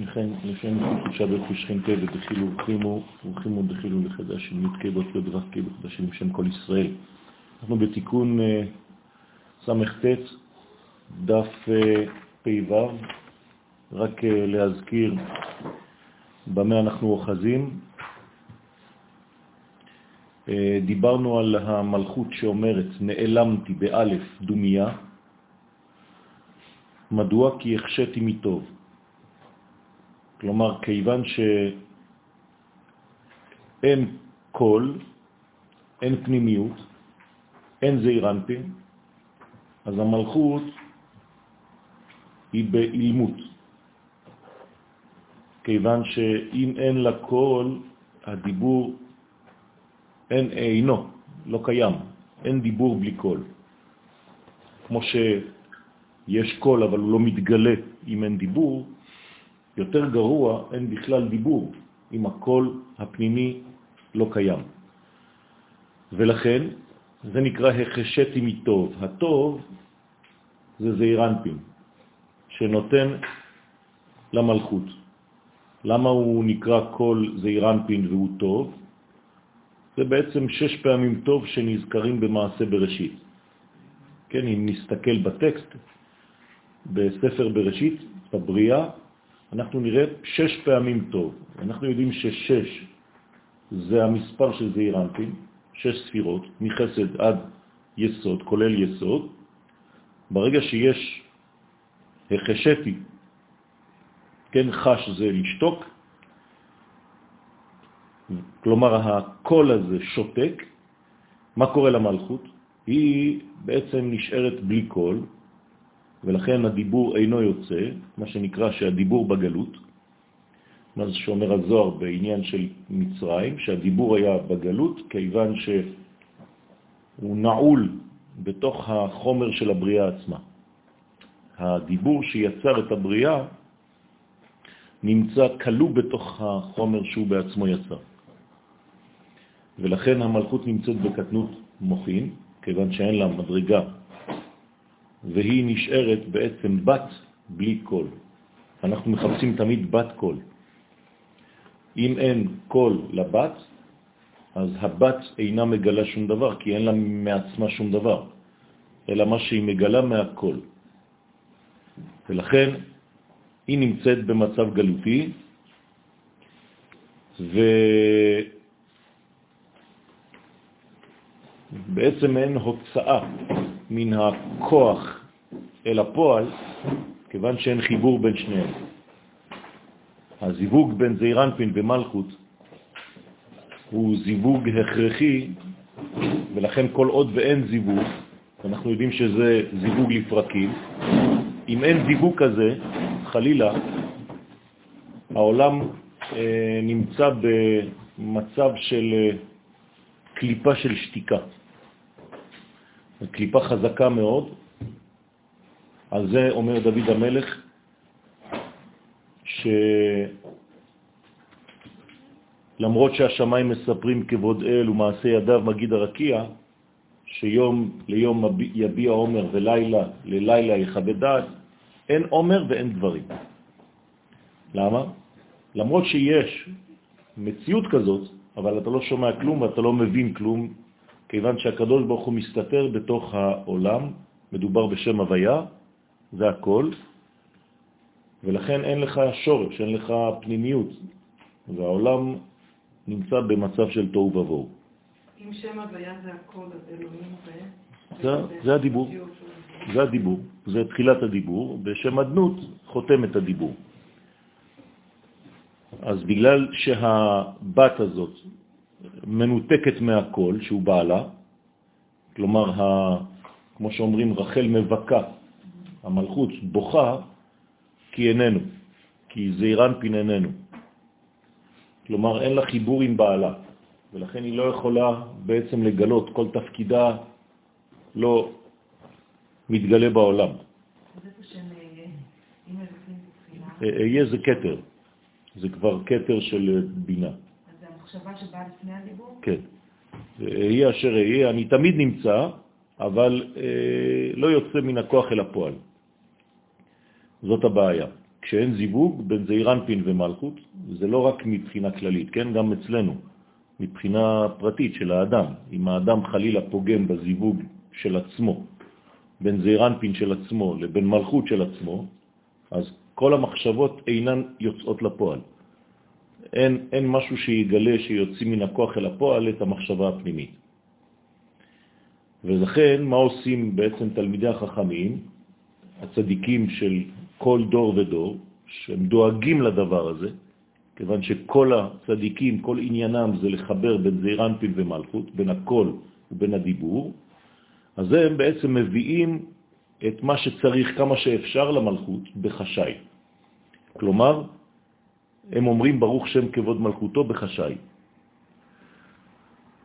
לכן, לפעמים חודשה בחושכם פה ודחילו ורחימו, ורחימו דחילו לחדש של מתקה באותיות דרכי בחדשים בשם כל ישראל. אנחנו בתיקון אה, ס"ט, דף אה, פ"ו, רק אה, להזכיר במה אנחנו אוחזים. דיברנו על המלכות שאומרת נעלמתי באלף דומיה, מדוע? כי החשתי מטוב. כלומר, כיוון שאין קול, אין פנימיות, אין זעיר אז המלכות היא באילמות. כיוון שאם אין לה קול, הדיבור אין אינו, לא קיים, אין דיבור בלי קול. כמו שיש קול אבל הוא לא מתגלה אם אין דיבור, יותר גרוע, אין בכלל דיבור, אם הקול הפנימי לא קיים. ולכן זה נקרא החשיתי מטוב. הטוב זה זעיר אנפין, שנותן למלכות. למה הוא נקרא קול זעיר אנפין והוא טוב? זה בעצם שש פעמים טוב שנזכרים במעשה בראשית. כן, אם נסתכל בטקסט, בספר בראשית, בבריאה, אנחנו נראה שש פעמים טוב. אנחנו יודעים ששש זה המספר של זעיר אנפין, שש ספירות, מחסד עד יסוד, כולל יסוד. ברגע שיש החשתי, כן, חש זה לשתוק, כלומר הקול הזה שותק, מה קורה למלכות? היא בעצם נשארת בלי קול, ולכן הדיבור אינו יוצא, מה שנקרא שהדיבור בגלות, מה זה שאומר הזוהר בעניין של מצרים, שהדיבור היה בגלות, כיוון שהוא נעול בתוך החומר של הבריאה עצמה. הדיבור שיצר את הבריאה נמצא כלוא בתוך החומר שהוא בעצמו יצר. ולכן המלכות נמצאת בקטנות מוחין, כיוון שאין לה מדרגה והיא נשארת בעצם בת בלי קול. אנחנו מחפשים תמיד בת קול. אם אין קול לבת, אז הבת אינה מגלה שום דבר, כי אין לה מעצמה שום דבר, אלא מה שהיא מגלה מהקול. ולכן היא נמצאת במצב גלותי, ובעצם אין הוצאה מן הכוח אל הפועל, כיוון שאין חיבור בין שניהם. הזיווג בין זעירנפין ומלכות הוא זיווג הכרחי, ולכן כל עוד ואין זיווג, אנחנו יודעים שזה זיווג לפרקים, אם אין זיווג כזה, חלילה, העולם אה, נמצא במצב של אה, קליפה של שתיקה. קליפה חזקה מאוד. על זה אומר דוד המלך, שלמרות שהשמיים מספרים כבוד אל ומעשה ידיו מגיד הרקיע, שיום ליום יביע עומר ולילה ללילה יכבד דעת, אין עומר ואין דברים. למה? למרות שיש מציאות כזאת, אבל אתה לא שומע כלום ואתה לא מבין כלום, כיוון שהקדוש ברוך הוא מסתתר בתוך העולם, מדובר בשם הוויה, זה הכל, ולכן אין לך שורש, אין לך פנימיות, והעולם נמצא במצב של תוהו ובוהו. אם שם הוויה זה הכל, אז אלוהים זה... זה הדיבור, זה הדיבור, זה תחילת הדיבור, בשם אדנות חותם את הדיבור. אז בגלל שהבת הזאת מנותקת מהכל, שהוא בעלה, כלומר, ה, כמו שאומרים, רחל מבקה, המלכות בוכה כי איננו, כי זעירנפין איננו. כלומר, אין לה חיבור עם בעלה, ולכן היא לא יכולה בעצם לגלות, כל תפקידה לא מתגלה בעולם. אהיה זה קטר, זה כבר קטר של בינה. המחשבה שבאה לפני הדיבור? כן. יהיה אשר יהיה, אני תמיד נמצא, אבל אה, לא יוצא מן הכוח אל הפועל. זאת הבעיה. כשאין זיווג בין זעירנפין ומלכות, זה לא רק מבחינה כללית, כן? גם אצלנו, מבחינה פרטית של האדם. אם האדם חלילה פוגם בזיווג של עצמו, בין זעירנפין של עצמו לבין מלכות של עצמו, אז כל המחשבות אינן יוצאות לפועל. אין, אין משהו שיגלה שיוצאים מן הכוח אל הפועל את המחשבה הפנימית. ולכן, מה עושים בעצם תלמידי החכמים, הצדיקים של כל דור ודור, שהם דואגים לדבר הזה, כיוון שכל הצדיקים, כל עניינם זה לחבר בין זעירנפין ומלכות, בין הכל ובין הדיבור, אז הם בעצם מביאים את מה שצריך כמה שאפשר למלכות בחשאי. כלומר, הם אומרים ברוך שם כבוד מלכותו בחשאי.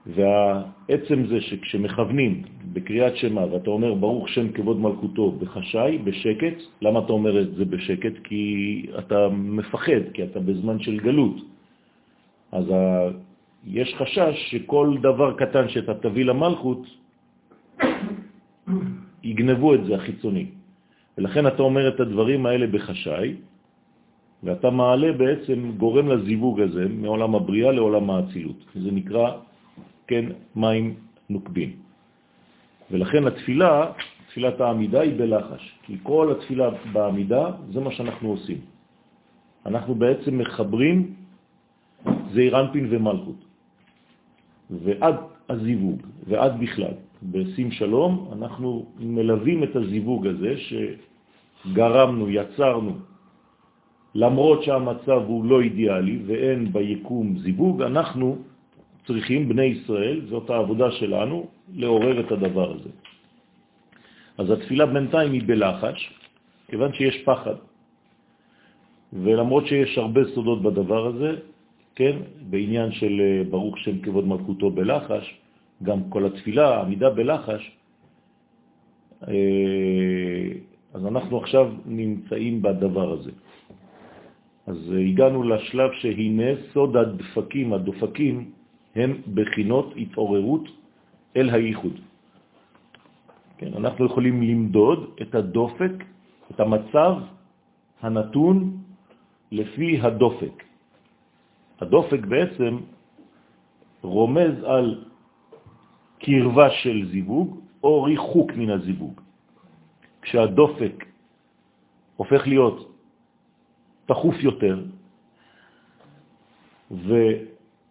והעצם זה שכשמכוונים בקריאת שמה ואתה אומר ברוך שם כבוד מלכותו בחשאי, בשקט, למה אתה אומר את זה בשקט? כי אתה מפחד, כי אתה בזמן של גלות. אז ה... יש חשש שכל דבר קטן שאתה תביא למלכות, יגנבו את זה החיצוני. ולכן אתה אומר את הדברים האלה בחשאי, ואתה מעלה בעצם, גורם לזיווג הזה מעולם הבריאה לעולם האצילות. זה נקרא, כן, מים נוקבים. ולכן התפילה, תפילת העמידה היא בלחש, כי כל התפילה בעמידה זה מה שאנחנו עושים. אנחנו בעצם מחברים זעירנפין ומלכות. ועד הזיווג, ועד בכלל, בשים שלום, אנחנו מלווים את הזיווג הזה שגרמנו, יצרנו למרות שהמצב הוא לא אידיאלי ואין ביקום זיווג, אנחנו צריכים, בני ישראל, זאת העבודה שלנו, לעורר את הדבר הזה. אז התפילה בינתיים היא בלחש, כיוון שיש פחד. ולמרות שיש הרבה סודות בדבר הזה, כן, בעניין של אה, ברוך שם כבוד מלכותו בלחש, גם כל התפילה, העמידה בלחש, אה, אז אנחנו עכשיו נמצאים בדבר הזה. אז אה, הגענו לשלב שהנה סוד הדפקים, הדופקים, הם בחינות התעוררות אל הייחוד. כן, אנחנו יכולים למדוד את הדופק, את המצב הנתון לפי הדופק. הדופק בעצם רומז על קרבה של זיווג או ריחוק מן הזיווג. כשהדופק הופך להיות תחוף יותר,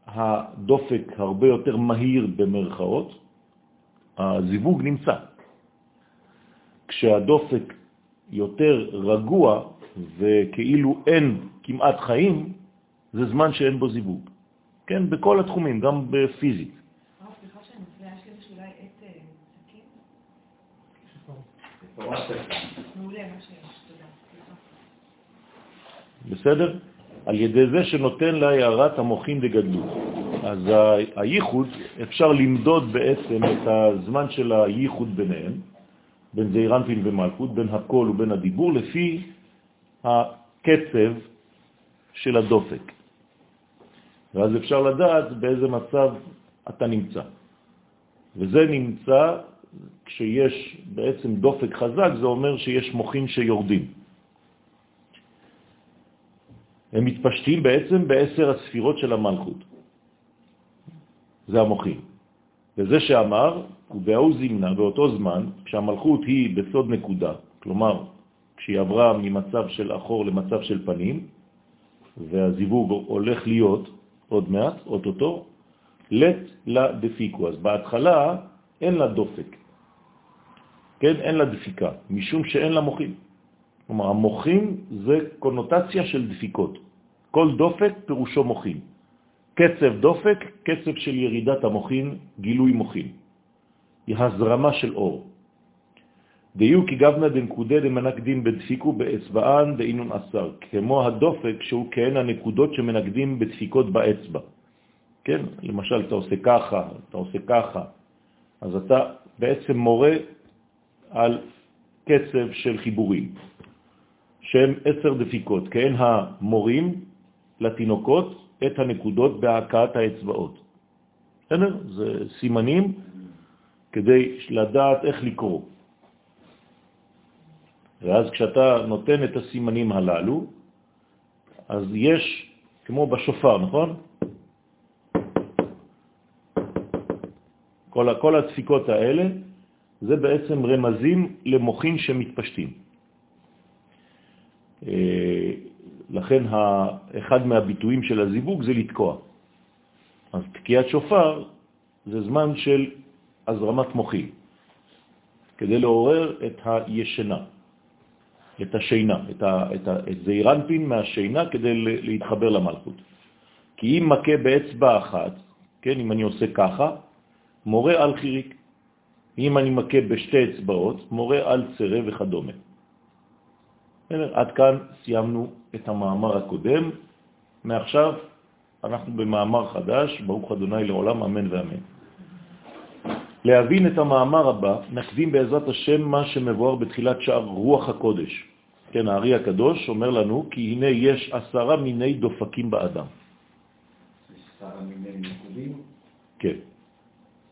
והדופק הרבה יותר מהיר במרכאות, הזיווג נמצא. כשהדופק יותר רגוע וכאילו אין כמעט חיים, זה זמן שאין בו זיווג. כן, בכל התחומים, גם בפיזית. סליחה שאני מפריעה, יש לי אולי עת מעולה, מה שיש. בסדר? על ידי זה שנותן לה הערת המוחים דגדלות. אז הייחוד, אפשר למדוד בעצם את הזמן של הייחוד ביניהם, בין זעירנפין ומלכות, בין הקול ובין הדיבור, לפי הקצב של הדופק. ואז אפשר לדעת באיזה מצב אתה נמצא. וזה נמצא כשיש בעצם דופק חזק, זה אומר שיש מוחים שיורדים. הם מתפשטים בעצם בעשר הספירות של המלכות. זה המוחים. וזה שאמר, ובהוא זימנה, באותו זמן, כשהמלכות היא בסוד נקודה, כלומר, כשהיא עברה ממצב של אחור למצב של פנים, והזיווג הולך להיות עוד מעט, אוטוטו, לת לה דפיקו. אז בהתחלה אין לה דופק, כן? אין לה דפיקה, משום שאין לה מוחים. כלומר, המוחים זה קונוטציה של דפיקות. כל דופק פירושו מוחים. קצב דופק, קצב של ירידת המוחים, גילוי מוחים. היא הזרמה של אור. דיו כי גבנה דנקודה דמנקדים בדפיקו באצבען דאינון עשר, כמו הדופק שהוא כהן הנקודות שמנקדים בדפיקות באצבע. כן? למשל, אתה עושה ככה, אתה עושה ככה, אז אתה בעצם מורה על קצב של חיבורים. שהם עשר דפיקות, כן המורים לתינוקות את הנקודות בהקעת האצבעות. בסדר? זה סימנים כדי לדעת איך לקרוא. ואז כשאתה נותן את הסימנים הללו, אז יש, כמו בשופר, נכון? כל, כל הדפיקות האלה זה בעצם רמזים למוחין שמתפשטים. אה, לכן אחד מהביטויים של הזיווג זה לתקוע. אז תקיעת שופר זה זמן של הזרמת מוחים, כדי לעורר את הישנה, את השינה, את, ה, את, ה, את זעירנפין מהשינה כדי להתחבר למלכות. כי אם מכה באצבע אחת, כן, אם אני עושה ככה, מורה על חיריק. אם אני מכה בשתי אצבעות, מורה על צרה וכדומה. עד כאן סיימנו את המאמר הקודם. מעכשיו אנחנו במאמר חדש, ברוך אדוני לעולם, אמן ואמן. להבין את המאמר הבא, נקדים בעזרת השם מה שמבואר בתחילת שער רוח הקודש. כן, הארי הקדוש אומר לנו, כי הנה יש עשרה מיני דופקים באדם. עשרה מיני נקודים? כן.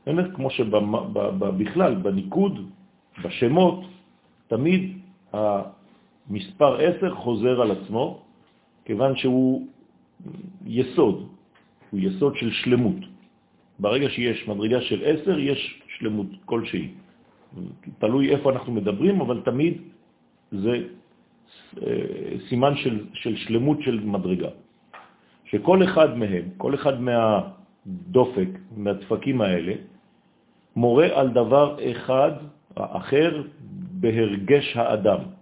באמת, כמו שבכלל, בניקוד, בשמות, תמיד המספר 10 חוזר על עצמו, כיוון שהוא יסוד, הוא יסוד של שלמות. ברגע שיש מדרגה של 10, יש שלמות כלשהי. תלוי איפה אנחנו מדברים, אבל תמיד זה אה, סימן של, של שלמות של מדרגה. שכל אחד מהם, כל אחד מהדופק, מהדפקים האלה, מורה על דבר אחד, אחר, בהרגש האדם.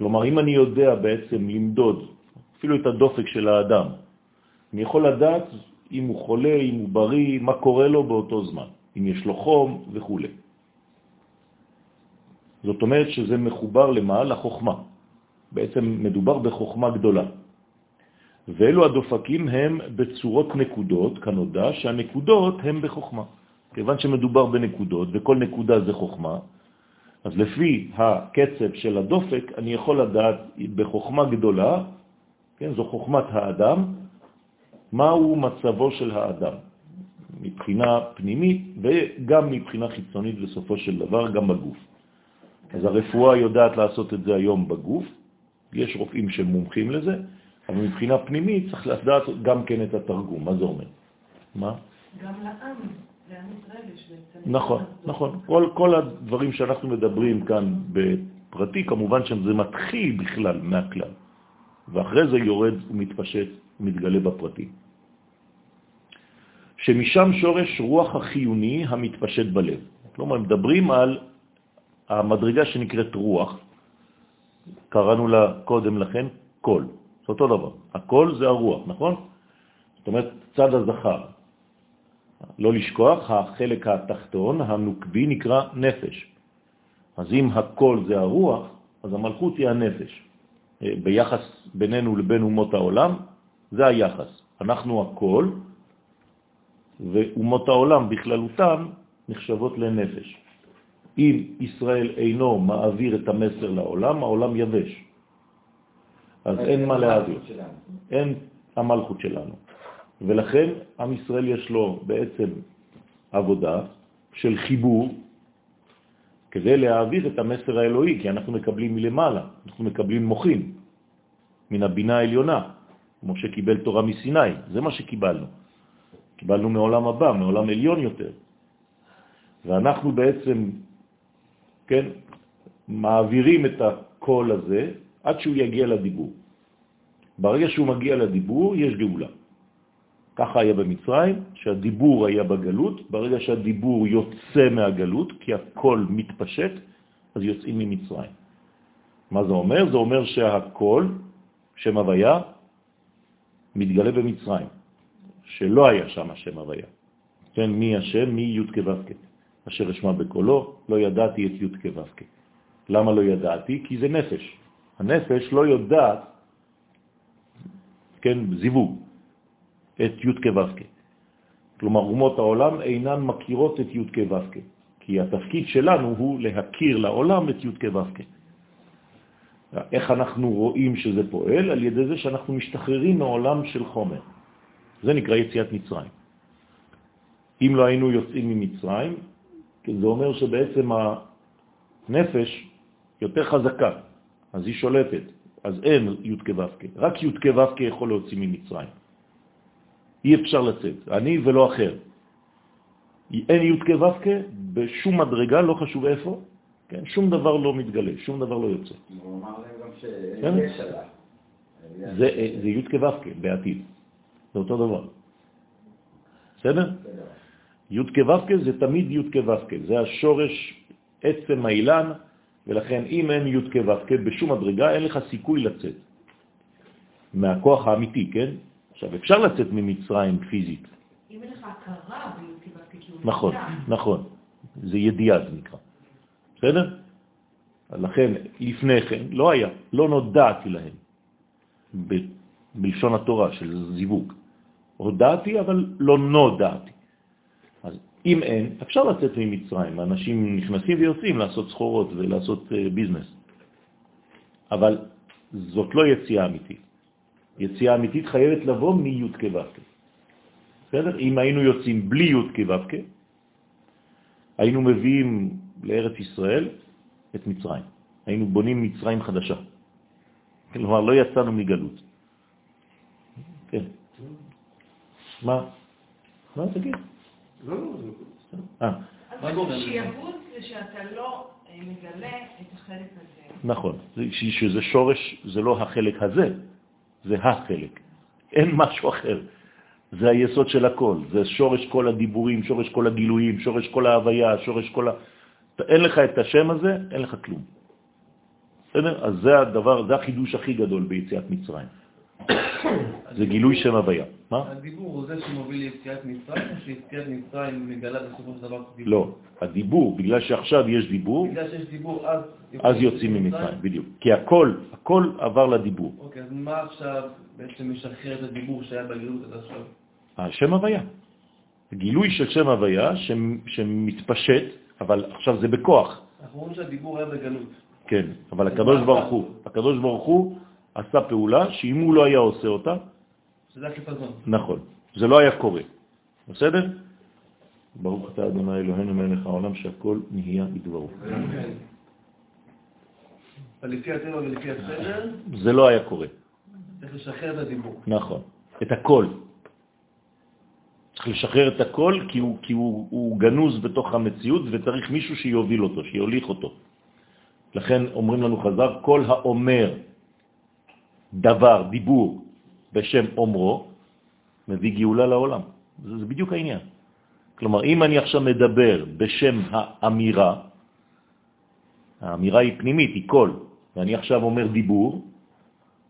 כלומר, אם אני יודע בעצם למדוד אפילו את הדופק של האדם, אני יכול לדעת אם הוא חולה, אם הוא בריא, מה קורה לו באותו זמן, אם יש לו חום וכו'. זאת אומרת שזה מחובר למה? לחוכמה. בעצם מדובר בחוכמה גדולה. ואלו הדופקים הם בצורות נקודות, כנודע, שהנקודות הם בחוכמה. כיוון שמדובר בנקודות, וכל נקודה זה חוכמה, אז לפי הקצב של הדופק אני יכול לדעת בחוכמה גדולה, כן, זו חוכמת האדם, מהו מצבו של האדם, מבחינה פנימית וגם מבחינה חיצונית בסופו של דבר, גם בגוף. אז הרפואה יודעת לעשות את זה היום בגוף, יש רופאים שמומחים לזה, אבל מבחינה פנימית צריך לדעת גם כן את התרגום, מה זה אומר? מה? גם לעם. נכון, נכון. כל, כל הדברים שאנחנו מדברים כאן בפרטי, כמובן שזה מתחיל בכלל מהכלל, ואחרי זה יורד ומתפשט, מתגלה בפרטי. שמשם שורש רוח החיוני המתפשט בלב. כלומר, מדברים על המדרגה שנקראת רוח, קראנו לה קודם לכן קול, זה אותו דבר. הקול זה הרוח, נכון? זאת אומרת, צד הזכר, לא לשכוח, החלק התחתון, הנוקבי, נקרא נפש. אז אם הכל זה הרוח, אז המלכות היא הנפש. אה, ביחס בינינו לבין אומות העולם, זה היחס. אנחנו הכל, ואומות העולם בכללותן נחשבות לנפש. אם ישראל אינו מעביר את המסר לעולם, העולם יבש. אז אין מה להעביר. אין המלכות שלנו. ולכן עם ישראל יש לו בעצם עבודה של חיבור כדי להעביר את המסר האלוהי, כי אנחנו מקבלים מלמעלה, אנחנו מקבלים מוחים מן הבינה העליונה. משה קיבל תורה מסיני, זה מה שקיבלנו. קיבלנו מעולם הבא, מעולם עליון יותר. ואנחנו בעצם, כן, מעבירים את הקול הזה עד שהוא יגיע לדיבור. ברגע שהוא מגיע לדיבור, יש גאולה. ככה היה במצרים, שהדיבור היה בגלות, ברגע שהדיבור יוצא מהגלות, כי הכל מתפשט, אז יוצאים ממצרים. מה זה אומר? זה אומר שהכל, שם הוויה, מתגלה במצרים, שלא היה שם השם הוויה. כן, מי השם? מי י' כו' אשר אשמע בקולו, לא ידעתי את י' כו' למה לא ידעתי? כי זה נפש. הנפש לא יודעת, כן, זיווג. את י' כו' כלומר, אומות העולם אינן מכירות את י' כו' כי התפקיד שלנו הוא להכיר לעולם את י' כו' איך אנחנו רואים שזה פועל? על ידי זה שאנחנו משתחררים מעולם של חומר. זה נקרא יציאת מצרים. אם לא היינו יוצאים ממצרים, זה אומר שבעצם הנפש יותר חזקה, אז היא שולטת. אז אין י' כו' רק י' כו' יכול להוציא ממצרים. אי אפשר לצאת, אני ולא אחר. אין י' כו' בשום מדרגה, לא חשוב איפה, כן? שום דבר לא מתגלה, שום דבר לא יוצא. הוא אמר להם גם כן. שיש עליו. זה, י' כו' בעתיד, זה אותו דבר. בסדר? י' כו' זה תמיד י' כו', זה השורש עצם האילן, ולכן אם אין י' כו' בשום מדרגה, אין לך סיכוי לצאת מהכוח האמיתי, כן? עכשיו, אפשר לצאת ממצרים פיזית. אם אין לך הכרה כו' כאילו... נכון. נכון. זה ידיעה זה נקרא. בסדר? לכן, לפני כן לא היה, לא נודעתי להם, ב- בלשון התורה של זיווג. הודעתי, אבל לא נודעתי. אז אם אין, אפשר לצאת ממצרים. אנשים נכנסים ויוצאים לעשות סחורות ולעשות uh, ביזנס. אבל זאת לא יציאה אמיתית. יציאה אמיתית חייבת לבוא מי' כו' בסדר? אם היינו יוצאים בלי י' כו' היינו מביאים לארץ ישראל את מצרים. היינו בונים מצרים חדשה. כלומר, לא יצאנו מגלות. כן. מה? מה תגיד? לא, לא. אה, אז לזה? שיעבוד זה שאתה לא אה, מגלה את החלק הזה. נכון. שזה שורש, זה לא החלק הזה, זה החלק. אין משהו אחר. זה היסוד של הכל. זה שורש כל הדיבורים, שורש כל הגילויים, שורש כל ההוויה, שורש כל ה... אין לך את השם הזה, אין לך כלום. בסדר? אז זה הדבר, זה החידוש הכי גדול ביציאת מצרים. זה גילוי שם הוויה. מה? הדיבור הוא זה שמוביל ליציאת מצרים, או שיציאת מצרים מגלה בסופו של דבר דיבור? לא. הדיבור, בגלל שעכשיו יש דיבור, בגלל שיש דיבור, אז... אז יוצאים ממצרים, בדיוק. כי הכל, הכל עבר לדיבור. אוקיי, אז מה עכשיו בעצם משחרר את הדיבור שהיה בגלות עד עכשיו? השם הוויה. גילוי של שם הוויה שמתפשט, אבל עכשיו זה בכוח. אנחנו רואים שהדיבור היה בגלות. כן, אבל הקדוש ברוך הוא, הקדוש ברוך הוא עשה פעולה שאם הוא לא היה עושה אותה, שזה החיפזון. נכון, זה לא היה קורה. בסדר? ברוך אתה אדוני אלוהינו מלך העולם שהכל נהיה בדברו. אבל לפי הטבע ולפי הסדר, זה לא היה קורה. צריך לשחרר את הדיבור. נכון, את הכל. צריך לשחרר את הכל כי הוא, כי הוא, הוא גנוז בתוך המציאות וצריך מישהו שיוביל אותו, שיוליך אותו. לכן אומרים לנו חז"ל, כל האומר דבר, דיבור, בשם אומרו, מביא גאולה לעולם. זה, זה בדיוק העניין. כלומר, אם אני עכשיו מדבר בשם האמירה, האמירה היא פנימית, היא קול, ואני עכשיו אומר דיבור,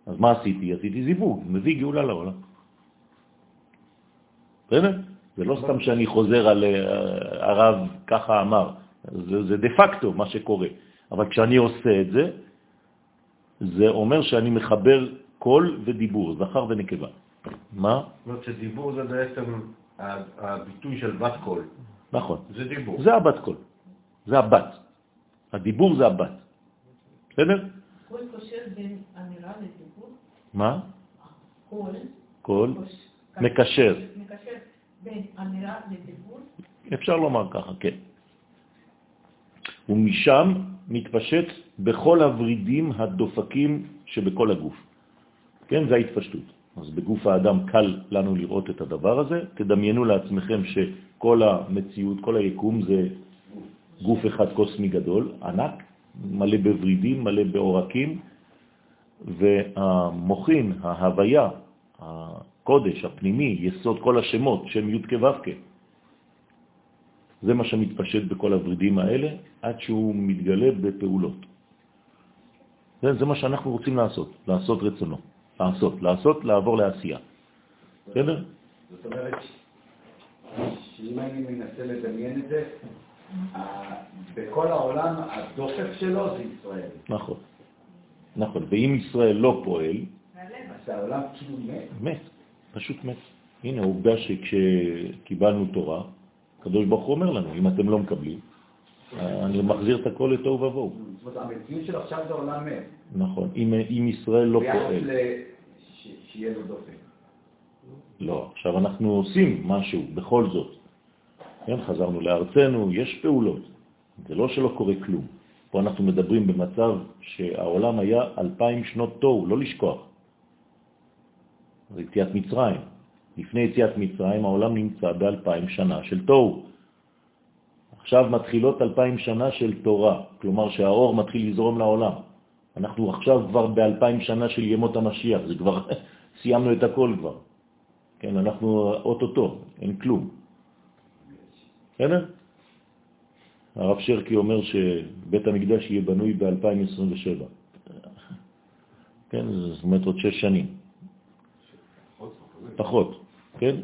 אז מה עשיתי? עשיתי זיווג, מביא גאולה לעולם. בסדר? זה לא סתם שאני חוזר על אה, הרב ככה אמר, זה, זה דה פקטו מה שקורה. אבל כשאני עושה את זה, זה אומר שאני מחבר קול ודיבור, זכר ונקבה. מה? זאת אומרת שדיבור זה בעצם הביטוי של בת קול. נכון. זה דיבור. זה הבת קול. זה הבת. הדיבור זה הבת. בסדר? קול קושר בין אמירה לדיבור. מה? קול. קול מקשר. מקשר בין אמירה לדיבור. אפשר לומר ככה, כן. ומשם מתפשט בכל הורידים הדופקים שבכל הגוף. כן, זה ההתפשטות. אז בגוף האדם קל לנו לראות את הדבר הזה. תדמיינו לעצמכם שכל המציאות, כל היקום זה גוף אחד קוסמי גדול, ענק, מלא בורידים, מלא בעורקים, והמוחין, ההוויה, הקודש, הפנימי, יסוד כל השמות, שם י' כו' זה מה שמתפשט בכל הורידים האלה, עד שהוא מתגלה בפעולות. זה, זה מה שאנחנו רוצים לעשות, לעשות רצונו. לעשות, לעשות, לעבור לעשייה. בסדר? זאת אומרת, שאם אני מנסה לדמיין את זה, בכל העולם הדופק שלו זה ישראל. נכון. נכון. ואם ישראל לא פועל. אז העולם כאילו מת. מת. פשוט מת. הנה, העובדה שכשקיבלנו תורה, הקדוש ברוך הוא אומר לנו, אם אתם לא מקבלים, אני מחזיר את הכל לתוהו ובוהו. זאת אומרת, המציאות של עכשיו זה עולם מת. נכון. אם, ישראל לא פועל. שיהיה לו דופק. לא, עכשיו אנחנו עושים משהו, בכל זאת. כן, חזרנו לארצנו, יש פעולות. זה לא שלא קורה כלום. פה אנחנו מדברים במצב שהעולם היה אלפיים שנות תוהו, לא לשכוח. זה יציאת מצרים. לפני יציאת מצרים העולם נמצא באלפיים שנה של תוהו. עכשיו מתחילות אלפיים שנה של תורה, כלומר שהאור מתחיל לזרום לעולם. אנחנו עכשיו כבר באלפיים שנה של ימות המשיח, זה כבר, סיימנו את הכל כבר. כן, אנחנו אוטוטו, אין כלום. בסדר? הרב שרקי אומר שבית המקדש יהיה בנוי ב-2027. כן, זאת אומרת עוד שש שנים. פחות, כן?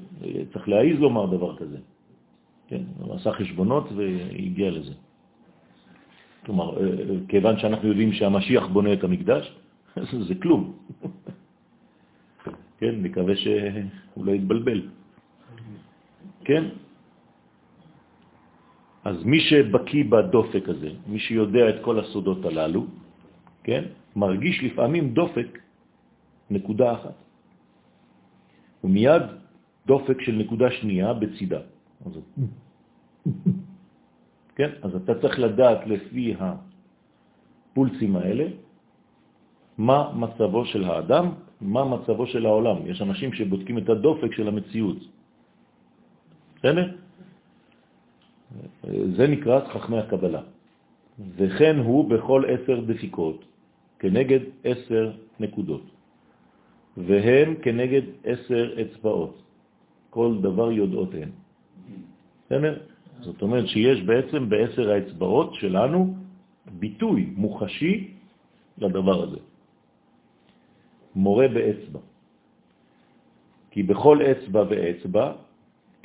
צריך להעיז לומר דבר כזה. כן, הוא עשה חשבונות והגיע לזה. כלומר, אה, אה, כיוון שאנחנו יודעים שהמשיח בונה את המקדש, זה כלום. כן, נקווה שהוא לא יתבלבל. כן? אז מי שבקי בדופק הזה, מי שיודע את כל הסודות הללו, כן, מרגיש לפעמים דופק נקודה אחת. ומיד דופק של נקודה שנייה בצידה. אז, כן, אז אתה צריך לדעת לפי הפולסים האלה מה מצבו של האדם, מה מצבו של העולם. יש אנשים שבודקים את הדופק של המציאות. בסדר? זה נקרא חכמי הקבלה. וכן הוא בכל עשר דפיקות, כנגד עשר נקודות, והם כנגד עשר אצבעות. כל דבר יודעות הן. בסדר? זאת אומרת שיש בעצם בעשר האצבעות שלנו ביטוי מוחשי לדבר הזה. מורה באצבע. כי בכל אצבע ואצבע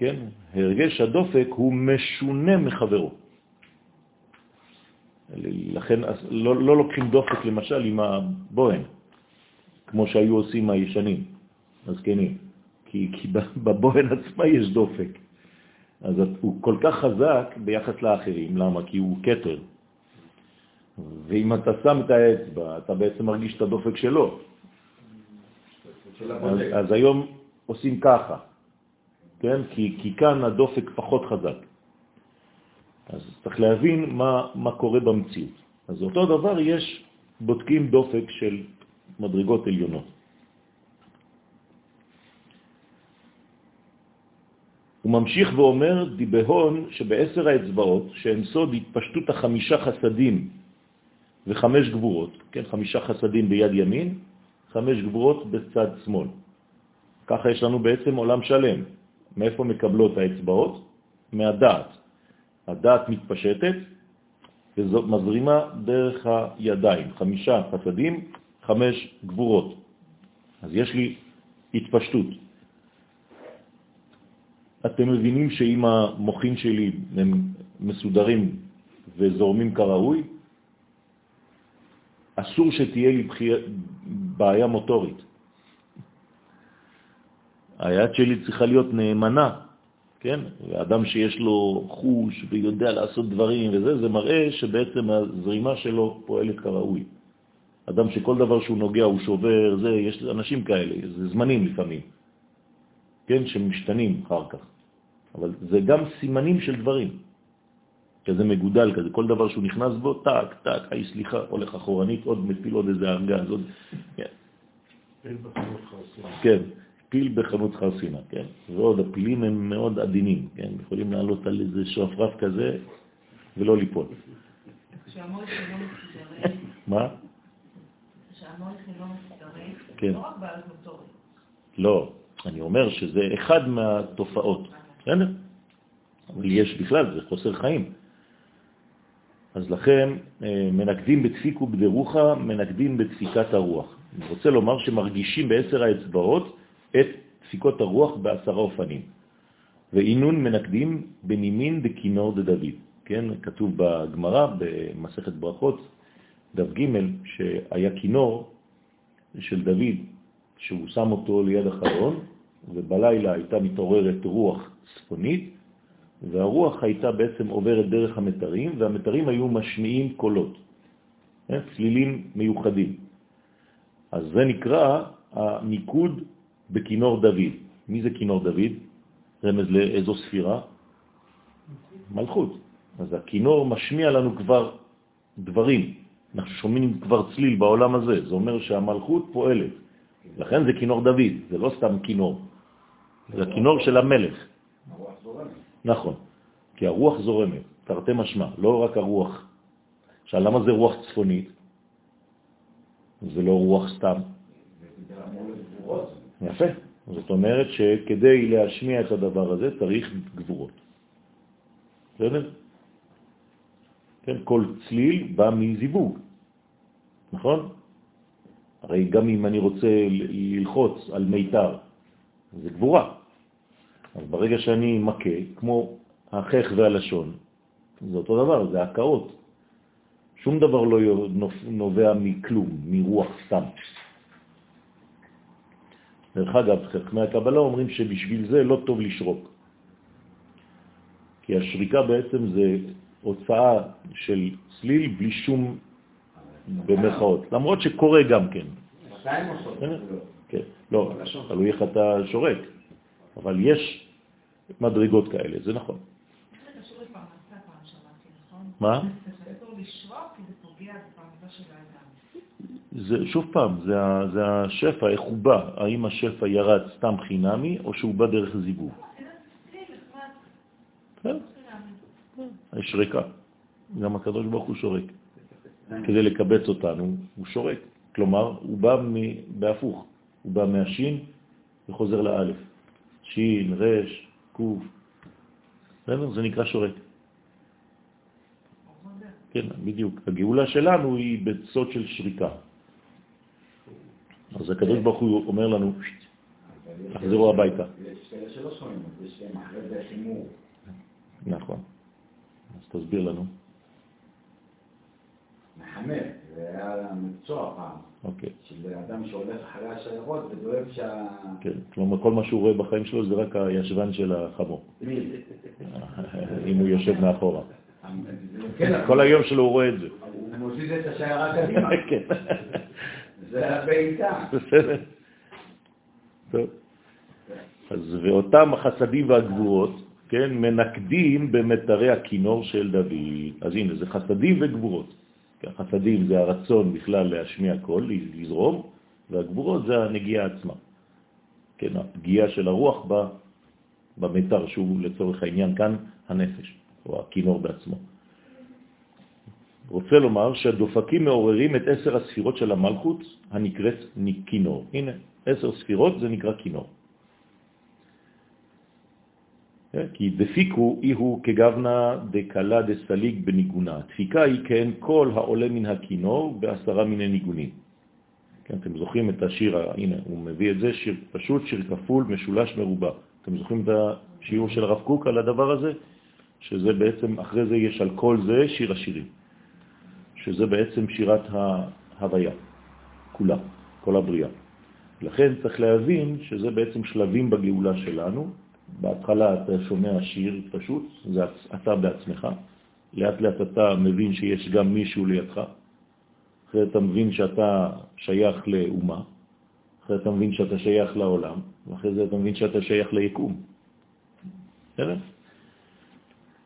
כן? הרגש הדופק הוא משונה מחברו. לכן לא, לא לוקחים דופק למשל עם הבוהן, כמו שהיו עושים הישנים, הזקנים, כי, כי בבוהן עצמה יש דופק. אז הוא כל כך חזק ביחס לאחרים, למה? כי הוא קטר. ואם אתה שם את האצבע, אתה בעצם מרגיש את הדופק שלו. אז, אז היום עושים ככה, כן? כי, כי כאן הדופק פחות חזק. אז צריך להבין מה, מה קורה במציאות. אז אותו דבר יש, בודקים דופק של מדרגות עליונות. הוא ממשיך ואומר, דיבהון שבעשר האצבעות, שהן סוד התפשטות החמישה חסדים וחמש גבורות, כן, חמישה חסדים ביד ימין, חמש גבורות בצד שמאל. ככה יש לנו בעצם עולם שלם. מאיפה מקבלות האצבעות? מהדעת. הדעת מתפשטת וזאת מזרימה דרך הידיים, חמישה חסדים, חמש גבורות. אז יש לי התפשטות. אתם מבינים שאם המוחים שלי הם מסודרים וזורמים כראוי, אסור שתהיה לי בעיה מוטורית. היד שלי צריכה להיות נאמנה, כן? אדם שיש לו חוש ויודע לעשות דברים וזה, זה מראה שבעצם הזרימה שלו פועלת כראוי. אדם שכל דבר שהוא נוגע הוא שובר, זה, יש אנשים כאלה, זה זמנים לפעמים, כן? שמשתנים אחר כך. אבל זה גם סימנים של דברים, כזה מגודל כזה, כל דבר שהוא נכנס בו, טק, טק, היי סליחה, הולך אחורנית, עוד מפיל עוד איזה ארגז, עוד... כן. כן. פיל בחנות חרסינה, כן? ועוד הפילים הם מאוד עדינים, כן? יכולים לעלות על איזה שופרף כזה ולא ליפול. כשהמויכה לא מסתרק, מה? כשהמויכה לא מסתרק, כן. לא רק בעיות מוטורית. לא, אני אומר שזה אחד מהתופעות, בסדר? אבל יש בכלל, זה חוסר חיים. אז לכן אה, מנקדים בדפיק ובדרוחה, מנקדים בדפיקת הרוח. אני רוצה לומר שמרגישים בעשר האצבעות את דפיקות הרוח בעשרה אופנים. ואינון מנקדים בנימין דכינור דדוד. כן, כתוב בגמרא, במסכת ברכות, דף ג', שהיה כינור של דוד, שהוא שם אותו ליד החלון, ובלילה הייתה מתעוררת רוח צפונית, והרוח הייתה בעצם עוברת דרך המתרים, והמתרים היו משמיעים קולות, כן, צלילים מיוחדים. אז זה נקרא הניקוד בכינור דוד. מי זה כינור דוד? רמז לאיזו ספירה? מלכות. אז הכינור משמיע לנו כבר דברים. אנחנו שומעים כבר צליל בעולם הזה, זה אומר שהמלכות פועלת. לכן זה כינור דוד, זה לא סתם כינור, זה הכינור של המלך. נכון, כי הרוח זורמת, תרתי משמע, לא רק הרוח. עכשיו, למה זה רוח צפונית? זה לא רוח סתם. יפה. זאת אומרת שכדי להשמיע את הדבר הזה צריך גבורות. בסדר? כן, כל צליל בא מזיווג, נכון? הרי גם אם אני רוצה ללחוץ על מיתר, זה גבורה. אז ברגע שאני מכה, כמו החך והלשון, זה אותו דבר, זה הקאות. שום דבר לא נובע מכלום, מרוח סתם. דרך אגב, חכמי הקבלה אומרים שבשביל זה לא טוב לשרוק. כי השריקה בעצם זה הוצאה של צליל בלי שום במרכאות, למרות שקורה גם כן. בסדר? לא. כן, לא, תלוי איך אתה שורק, אבל יש מדרגות כאלה, זה נכון. נכון? מה? זה שוב פעם, זה, זה השפע, איך הוא בא, האם השפע ירד סתם חינמי או שהוא בא דרך נחמד, כן. יש ריקה. גם הקדוש ברוך הוא שורק. כדי לקבץ אותנו, הוא שורק. כלומר, הוא בא בהפוך, הוא בא מהשין וחוזר לאלף. שין, רש, קוף. בסדר? זה נקרא שורק. כן, בדיוק. הגאולה שלנו היא בסוד של שריקה. אז הקדוש ברוך הוא אומר לנו, תחזרו הביתה. יש כאלה שלא שומעים, יש להם אחרי זה חימור. נכון. אז תסביר לנו. מחמר, זה היה מקצוע פעם, אוקיי. של אדם שהולך אחרי השיירות ודואג שה... כן. כלומר, כל מה שהוא רואה בחיים שלו זה רק הישבן של החמור, אם הוא יושב מאחורה. כן, כל היום שלו הוא רואה את זה. הוא מוזיז את השיירה קדימה. כן. זה הבעיטה. בסדר. טוב. אז ואותם החסדים והגבורות, כן, מנקדים במתרי הכינור של דוד. אז הנה, זה חסדים וגבורות. החסדים זה הרצון בכלל להשמיע קול, לזרום, והגבורות זה הנגיעה עצמה. כן, הפגיעה של הרוח ב, במתר, שהוא לצורך העניין כאן הנפש, או הכינור בעצמו. רוצה לומר שהדופקים מעוררים את עשר הספירות של המלכות הנקראת כינור. הנה, עשר ספירות זה נקרא כינור. כן? כי דפיקו איהו כגוונה דקלה דסליג בניגונה. דפיקה היא כן כל העולה מן הכינור בעשרה מיני ניגונים. כן, אתם זוכרים את השיר, הנה, הוא מביא את זה, שיר פשוט, שיר כפול, משולש, מרובע. אתם זוכרים את השיעור של הרב קוק על הדבר הזה? שזה בעצם, אחרי זה יש על כל זה שיר השירים. שזה בעצם שירת ההוויה, כולה, כל הבריאה. לכן צריך להבין שזה בעצם שלבים בגאולה שלנו. בהתחלה אתה שומע שיר פשוט, זה אתה בעצמך. לאט לאט אתה מבין שיש גם מישהו לידך. אחרי אתה מבין שאתה שייך לאומה. אחרי אתה מבין שאתה שייך לעולם. ואחרי זה אתה מבין שאתה שייך ליקום. בסדר?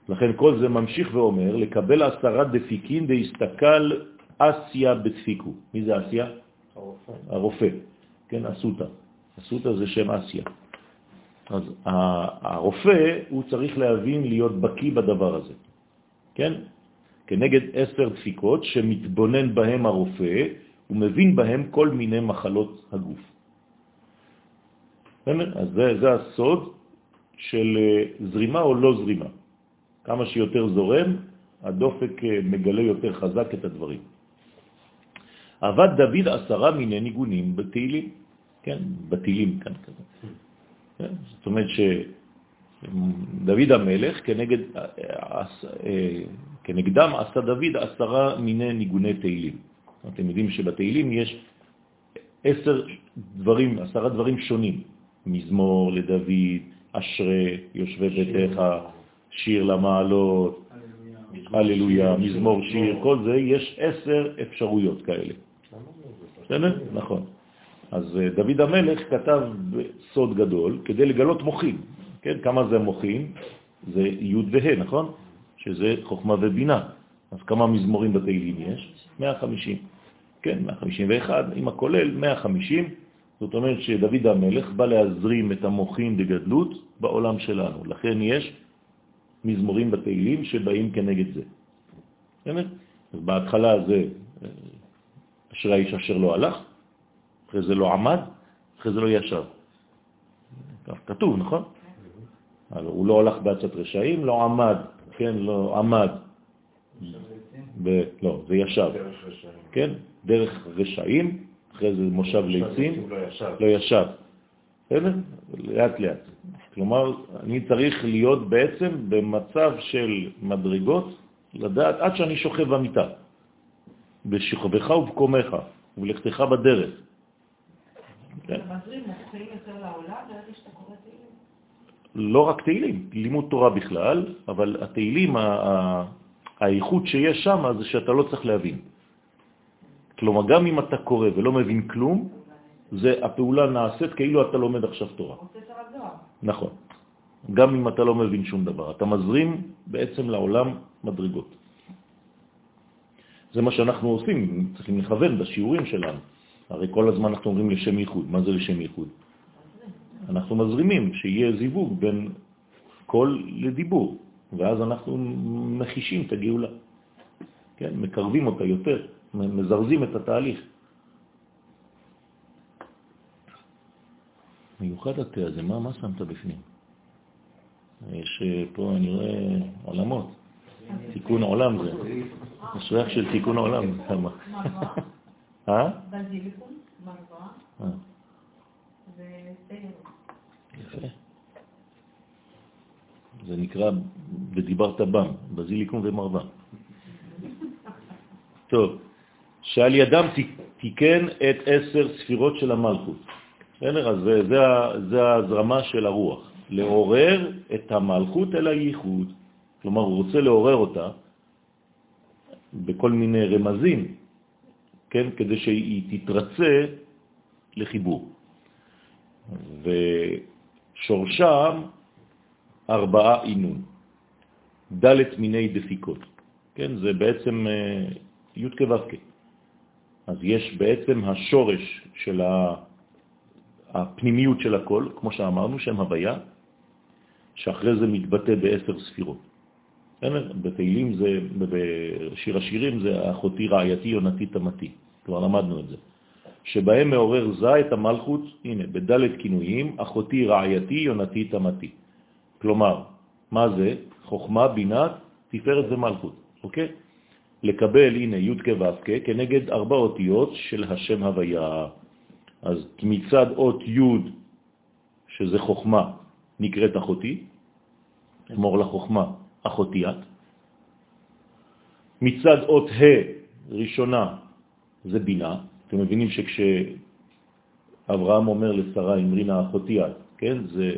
לכן כל זה ממשיך ואומר, לקבל עשרה דפיקין דהסתכל אסיה בדפיקו. מי זה אסיה? הרופא. הרופא, כן, אסותא. אסותא זה שם אסיה. אז הרופא, הוא צריך להבין, להיות בקי בדבר הזה. כן? כנגד עשר דפיקות שמתבונן בהם הרופא, הוא מבין בהם כל מיני מחלות הגוף. אז זה, זה הסוד של אה, זרימה או לא זרימה. כמה שיותר זורם, הדופק אה, מגלה יותר חזק את הדברים. עבד דוד עשרה מיני ניגונים בתהילים, כן, בתהילים כאן כזה. כן? זאת אומרת שדוד המלך, כנגד, אה, כנגדם עשה דוד עשרה מיני ניגוני תהילים. אתם יודעים שבתהילים יש עשר דברים, עשרה דברים שונים. מזמור לדוד, אשרי יושבי ביתך, שיר למעלות, הללויה, מזמור שיר, כל זה, יש עשר אפשרויות כאלה. בסדר? נכון. אז אה, דוד המלך כתב סוד גדול כדי לגלות מוחים. כן, כמה זה מוחים? זה י' וה', נכון? שזה חוכמה ובינה. אז כמה מזמורים בתהילים יש? 150. כן, 151, עם הכולל 150, זאת אומרת שדוד המלך בא להזרים את המוחין בגדלות בעולם שלנו. לכן יש מזמורים בתהילים שבאים כנגד זה. באמת? אז בהתחלה זה אה, אשר האיש אשר לא הלך, אחרי זה לא עמד, אחרי זה לא ישב. כך כתוב, נכון? הוא לא הלך בעצת רשעים, לא עמד, כן, לא עמד. ב... לא, זה ישב. כן, דרך רשעים, אחרי זה מושב ליצים, לא ישב. בסדר? לאט לאט. כלומר, אני צריך להיות בעצם במצב של מדרגות, לדעת עד שאני שוכב במיטה, בשכבך ובקומך, ולכתך בדרך. לא רק תהילים, לימוד תורה בכלל, אבל התהילים, האיכות שיש שם זה שאתה לא צריך להבין. כלומר, גם אם אתה קורא ולא מבין כלום, זה הפעולה נעשית כאילו אתה לומד עכשיו תורה. נכון. גם אם אתה לא מבין שום דבר. אתה מזרים בעצם לעולם מדרגות. זה מה שאנחנו עושים, צריכים לכוון בשיעורים שלנו. הרי כל הזמן אנחנו אומרים לשם ייחוד. מה זה לשם ייחוד? אנחנו מזרימים שיהיה זיווג בין קול לדיבור, ואז אנחנו מחישים את הגאולה. כן? מקרבים אותה יותר, מזרזים את התהליך. מיוחד התה הזה, מה, מה שמת בפנים? יש פה, אני רואה, עולמות. תיקון עולם זה. יש ריח של תיקון עולם. אה? בזיליקום, מרווה. אה. יפה. זה נקרא ודיברת בם, בזיליקום ומרווה. טוב, שעל ידם תיקן את עשר ספירות של המלכות. בסדר? אז זה, זה, זה ההזרמה של הרוח, לעורר את המלכות אל הייחוד. כלומר, הוא רוצה לעורר אותה בכל מיני רמזים, כן? כדי שהיא תתרצה לחיבור. ושורשם ארבעה עינון, דלת מיני דפיקות. כן? זה בעצם אה, י' כו' אז יש בעצם השורש של הפנימיות של הכל, כמו שאמרנו, שם הוויה, שאחרי זה מתבטא בעשר ספירות. בתהילים זה, בשיר השירים זה אחותי רעייתי יונתי תמתי, כבר למדנו את זה. שבהם מעורר זה את המלכות, הנה, בדלת כינויים, אחותי רעייתי יונתי תמתי. כלומר, מה זה? חוכמה, בינה, תפארת ומלכות, אוקיי? לקבל, הנה, י' כו' כנגד ארבע אותיות של השם הוויה. אז מצד אות י', שזה חוכמה, נקראת אחותי, אמור לחוכמה, אחותי את. מצד אות ה' ראשונה זה בינה. אתם מבינים שכשאברהם אומר לשרה, אמרינה אחותי את, כן? זה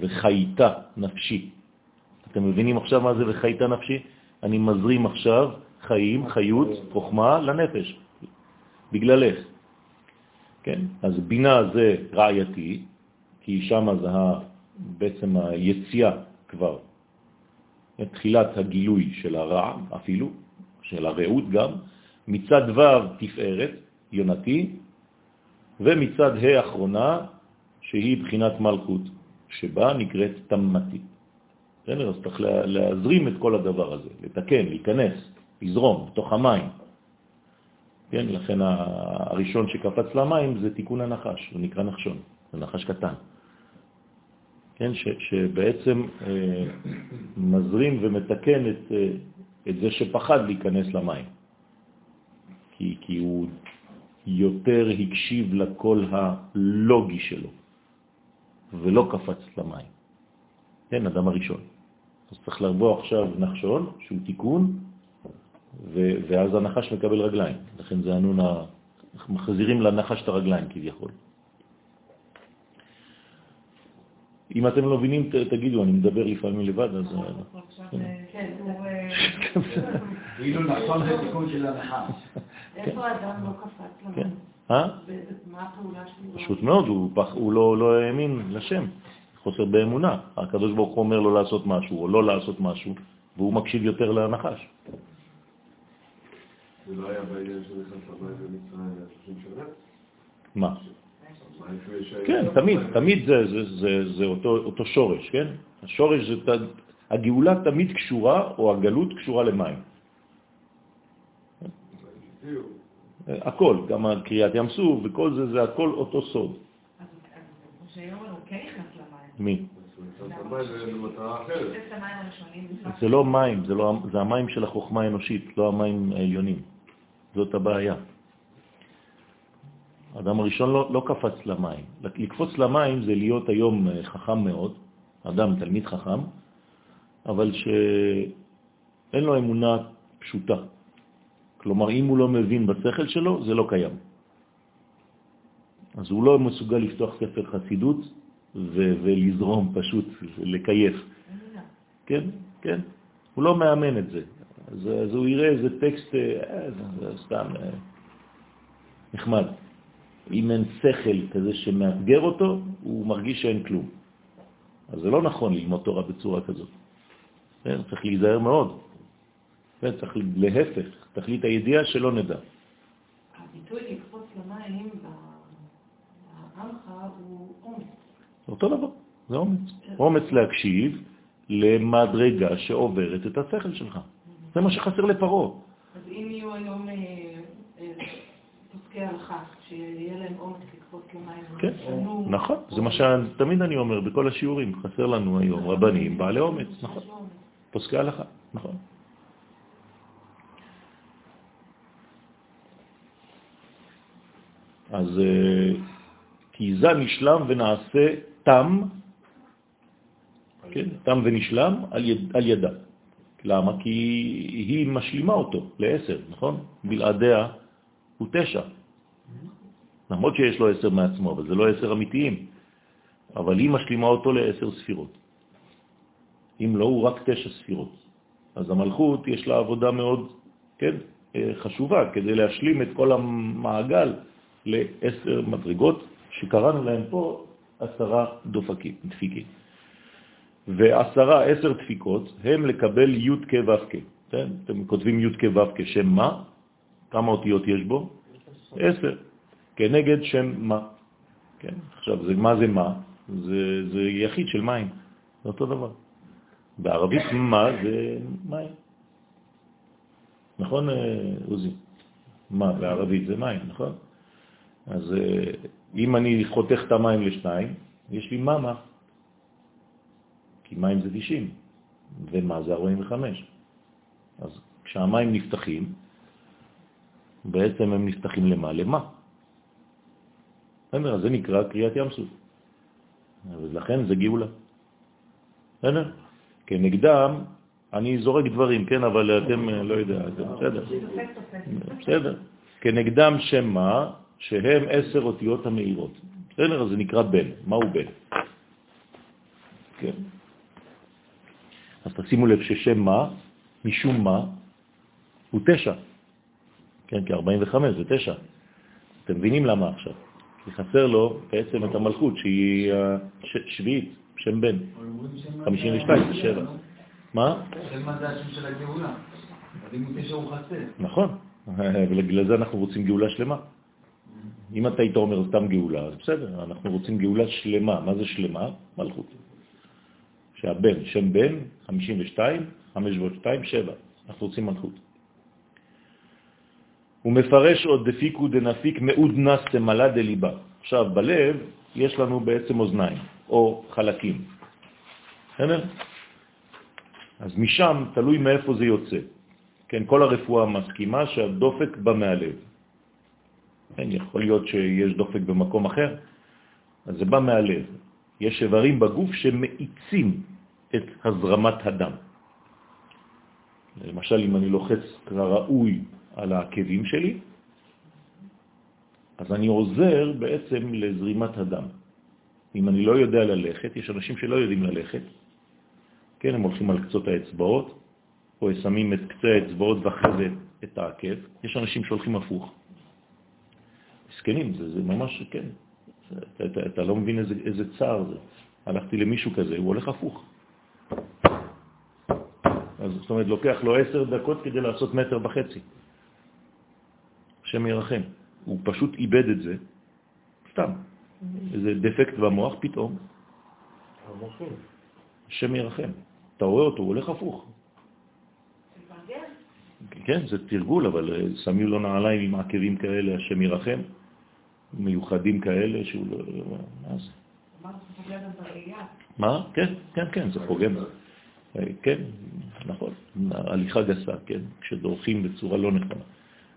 וחייתה נפשי. אתם מבינים עכשיו מה זה וחייתה נפשי? אני מזרים עכשיו חיים, חיות, חוכמה לנפש, בגללך. כן? אז בינה זה רעייתי, כי שם זה בעצם היציאה כבר, תחילת הגילוי של הרע אפילו, של הרעות גם, מצד ו' תפארת, יונתי, ומצד ה' אחרונה, שהיא בחינת מלכות, שבה נקראת תמתי. בסדר? אז צריך להזרים את כל הדבר הזה, לתקן, להיכנס, לזרום בתוך המים. כן, לכן הראשון שקפץ למים זה תיקון הנחש, הוא נקרא נחשון, זה נחש קטן. כן, ש, שבעצם אה, מזרים ומתקן את, אה, את זה שפחד להיכנס למים. כי, כי הוא יותר הקשיב לקול הלוגי שלו, ולא קפץ למים. כן, אדם הראשון. אז צריך לבוא עכשיו נחשון, שהוא תיקון, ואז הנחש מקבל רגליים. לכן זה הנון, מחזירים לנחש את הרגליים כביכול. אם אתם לא מבינים, תגידו, אני מדבר לפעמים לבד, אז... כן. כן, כאילו נכון זה תיקון של הנחש. איפה האדם לא קפץ למים? כן. אה? מה הפעולה שלו? פשוט מאוד, הוא לא, לא האמין לשם, חוסר באמונה. הקדוש ברוך הוא אומר לו לעשות משהו או לא לעשות משהו, והוא מקשיב יותר לנחש. זה לא היה בעניין של נכנס למים במצרים ל-30 שנה? מה? כן, תמיד, תמיד זה, זה, זה, זה אותו, אותו שורש, כן? השורש זה, הגאולה תמיד קשורה, או הגלות קשורה למים. הכל, גם קריאת ים סוף וכל זה, זה הכל אותו סוד. כן. מי? זה לא מים, זה, לא, זה המים של החוכמה האנושית, לא המים העליונים. זאת הבעיה. האדם הראשון לא, לא קפץ למים. לקפוץ למים זה להיות היום אה, חכם מאוד, אדם, תלמיד חכם, אבל שאין לו אמונה פשוטה. כלומר, אם הוא לא מבין בשכל שלו, זה לא קיים. אז הוא לא מסוגל לפתוח ספר חסידות ולזרום פשוט, לקייף. כן, כן. הוא לא מאמן את זה. אז, אז הוא יראה איזה טקסט, אה, זה סתם אה, נחמד. אם אין שכל כזה שמאתגר אותו, הוא מרגיש שאין כלום. אז זה לא נכון ללמוד תורה בצורה כזאת. כן, צריך להיזהר מאוד. כן, צריך להפך, תכלית הידיעה שלא נדע. הביטוי לקפוץ למים בעמך הוא אומץ. אותו דבר, זה אומץ. אומץ להקשיב למדרגה שעוברת את השכל שלך. זה מה שחסר לפרו. אז אם יהיו היום אה, אה, פוסקי הלכה, שיהיה להם אומץ לקפוץ למים, כן, נכון, זה מה שתמיד אני אומר בכל השיעורים, חסר לנו היום רבנים בעלי אומץ, נכון. פוסקי הלכה, נכון. אז אה, כי זה נשלם ונעשה תם, כן, תם ונשלם על, יד, על ידה. למה? כי היא משלימה אותו לעשר, נכון? בלעדיה הוא תשע. למרות שיש לו עשר מעצמו, אבל זה לא עשר אמיתיים. אבל היא משלימה אותו לעשר ספירות. אם לא, הוא רק תשע ספירות. אז המלכות יש לה עבודה מאוד, כן, אה, חשובה, כדי להשלים את כל המעגל לעשר מדרגות, שקראנו להם פה עשרה דופקים, דפיקים. ועשרה, עשר דפיקות, הם לקבל י' כ' ו' כ'. כן? אתם כותבים י' כ' ו' כ', שם מה? כמה אותיות יש בו? עשר. כנגד שם מה. כן? עכשיו, זה, מה זה מה? זה, זה יחיד של מים. זה אותו דבר. בערבית מה זה מים. נכון, אה, עוזי? מה בערבית זה מים, נכון? אז אה, אם אני חותך את המים לשניים, יש לי ממה. כי מים זה 90, ומה זה 45. אז כשהמים נפתחים, בעצם הם נפתחים למה? למה? בסדר? אז זה נקרא קריאת ים סוף. ולכן זה גאולה. בסדר? כנגדם, אני זורק דברים, כן, אבל אתם, אה, לא יודע, בסדר. בסדר. כנגדם שם מה? שהם עשר אותיות המאירות. בסדר? אז זה נקרא בן. מהו בן? כן. אז תשימו לב ששם מה, משום מה, הוא תשע. כן, כי 45 זה תשע. אתם מבינים למה עכשיו? כי חסר לו בעצם את המלכות שהיא אה, שביעית, שם בן. 52 זה שבע. מה? מה זה השם של הגאולה? אז אם הוא תשע הוא חסר. נכון, ובגלל זה אנחנו רוצים גאולה שלמה. אם אתה היית אומר סתם גאולה, אז בסדר, אנחנו רוצים גאולה שלמה. מה זה שלמה? מלכות. שהבן, שם בן, 52, 502, 7. אנחנו רוצים מלכות. הוא מפרש עוד דפיקו דנפיק מאוד נס תמלה דליבה. עכשיו, בלב יש לנו בעצם אוזניים, או חלקים. בסדר? אז משם תלוי מאיפה זה יוצא. כן, כל הרפואה מסכימה שהדופק בא מהלב. כן, יכול להיות שיש דופק במקום אחר, אז זה בא מהלב. יש איברים בגוף שמאיצים את הזרמת הדם. למשל, אם אני לוחץ כראוי על העקבים שלי, אז אני עוזר בעצם לזרימת הדם. אם אני לא יודע ללכת, יש אנשים שלא יודעים ללכת, כן, הם הולכים על קצות האצבעות, או שמים את קצה האצבעות ואחרי זה את העקב. יש אנשים שהולכים הפוך. מסכנים, זה, זה ממש, כן. אתה, אתה, אתה לא מבין איזה, איזה צער זה. הלכתי למישהו כזה, הוא הולך הפוך. אז זאת אומרת, לוקח לו עשר דקות כדי לעשות מטר וחצי. השם ירחם. הוא פשוט איבד את זה, סתם. איזה דפקט במוח פתאום, המוחים. השם ירחם. אתה רואה אותו, הוא הולך הפוך. כן, זה תרגול, אבל אה, שמים לו נעליים עם עקבים כאלה, השם ירחם, מיוחדים כאלה, שהוא לא... מה זה? מה? כן, כן, כן, זה פוגם. אה, כן, נכון, הליכה גסה, כן, כשדורכים בצורה לא נכונה.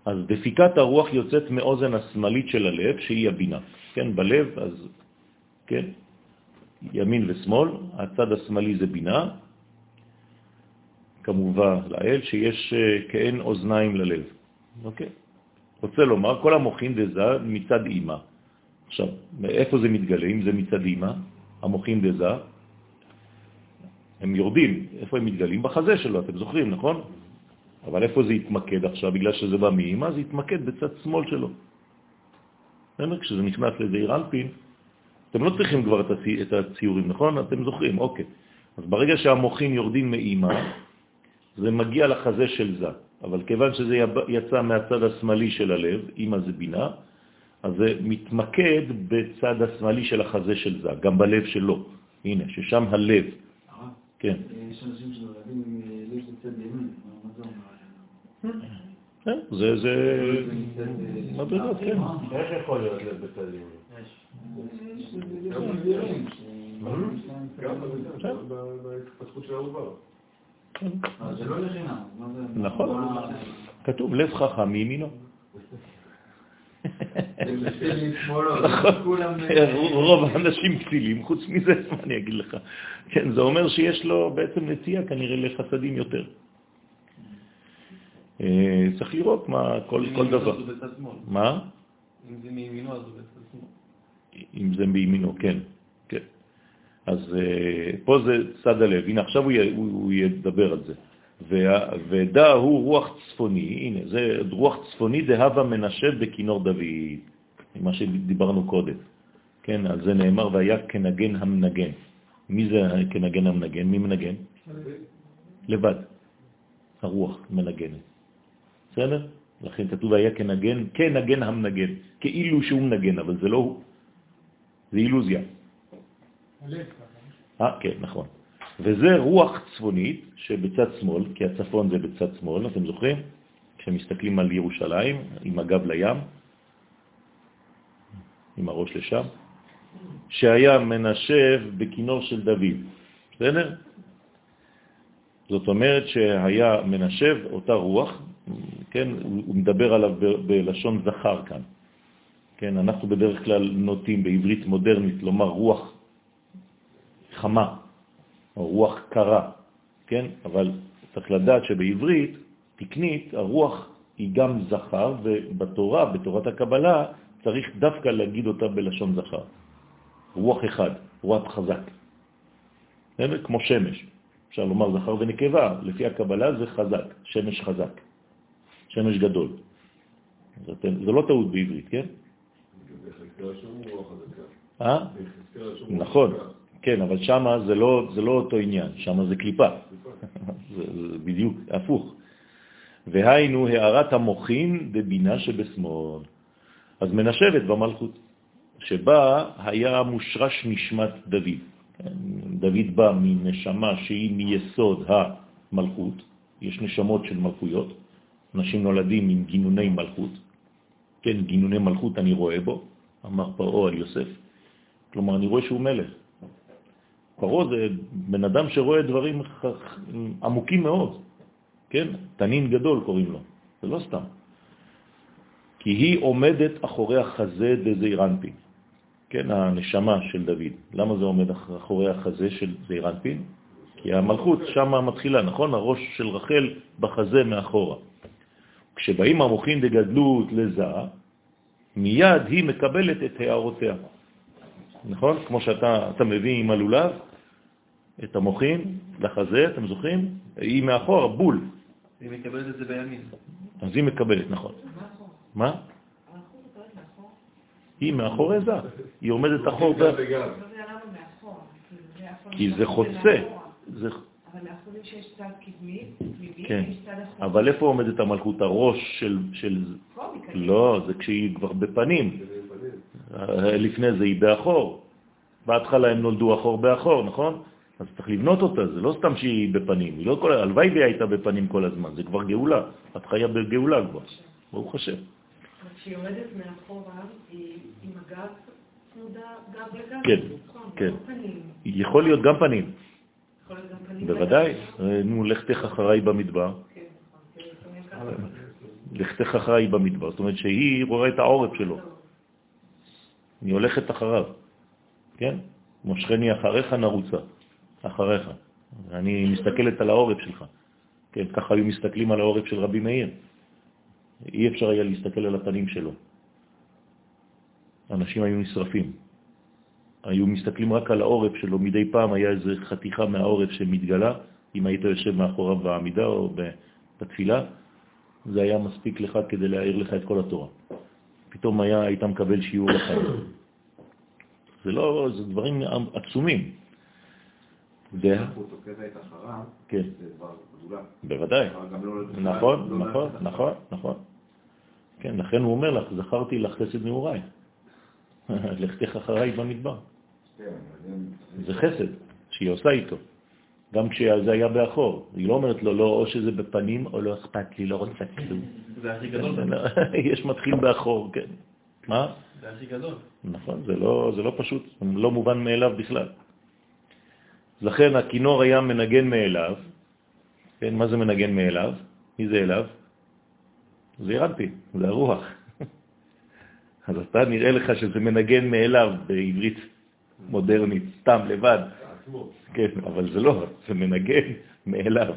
אז דפיקת הרוח יוצאת מאוזן השמאלית של הלב, שהיא הבינה. כן, בלב, אז, כן, ימין ושמאל, הצד השמאלי זה בינה, כמובן לאל, שיש אה, כאין אוזניים ללב. אוקיי? רוצה לומר, כל המוחין דזה מצד אימא. עכשיו, איפה זה מתגלה? אם זה מצד אימא, המוחין דזה, הם יורדים. איפה הם מתגלים? בחזה שלו, אתם זוכרים, נכון? אבל איפה זה יתמקד עכשיו? בגלל שזה בא מאימא, זה יתמקד בצד שמאל שלו. כשזה נכנס לזעיר אנפין, אתם לא צריכים כבר את הציורים, נכון? אתם זוכרים, אוקיי. אז ברגע שהמוחים יורדים מאימא, זה מגיע לחזה של זה. אבל כיוון שזה יצא מהצד השמאלי של הלב, אימא זה בינה, אז זה מתמקד בצד השמאלי של החזה של זה, גם בלב שלו. הנה, ששם הלב. כן. יש אנשים שנולדים עם אה, לב של צד ימין, מה זה אומר? כן, זה, זה... אה, מדרגות, כן. איך יכול להיות לב בצד ימין? גם בהתפתחות של העובר. זה לא לחינם? נכון. כתוב, לב חכם מימינו. נכון. רוב האנשים כסילים, חוץ מזה, מה אני אגיד לך? כן, זה אומר שיש לו בעצם נטייה כנראה לחסדים יותר. אה, צריך לראות מה, כל, מימינו, דבר. מה? אם זה מימינו, אז הוא בצד שמאל. אם זה בימינו, כן. אז אה, פה זה צד הלב. הנה, עכשיו הוא, י, הוא, הוא ידבר על זה. ודע הוא רוח צפוני, הנה, זה רוח צפוני דהבה מנשב בכינור דוד, מה שדיברנו קודם. כן, על זה נאמר, והיה כנגן המנגן. מי זה כנגן המנגן? מי מנגן? לבד. הרוח מנגנת. בסדר? לכן כתוב היה כנגן, כנגן המנגן, כאילו שהוא מנגן, אבל זה לא הוא. זה אילוזיה. אה, כן, נכון. וזה רוח צפונית שבצד שמאל, כי הצפון זה בצד שמאל, אתם זוכרים? כשמסתכלים על ירושלים, עם הגב לים, עם הראש לשם, שהיה מנשב בכינור של דוד. בסדר? זאת אומרת שהיה מנשב אותה רוח, כן, הוא מדבר עליו בלשון זכר כאן. כן, אנחנו בדרך כלל נוטים בעברית מודרנית לומר רוח חמה, או רוח קרה, כן? אבל צריך לדעת שבעברית תקנית הרוח היא גם זכר, ובתורה, בתורת הקבלה, צריך דווקא להגיד אותה בלשון זכר. רוח אחד, רוח חזק. כמו שמש. אפשר לומר זכר ונקבה, לפי הקבלה זה חזק, שמש חזק, שמש גדול. זה לא טעות בעברית, כן? אה? נכון. כן, אבל שמה זה לא, זה לא אותו עניין, שמה זה קליפה. זה, זה בדיוק הפוך. והיינו הערת המוחין דבינה שבשמאל. אז מנשבת במלכות, שבה היה מושרש נשמת דוד. כן, דוד בא מנשמה שהיא מיסוד המלכות, יש נשמות של מלכויות, אנשים נולדים עם גינוני מלכות, כן, גינוני מלכות אני רואה בו, אמר פרעה על יוסף, כלומר אני רואה שהוא מלך. פרעה זה בן אדם שרואה דברים עמוקים מאוד, כן? תנין גדול קוראים לו, זה לא סתם. כי היא עומדת אחורי החזה דזעיר אנפין, כן, הנשמה של דוד. למה זה עומד אחורי החזה של זעיר אנפין? כי המלכות שם מתחילה, נכון? הראש של רחל בחזה מאחורה. כשבאים המוחין דגדלות לזה, מיד היא מקבלת את הערותיה. נכון? כמו שאתה אתה מביא עם הלולב את המוחין לחזה, אתם זוכרים? היא מאחורה, בול. היא מקבלת את זה בימין. אז היא מקבלת, נכון. מאחור. מה? מאחור. היא מאחורי זה. היא עומדת אחור. לא יודע למה מאחור. כאילו, כי זה מאחור, חוצה. אבל יודעים שיש צד קדמי, כן. אבל איפה עומדת המלכות? הראש של... לא, זה כשהיא כבר בפנים. לפני זה היא באחור. בהתחלה הם נולדו אחור באחור, נכון? אז צריך לבנות אותה, זה לא סתם שהיא בפנים. היא לא כל... הלוואי והיא הייתה בפנים כל הזמן, זה כבר גאולה. את חיה בגאולה כבר, ברוך השם. כשהיא יורדת מאחורה, היא עם הגב צמודה גב לגב. כן, נכון, כן. לא פנים. יכול להיות גם פנים, יכול להיות גם פנים. בוודאי. אה, נו, לכתך אחריי במדבר. כן, נכון. כן, לפעמים ככה. לכתך אחריי במדבר. זאת אומרת שהיא רואה את העורף שלו. היא הולכת אחריו, כן? מושכני אחריך נרוצה, אחריך. אני מסתכלת על העורף שלך. כן, ככה היו מסתכלים על העורף של רבי מאיר. אי אפשר היה להסתכל על הפנים שלו. אנשים היו נשרפים. היו מסתכלים רק על העורף שלו, מדי פעם היה איזו חתיכה מהעורף שמתגלה, אם היית יושב מאחוריו בעמידה או בתפילה, זה היה מספיק לך כדי להעיר לך את כל התורה. פתאום היה, היית מקבל שיעור לחיים. זה לא, זה דברים עצומים. כן, גדולה. בוודאי. לא- נכון, לא נכון, נכון, נכון. כן, לכן הוא אומר לך, זכרתי לך חסד נעוריי. לכתך אחריי במדבר. כן, זה- חסד שהיא עושה איתו. גם כשזה היה באחור. היא לא אומרת לו, לא, או שזה בפנים, או לא אכפת לי, לא רוצה כלום. זה הכי גדול. יש מתחיל באחור, כן. מה? זה הכי גדול. נכון, זה לא, זה לא פשוט, לא מובן מאליו בכלל. לכן הכינור היה מנגן מאליו, כן, מה זה מנגן מאליו? מי זה אליו? זה ירנפי, זה הרוח. אז אתה נראה לך שזה מנגן מאליו בעברית מודרנית, סתם, לבד. כן, אבל זה לא, זה מנגן מאליו.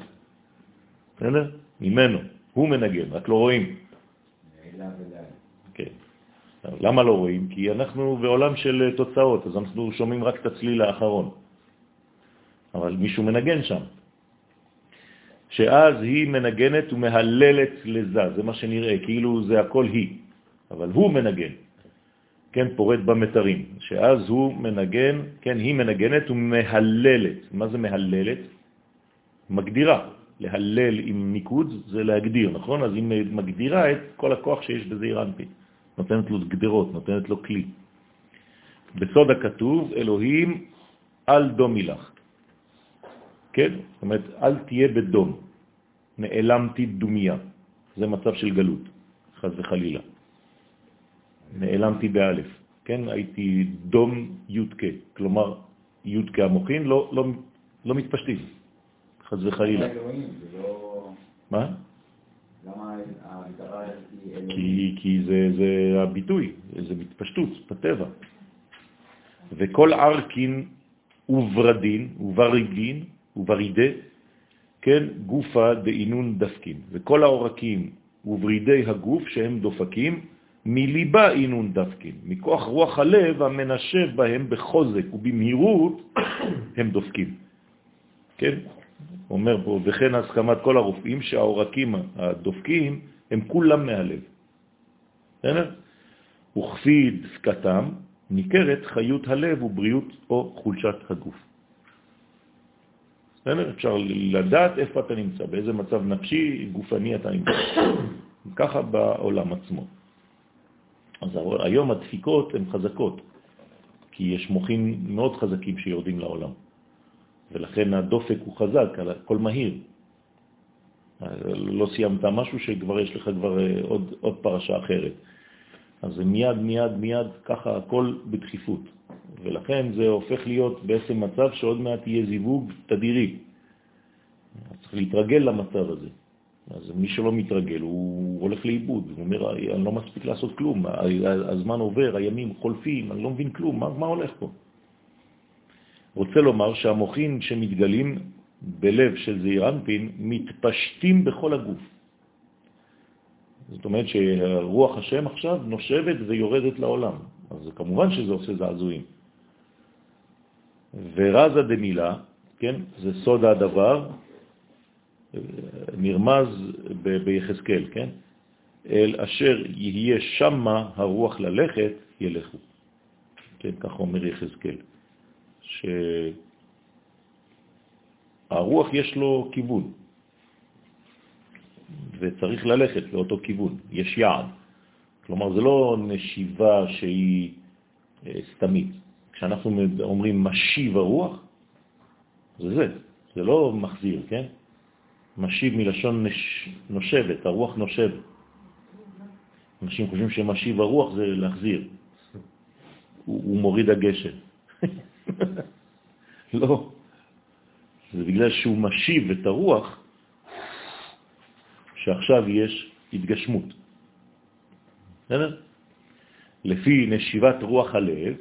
בסדר? ממנו, הוא מנגן, רק לא רואים. לעילה ולעילה. כן. למה לא רואים? כי אנחנו בעולם של תוצאות, אז אנחנו שומעים רק את הצליל האחרון. אבל מישהו מנגן שם. שאז היא מנגנת ומהללת לזה, זה מה שנראה, כאילו זה הכל היא, אבל הוא מנגן, כן, פורט במתרים, שאז הוא מנגן, כן, היא מנגנת ומהללת. מה זה מהללת? מגדירה. להלל עם ניקוד זה להגדיר, נכון? אז היא מגדירה את כל הכוח שיש בזעיר אנפין. נותנת לו גדרות, נותנת לו כלי. בסוד הכתוב, אלוהים אל דומי לך. כן? זאת אומרת, אל תהיה בדום. נעלמתי דומיה. זה מצב של גלות, חז וחלילה. נעלמתי באלף. כן? הייתי דום יודקה. כלומר, יודקה המוחין לא, לא, לא מתפשטים, חז וחלילה. לא... מה? כי, כי זה, זה הביטוי, זה מתפשטות בטבע. וכל ערקין וברדין וברידין וברידה, כן, גופה דאינון דפקין. וכל העורקים וברידי הגוף שהם דופקים, מליבה אינון דפקין. מכוח רוח הלב המנשב בהם בחוזק ובמהירות הם דופקים. כן? אומר פה, וכן הסכמת כל הרופאים שהעורקים הדופקים הם כולם מהלב. בסדר? וכפי דפקתם ניכרת חיות הלב ובריאות או חולשת הגוף. בסדר? אפשר לדעת איפה אתה נמצא, באיזה מצב נפשי, גופני אתה נמצא. ככה בעולם עצמו. אז היום הדפיקות הן חזקות, כי יש מוחים מאוד חזקים שיורדים לעולם. ולכן הדופק הוא חזק, הכל מהיר. לא סיימת משהו שכבר יש לך כבר אה, עוד, עוד פרשה אחרת. אז זה מיד, מיד, מיד, ככה הכל בדחיפות. ולכן זה הופך להיות בעצם מצב שעוד מעט יהיה זיווג תדירי. אז צריך להתרגל למצב הזה. אז מי שלא מתרגל, הוא הולך לאיבוד. הוא אומר, אני לא מספיק לעשות כלום, הזמן עובר, הימים חולפים, אני לא מבין כלום, מה, מה הולך פה? רוצה לומר שהמוחים שמתגלים בלב של זעיר אנפין מתפשטים בכל הגוף. זאת אומרת שרוח השם עכשיו נושבת ויורדת לעולם. אז כמובן שזה עושה זעזועים. ורזה דמילה, כן, זה סוד הדבר, נרמז ביחזקאל, כן? אל אשר יהיה שמה הרוח ללכת, ילכו. כן, כך אומר יחזקאל. שהרוח הרוח יש לו כיוון, וצריך ללכת לאותו כיוון, יש יעד. כלומר, זה לא נשיבה שהיא אה, סתמית. כשאנחנו אומרים משיב הרוח, זה זה, זה לא מחזיר, כן? משיב מלשון נש... נושבת, הרוח נושבת. אנשים חושבים שמשיב הרוח זה להחזיר. הוא, הוא מוריד הגשם. לא. זה בגלל שהוא משיב את הרוח, שעכשיו יש התגשמות. בסדר? לפי נשיבת רוח הלב,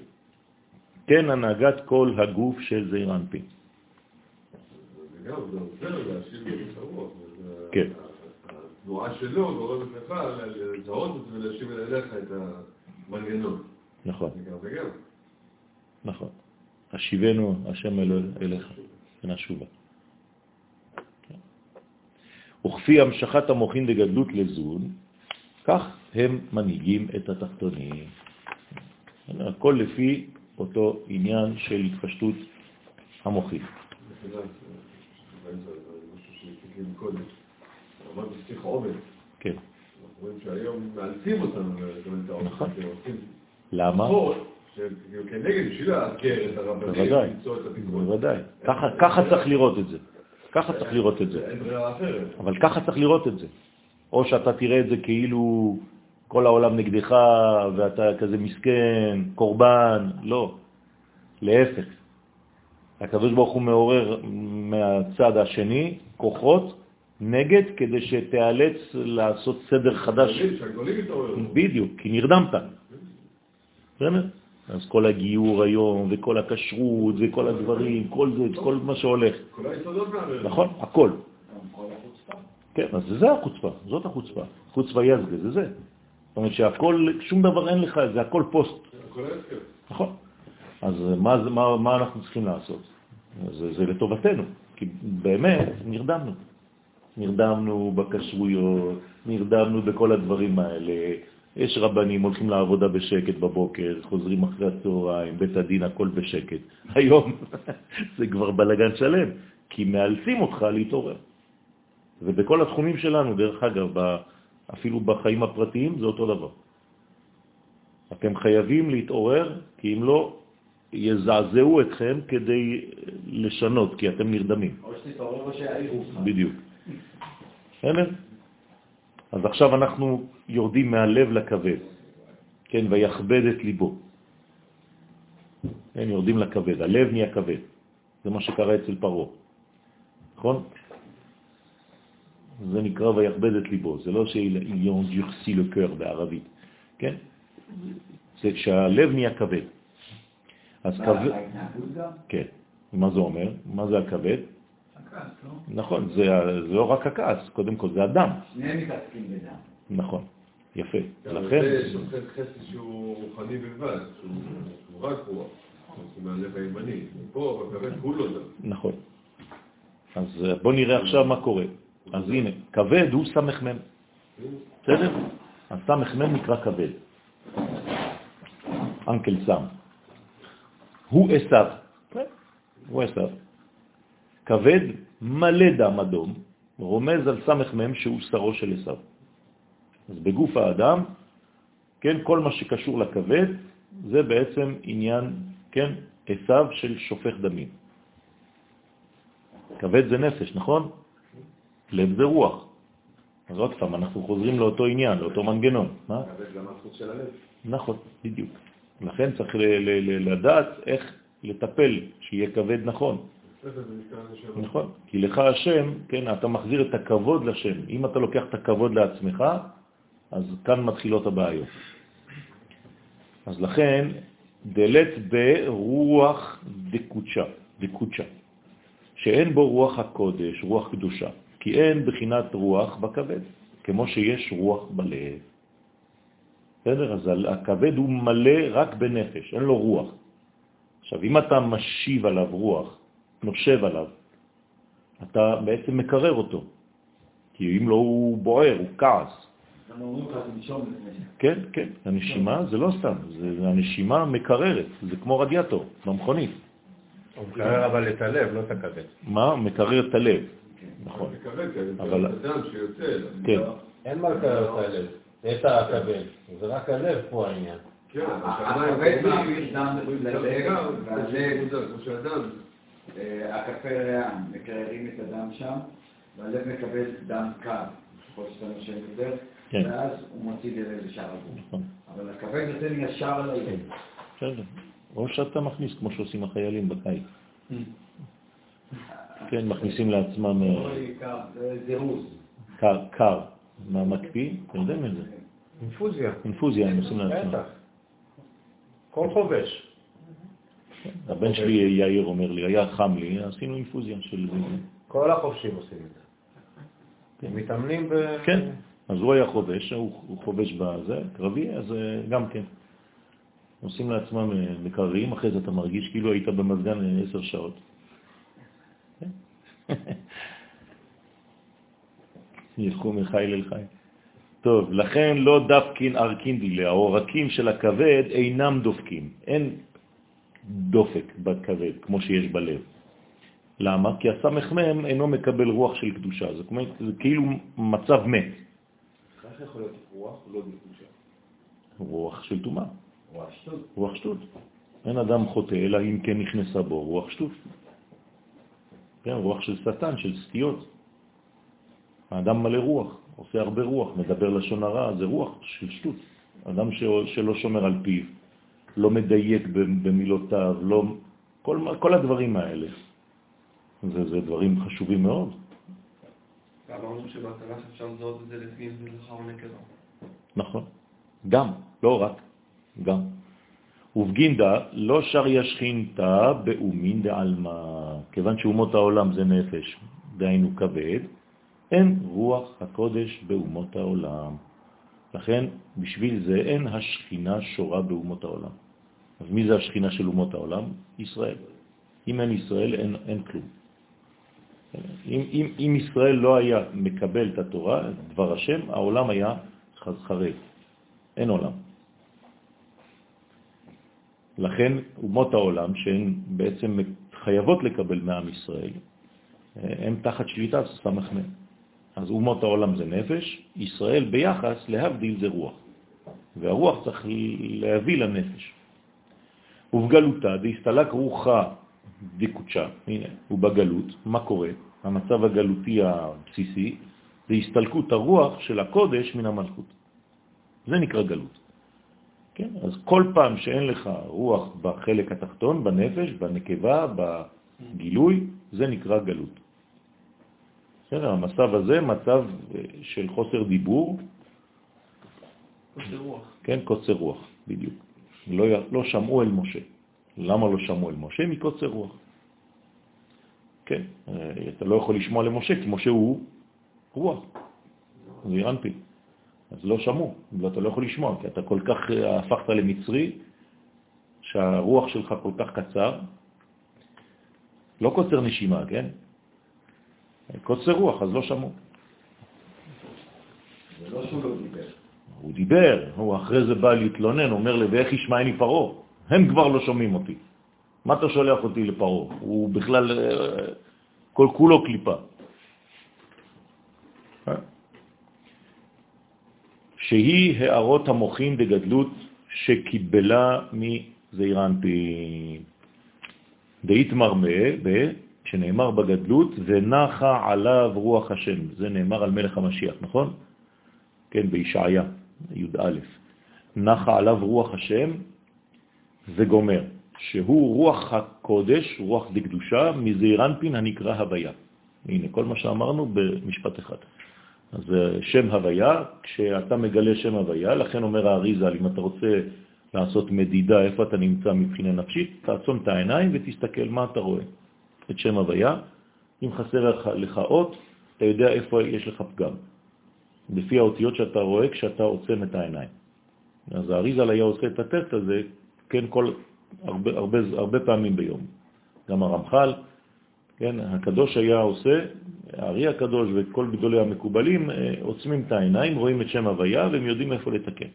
כן הנהגת כל הגוף של זעיר אנפין. זה עוזר להשיב את הרוח. כן. התנועה שלו גורמת לך לזהות את זה ולהשיב אליך את המנגנון. נכון. נכון. השיבנו השם אל- אליך, ונשובה. כן. וכפי המשכת המוחין בגדלות לזון, כך הם מנהיגים את התחתונים. הכל לפי אותו עניין של התפשטות המוחין. כן. רואים שהיום מאלצים אותנו לקבל את עושים למה? כנגד, בשביל לעקר את הרבנים, למצוא את הפתרון. בוודאי. ככה צריך לראות את זה. ככה צריך לראות את זה. אבל ככה צריך לראות את זה. או שאתה תראה את זה כאילו כל העולם נגדך ואתה כזה מסכן, קורבן, לא. להפך. הקדוש ברוך הוא מעורר מהצד השני כוחות נגד כדי שתיאלץ לעשות סדר חדש. בדיוק, כי נרדמת. אז כל הגיור היום, וכל הכשרות, וכל הדברים, כל זה, כל מה שהולך. כל היסודות. נכון? הכל. כן, אז זה החוצפה, זאת החוצפה. חוצפה יזגה, זה זה. זאת אומרת שהכל, שום דבר אין לך, זה הכל פוסט. נכון. אז מה, זה- מה, מה אנחנו צריכים לעשות? זה, זה לטובתנו, כי באמת נרדמנו. נרדמנו בכשרויות, נרדמנו בכל הדברים האלה. יש רבנים, הולכים לעבודה בשקט בבוקר, חוזרים אחרי הצהריים, בית הדין, הכל בשקט. היום זה כבר בלגן שלם, כי מאלצים אותך להתעורר. ובכל התחומים שלנו, דרך אגב, אפילו בחיים הפרטיים זה אותו דבר. אתם חייבים להתעורר, כי אם לא, יזעזעו אתכם כדי לשנות, כי אתם נרדמים. או שתתעורר או שיעירו אותך. בדיוק. בסדר? אז עכשיו אנחנו יורדים מהלב לכבד, כן, ויכבד את ליבו. כן, יורדים לכבד, הלב נהיה כבד. זה מה שקרה אצל פרו. נכון? זה נקרא ויכבד את ליבו, זה לא endurci le cœur בערבית, כן? זה שהלב נהיה כבד. אז כבד? כן. מה זה אומר? מה זה הכבד? הכעס, לא? נכון, זה, זה לא רק הכעס, קודם כל זה הדם. שניהם מתעסקים בדם. נכון, יפה. גם לכן, זה שופט חסד שהוא רוחני בלבד, שהוא רק רוח. הוא מהלב הימני. פה, בכבד, כולו דם. נכון. אז בוא נראה עכשיו מה קורה. אז הנה, כבד הוא סמך מם. בסדר? הסמך מם נקרא כבד. אנקל סם. הוא עשיו. הוא עשיו. כבד מלא דם אדום, רומז על סמך מם שהוא שרו של עשיו. אז בגוף האדם, כן, כל מה שקשור לכבד, זה בעצם עניין, כן, עשיו של שופך דמים. כבד זה נפש, נכון? לב זה רוח. אז עוד פעם, אנחנו חוזרים לאותו עניין, לאותו מנגנון. מה? כבד גם החוץ של הלב. נכון, בדיוק. לכן צריך לדעת איך לטפל, שיהיה כבד נכון. נכון, כי לך השם, כן, אתה מחזיר את הכבוד לשם. אם אתה לוקח את הכבוד לעצמך, אז כאן מתחילות הבעיות. אז לכן, דלת ברוח דקודשה, דקודשה, שאין בו רוח הקודש, רוח קדושה, כי אין בחינת רוח בכבד, כמו שיש רוח בלב. בסדר? אז הכבד הוא מלא רק בנפש, אין לו רוח. עכשיו, אם אתה משיב עליו רוח, נושב עליו, אתה בעצם מקרר אותו. כי אם לא הוא בוער, הוא כעס. כן, כן, הנשימה זה לא סתם, זה, הנשימה מקררת, זה כמו רדיאטור במכונית. הוא מקרר אבל את הלב, לא את הכבד. מה? מקרר את הלב. נכון. אבל-. כן. אין מה לקרר את הלב, את הכבד. זה רק הלב פה העניין. כן, אבל הכבד שהמים מעביר דם ללב, והלב, כמו שאדם, אה, הכף ריאה, מקררים את הדם שם, והלב מקבל דם קר, ככל שאתה נושם יותר. ואז הוא מוציא את זה לשאר הגוף. נכון. אבל הכבד נותן ישר ללב. בסדר. או שאתה מכניס, כמו שעושים החיילים בקיץ. כן, מכניסים לעצמם אה, זירוז. קר, קר. מה מקפיא? אתם יודעים את זה. אינפוזיה. אינפוזיה הם עושים לעצמם. בטח. כל חובש. הבן שלי יאיר אומר לי, היה חם לי, עשינו אינפוזיה של. כל החובשים עושים את זה. מתאמנים ב... כן, אז הוא היה חובש, הוא חובש בזה, קרבי, אז אה, גם כן. עושים לעצמם אה, מקררים, אחרי זה אתה מרגיש כאילו היית במזגן אה, עשר שעות. ילכו מחיל אל חי. טוב, לכן לא דפקין ארקין דילה, העורקים של הכבד אינם דופקים, אין דופק בכבד כמו שיש בלב. למה? כי הסמ"ם אינו מקבל רוח של קדושה, זה, כמו, זה כאילו מצב מת, איך יכול להיות רוח לא בקדושה? רוח של טומאה, הוא השטות. רוח שטות. אין אדם חוטא, אלא אם כן נכנסה בו רוח שטות. כן, רוח של שטן, של סטיות. האדם מלא רוח, עושה הרבה רוח, מדבר לשון הרע, זה רוח של שטות. אדם. שלא שומר על פיו, לא מדייק במילותיו, לא... כל, כל הדברים האלה. זה, זה דברים חשובים מאוד. ואמרנו שבתנ"ך אפשר לזהות את זה לפי אם זה. נכון. גם, לא רק, גם. ובגינדה לא שר ישכינתה באומין דעלמא, כיוון שאומות העולם זה נפש, דהיינו כבד, אין רוח הקודש באומות העולם. לכן, בשביל זה אין השכינה שורה באומות העולם. אז מי זה השכינה של אומות העולם? ישראל. אם אין ישראל, אין, אין כלום. אם, אם, אם ישראל לא היה מקבל את התורה, את דבר השם, העולם היה חרב. אין עולם. לכן אומות העולם, שהן בעצם חייבות לקבל מעם ישראל, הן תחת שליטה סמ"ם. אז אומות העולם זה נפש, ישראל ביחס להבדיל זה רוח. והרוח צריך להביא לנפש. ובגלותה דהסתלק רוחה דקודשה, הנה, ובגלות, מה קורה? המצב הגלותי הבסיסי זה הסתלקות הרוח של הקודש מן המלכות. זה נקרא גלות. כן? אז כל פעם שאין לך רוח בחלק התחתון, בנפש, בנקבה, בגילוי, זה נקרא גלות. בסדר, המצב הזה מצב אה, של חוסר דיבור, קוצר רוח. כן, קוצר רוח, בדיוק. לא, לא שמעו אל משה. למה לא שמעו אל משה? מקוצר רוח. כן, אה, אתה לא יכול לשמוע למשה, כי משה הוא רוח, זה אנפי. אז לא שמעו, ואתה לא יכול לשמוע, כי אתה כל כך אה, הפכת למצרי, שהרוח שלך כל כך קצר, לא קוצר נשימה, כן? קוצר רוח, אז לא שמעו. זה לא שהוא לא דיבר. הוא דיבר, הוא אחרי זה בא להתלונן, אומר לי, ואיך ישמעני פרעה? הם כבר לא שומעים אותי. מה אתה שולח אותי לפרעה? הוא בכלל אה, כל כולו קליפה. שהיא הערות המוחין דגדלות שקיבלה מזעיר אנפין. דהתמרמה, ב- שנאמר בגדלות, ונחה עליו רוח השם. זה נאמר על מלך המשיח, נכון? כן, בישעיה, י"א. נחה עליו רוח השם וגומר, שהוא רוח הקודש, רוח דקדושה, מזעיר אנפין הנקרא הוויה. הנה, כל מה שאמרנו במשפט אחד. אז אה, שם הוויה, כשאתה מגלה שם הוויה, לכן אומר האריזה, אם אתה רוצה לעשות מדידה איפה אתה נמצא מבחינה נפשית, תעצום את העיניים ותסתכל מה אתה רואה. את שם הוויה, אם חסר לך, לך אות, אתה יודע איפה יש לך פגם. לפי האותיות שאתה רואה כשאתה עוצם את העיניים. אז האריזל היה עושה את הטסט הזה, כן, כל, הרבה, הרבה, הרבה פעמים ביום. גם הרמח"ל, כן, הקדוש היה עושה, הארי הקדוש וכל גדולי המקובלים אה, עוצמים את העיניים, רואים את שם הוויה והם יודעים איפה לתקן.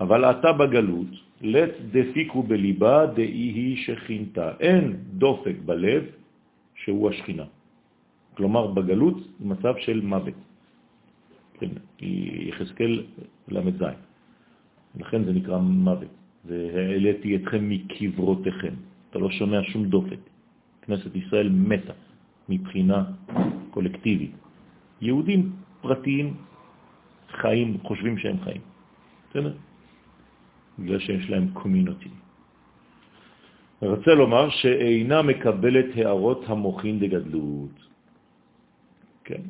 אבל אתה בגלות, לת דפיקו בליבה דאי היא שכינתה. אין דופק בלב שהוא השכינה. כלומר, בגלות מצב של מוות. כן, יחזקאל ל"ז. לכן זה נקרא מוות. והעליתי אתכם מקברותיכם. אתה לא שומע שום דופק. כנסת ישראל מתה מבחינה קולקטיבית. יהודים פרטיים חיים, חושבים שהם חיים. בסדר? בגלל שיש להם קומיונטי. אני רוצה לומר שאינה מקבלת הערות המוחין דגדלות. כן.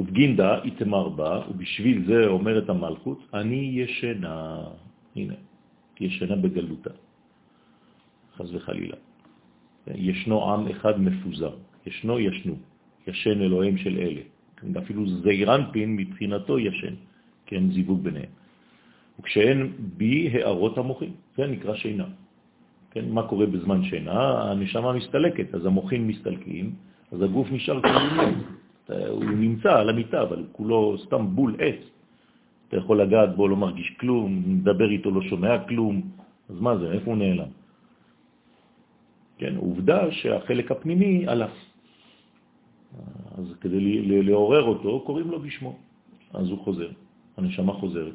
ובגינדה איתמר בה, ובשביל זה אומרת המלכות, אני ישנה. הנה, ישנה בגלותה. חז וחלילה. ישנו עם אחד מפוזר. ישנו ישנו. ישן אלוהים של אלה. אפילו זעירנפין מבחינתו ישן, כי אין זיווג ביניהם. וכשאין בי הערות המוחים, זה נקרא שינה. כן, מה קורה בזמן שינה? הנשמה מסתלקת, אז המוחים מסתלקים, אז הגוף נשאר כאילו הוא נמצא על המיטה, אבל כולו סתם בול עץ. אתה יכול לגעת בו, לא מרגיש כלום, מדבר איתו, לא שומע כלום, אז מה זה, איפה הוא נעלם? כן, עובדה שהחלק הפנימי הלך. אז כדי לעורר אותו, קוראים לו בשמו. אז הוא חוזר, הנשמה חוזרת.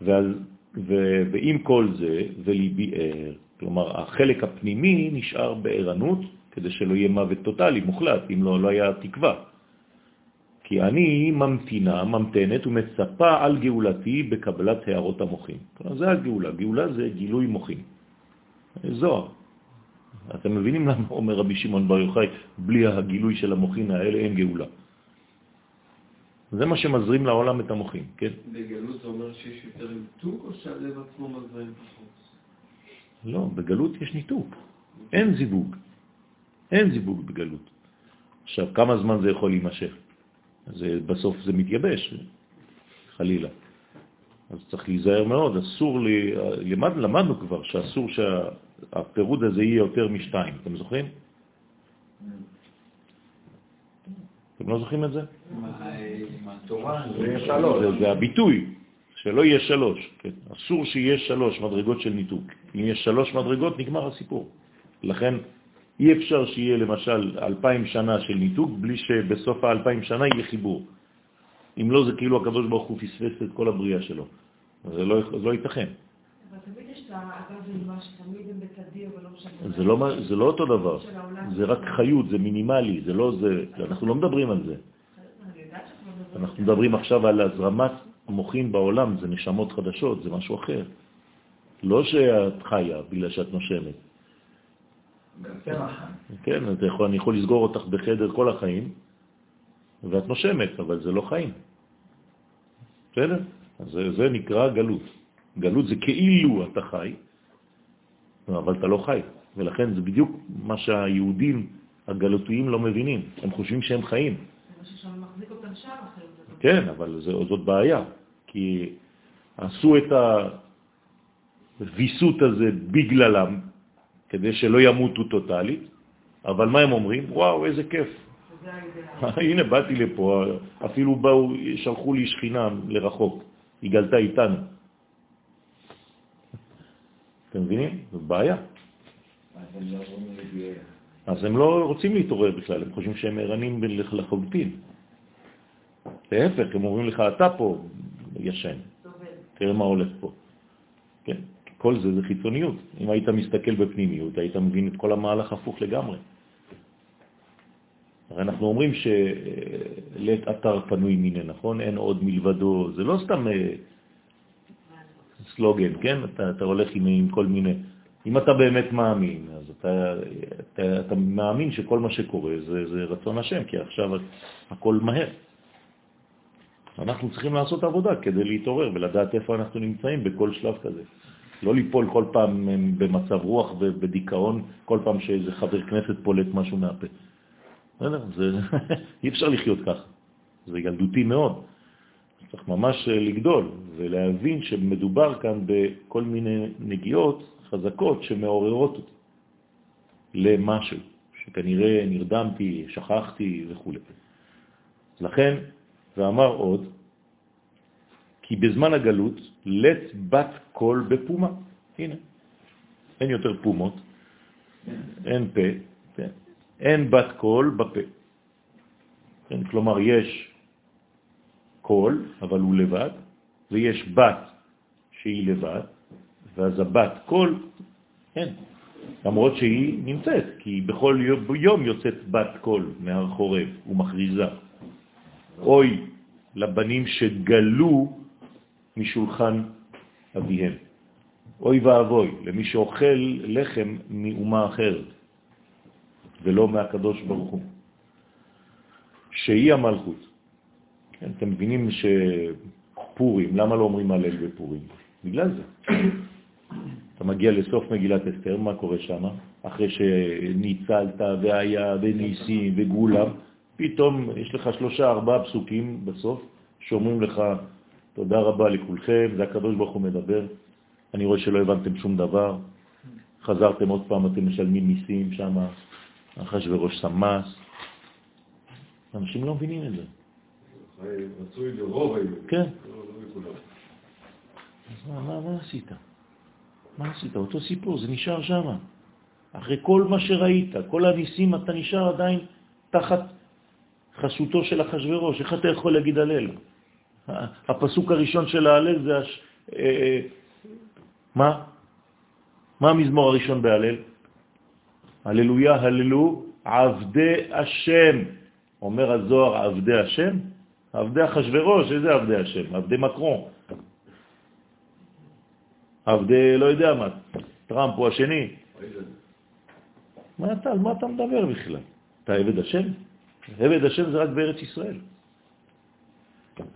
ועל, ו, ועם כל זה, וליבי ער. כלומר, החלק הפנימי נשאר בערנות, כדי שלא יהיה מוות טוטלי, מוחלט, אם לא, לא היה תקווה. כי אני ממתינה, ממתנת ומצפה על גאולתי בקבלת הערות המוחים. כלומר, זה הגאולה. גאולה זה גילוי מוחים. זוהר. אתם מבינים למה אומר רבי שמעון בר יוחאי, בלי הגילוי של המוחין האלה אין גאולה. זה מה שמזרים לעולם את המוחים, כן? בגלות זה אומר שיש יותר ניתוק או שהלב עצמו מזרים פחות? לא, בגלות יש ניתוק. אין זיווג. אין זיווג בגלות. עכשיו, כמה זמן זה יכול להימשך? זה, בסוף זה מתייבש, חלילה. אז צריך להיזהר מאוד, אסור לי, למד, למדנו כבר שאסור שהפירוד הזה יהיה יותר משתיים, אתם זוכרים? אתם לא זוכרים את זה? זה הביטוי, שלא יהיה שלוש. כן? אסור שיהיה שלוש מדרגות של ניתוק. אם יש שלוש מדרגות, נגמר הסיפור. לכן אי אפשר שיהיה למשל אלפיים שנה של ניתוק בלי שבסוף האלפיים שנה יהיה חיבור. אם לא, זה כאילו הקדוש ברוך הוא פספס את כל הבריאה שלו. זה לא, זה לא ייתכן. זה לא, זה לא אותו דבר, זה רק חיות, זה מינימלי, זה לא זה, אנחנו לא מדברים על זה. אנחנו מדברים עכשיו על הזרמת מוחין בעולם, זה נשמות חדשות, זה משהו אחר. לא שאת חיה בגלל שאת נושמת. כן, יכול, אני יכול לסגור אותך בחדר כל החיים, ואת נושמת, אבל זה לא חיים. בסדר? זה, זה נקרא גלות. גלות זה כאילו אתה חי, אבל אתה לא חי. ולכן זה בדיוק מה שהיהודים הגלותיים לא מבינים. הם חושבים שהם חיים. כן, אבל זה, זאת בעיה, כי עשו את הוויסות הזה בגללם, כדי שלא ימותו טוטלית, אבל מה הם אומרים? וואו, איזה כיף. הנה, באתי לפה, אפילו באו, שלחו לי שכינה לרחוק, היא גלתה איתנו. אתם מבינים? זו בעיה. אז הם לא רוצים להתעורר בכלל, הם חושבים שהם ערנים לחלוטין. להפך, הם אומרים לך, אתה פה ישן, תראה מה הולך פה. כן, כל זה זה חיצוניות. אם היית מסתכל בפנימיות, היית מבין את כל המהלך הפוך לגמרי. הרי אנחנו אומרים שלית אתר פנוי מיני, נכון? אין עוד מלבדו, זה לא סתם אה, סלוגן, כן? אתה, אתה הולך עם, עם כל מיני... אם אתה באמת מאמין, אז אתה, אתה, אתה מאמין שכל מה שקורה זה, זה רצון השם, כי עכשיו הכל מהר. אנחנו צריכים לעשות עבודה כדי להתעורר ולדעת איפה אנחנו נמצאים בכל שלב כזה. לא ליפול כל פעם במצב רוח ובדיכאון, כל פעם שאיזה חבר כנסת פולט משהו מהפה. זה, אי אפשר לחיות ככה, זה ילדותי מאוד. צריך ממש לגדול ולהבין שמדובר כאן בכל מיני נגיעות חזקות שמעוררות אותי למשהו, שכנראה נרדמתי, שכחתי וכו'. לכן, ואמר עוד, כי בזמן הגלות לית בת קול בפומה. הנה, אין יותר פומות, אין פה? אין בת קול בפה. כלומר, יש קול, אבל הוא לבד, ויש בת שהיא לבד, ואז הבת קול, אין. למרות שהיא נמצאת, כי בכל יום, יום יוצאת בת קול מהר חורב ומכריזה. אוי לבנים שגלו משולחן אביהם. אוי ואבוי למי שאוכל לחם מאומה אחרת, ולא מהקדוש ברוך הוא. שהיא המלכות. כן, אתם מבינים שפורים, למה לא אומרים הלל בפורים? בגלל זה. אתה מגיע לסוף מגילת אסתר, מה קורה שם? אחרי שניצלת והיה וניסים וגולם, פתאום יש לך שלושה, ארבעה פסוקים בסוף, שאומרים לך, תודה רבה לכולכם, זה הקדוש ברוך הוא מדבר, אני רואה שלא הבנתם שום דבר, חזרתם עוד פעם, אתם משלמים מיסים שם, אחשוורוש שם מס. אנשים לא מבינים את זה. רצוי לרוב היהודים. כן. לא לא לכולם. אז מה, מה, מה עשית? מה עשית? אותו סיפור, זה נשאר שם. אחרי כל מה שראית, כל הניסים, אתה נשאר עדיין תחת חסותו של אחשוורוש. איך אתה יכול להגיד הלל? הפסוק הראשון של ההלל זה... הש... אה, מה? מה המזמור הראשון בהלל? הללויה, הללו, עבדי השם. אומר הזוהר, עבדי השם? עבדי אחשוורוש, איזה עבדי השם? עבדי מקרון. עבדי לא יודע מה, טראמפ הוא השני. מה אתה, על מה אתה מדבר בכלל? אתה עבד השם? עבד השם זה רק בארץ ישראל.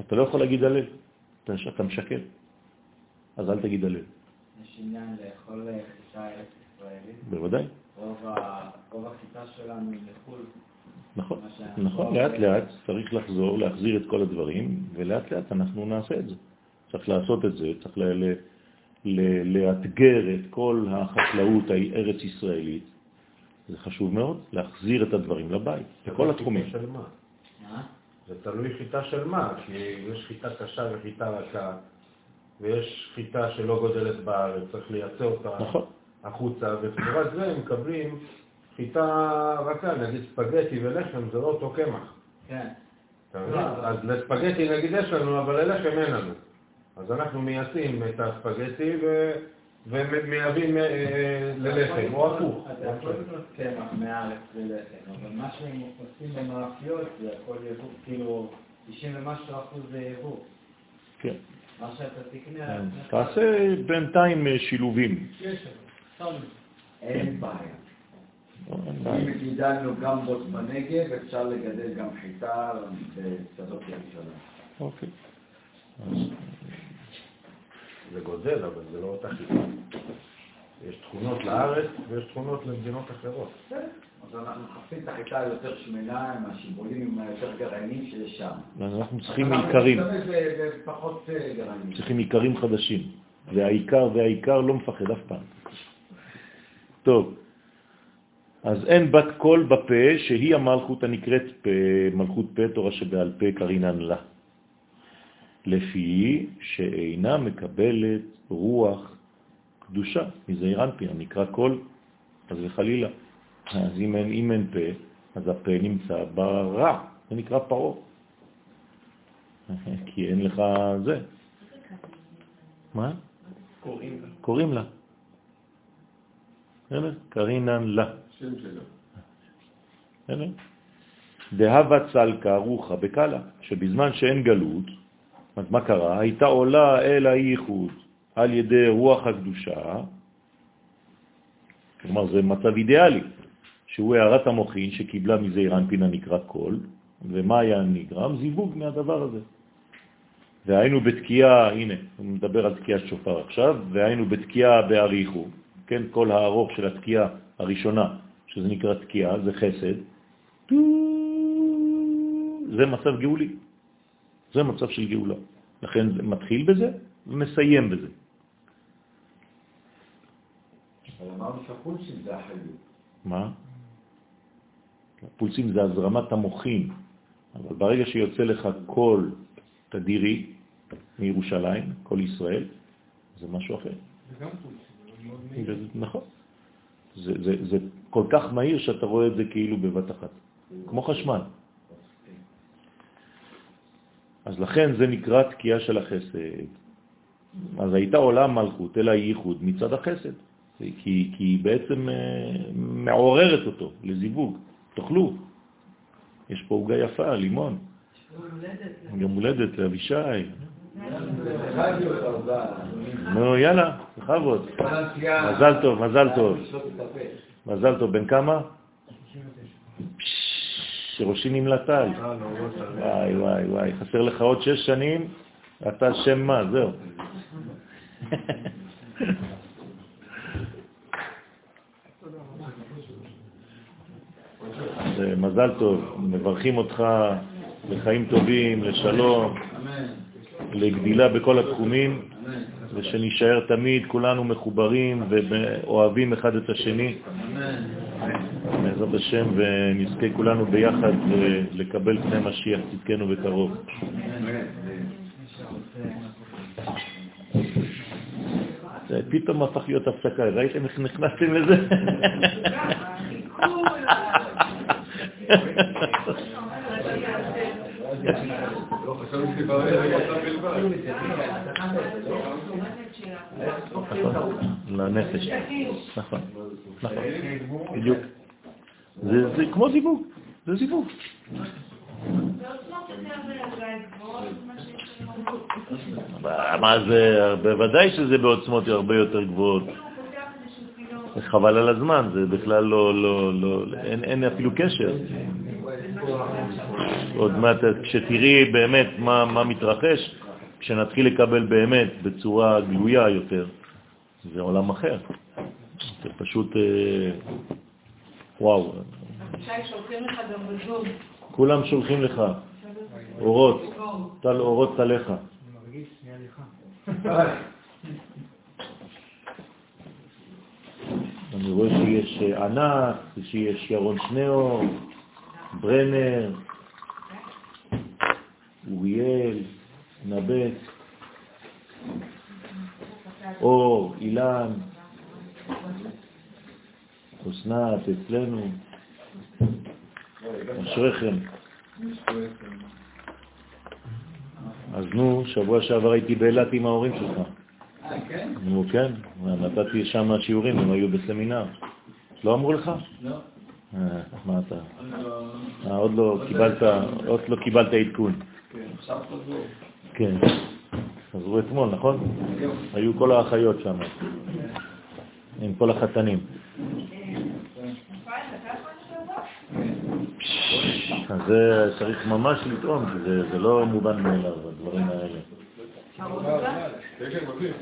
אתה לא יכול להגיד הלל, אתה, אתה משקר. אז אל תגיד הלל. יש עניין לאכול חיטה ארץ ישראלית. בוודאי. רוב החיטה שלנו היא לחו"ל. נכון, נכון, לא- לאט לאט צריך לחזור, להחזיר את כל הדברים, ולאט לאט אנחנו נעשה את זה. צריך לעשות את זה, צריך ל- ל- ל- לאתגר את כל החקלאות הארץ ישראלית. זה חשוב מאוד, להחזיר את הדברים לבית, בכל התחומים. מה? זה תלוי חיטה של מה, כי יש חיטה קשה וחיטה רכה, ויש חיטה שלא גודלת בארץ, צריך לייצא אותה נכון. החוצה, ובתמורת זה הם מקבלים חיטה רכה, נגיד ספגטי ולחם, זה לא אותו קמח. כן. אז לספגטי נגיד יש לנו, אבל ללחם אין לנו. אז אנחנו מייצאים את הספגטי ו... ומייבאים אה, ללחם, או הפוך. אתה יכול לקנות קמח מארץ ללחם, אבל מה שהם עושים במאפיות זה הכל יבוא, כאילו 90 ומשהו אחוז זה יבוא. כן. מה שאתה תקנה... כן. תעשה בינתיים אה, שילובים. אין בעיה. אין בעיה. אם גידלנו גם בוט בנגב, אפשר לגדל גם חיטה בשדות ירושלים. אוקיי. זה גודל, אבל זה לא אותה חיטה. יש תכונות לארץ ויש תכונות למדינות אחרות. אז אנחנו מחפשים את החיטה היותר שמנה, עם השיבולים, עם היותר גרעינים שיש שם. אז אנחנו צריכים עיקרים, אנחנו אה, גרעינים. צריכים עיקרים חדשים. והעיקר והעיקר לא מפחד אף פעם. טוב, אז אין בת קול בפה שהיא המלכות הנקראת פה, מלכות פה, תורה שבעל פה קרינן לה. לפי שאינה מקבלת רוח קדושה מזעיר אנפין, הנקרא קול, אז וחלילה. אז אם אין, אם אין פה, אז הפה נמצא ברע, זה נקרא פרו. כי אין לך זה. מה? קוראים לה. קוראים לה. קרינן לה. שם. בסדר? דהבה צלקה רוחה בקלה, שבזמן שאין גלות, אז מה קרה? הייתה עולה אל הייחוד על ידי רוח הקדושה, כלומר זה מצב אידיאלי, שהוא הערת המוחין שקיבלה מזעיר אנפין הנקרא קול, ומה היה נגרם? זיווג מהדבר הזה. והיינו בתקיעה, הנה, הוא מדבר על תקיעת שופר עכשיו, והיינו בתקיעה באריכו, כן, כל הארוך של התקיעה הראשונה, שזה נקרא תקיעה, זה חסד, זה מצב גאולי, זה מצב של גאולה. לכן זה מתחיל בזה ומסיים בזה. אבל אמרנו שהפולשים זה החיות. מה? פולסים זה הזרמת המוחין, אבל ברגע שיוצא לך קול תדירי, מירושלים, כל ישראל, זה משהו אחר. זה גם מהיר. זה- נכון. זה, זה, זה כל כך מהיר שאתה רואה את זה כאילו בבת אחת, כמו חשמל. אז לכן זה נקרא תקיעה של החסד. אז הייתה עולם מלכות, אלא ייחוד מצד החסד, כי, כי היא בעצם אה, מעוררת אותו לזיווג. תאכלו. יש פה עוגה יפה, לימון. יום הולדת. לאבישי. נו, יאללה, בכבוד. מזל טוב, מזל טוב. מזל טוב, בן כמה? שראשי נמלטל. וואי, וואי, וואי, חסר לך עוד שש שנים, אתה שם מה, זהו. אז, אה, מזל טוב, מברכים אותך לחיים טובים, לשלום, לגדילה בכל התחומים, ושנישאר תמיד כולנו מחוברים ואוהבים אחד את השני. בעזרת השם, ונזכה כולנו ביחד לקבל פני משיח צדקנו בקרוב. פתאום הפך להיות הפסקה, ראיתם איך נכנסתם לזה? לא, חשבתי שדיברתי על אותה בלבד. נכון, לנפש. נכון, נכון, בדיוק. זה כמו זיווג, זה זיווג. מה זה, בוודאי שזה בעוצמות הרבה יותר גבוהות. חבל על הזמן, זה בכלל לא, לא, לא, אין אפילו קשר. עוד מעט, כשתראי באמת מה, מה מתרחש, כשנתחיל לקבל באמת בצורה גלויה יותר, זה עולם אחר. זה פשוט, אה, וואו. כולם שולחים לך אורות, טל אורות. אני לך. אני רואה שיש אה, ענת, שיש ירון שניאור, ברנר, אוריאל, נבט, אור, אילן, אסנת, אצלנו, אשריכם. אז נו, שבוע שעבר הייתי באילת עם ההורים שלך. אה, כן? נו, כן, נתתי שם שיעורים, הם היו בסמינר. לא אמרו לך? לא. אה, מה אתה? אה, עוד לא קיבלת, עוד לא קיבלת עדכון. כן, עכשיו חזרו. כן. חזרו אתמול, נכון? היו כל האחיות שם, עם כל החתנים. אז זה צריך ממש לטעום, כי זה, זה לא מובן מאליו, הדברים האלה. כן, כן, מבין.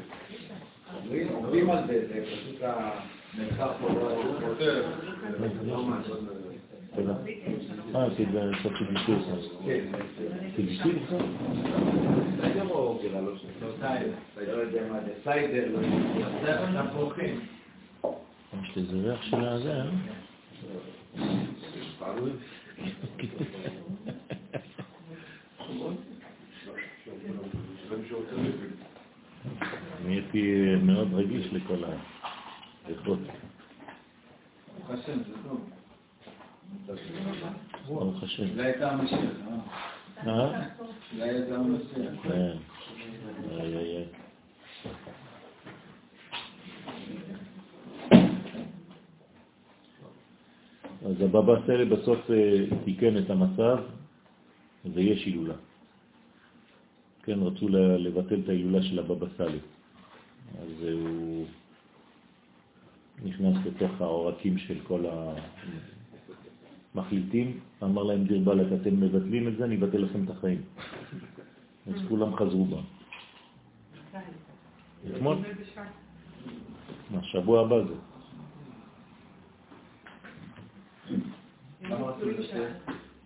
אומרים- אומרים על זה, זה פשוט תודה. אה, c'est du thé, ça. כן, thé, ça סיידר או בירה? לא יודע מה זה, סיידר. יש לזה ריח של הזה, אה? נהייתי מאוד רגיש לכל הריחות. ברוך השם, זה טוב. ברוך השם. אולי הייתה המשיח, אה? אולי הייתה המשיח. כן. איי, איי, איי. אז הבבא סאלי בסוף אה, תיקן את המצב ויש הילולה. כן, רצו לבטל את ההילולה של הבבא סאלי. אז אה, הוא נכנס לתוך העורקים של כל המחליטים, אמר להם דיר באלק, אתם מבטלים את זה, אני אבטל לכם את החיים. אז כולם חזרו בה. אתמול? מה, שבוע הבא זה.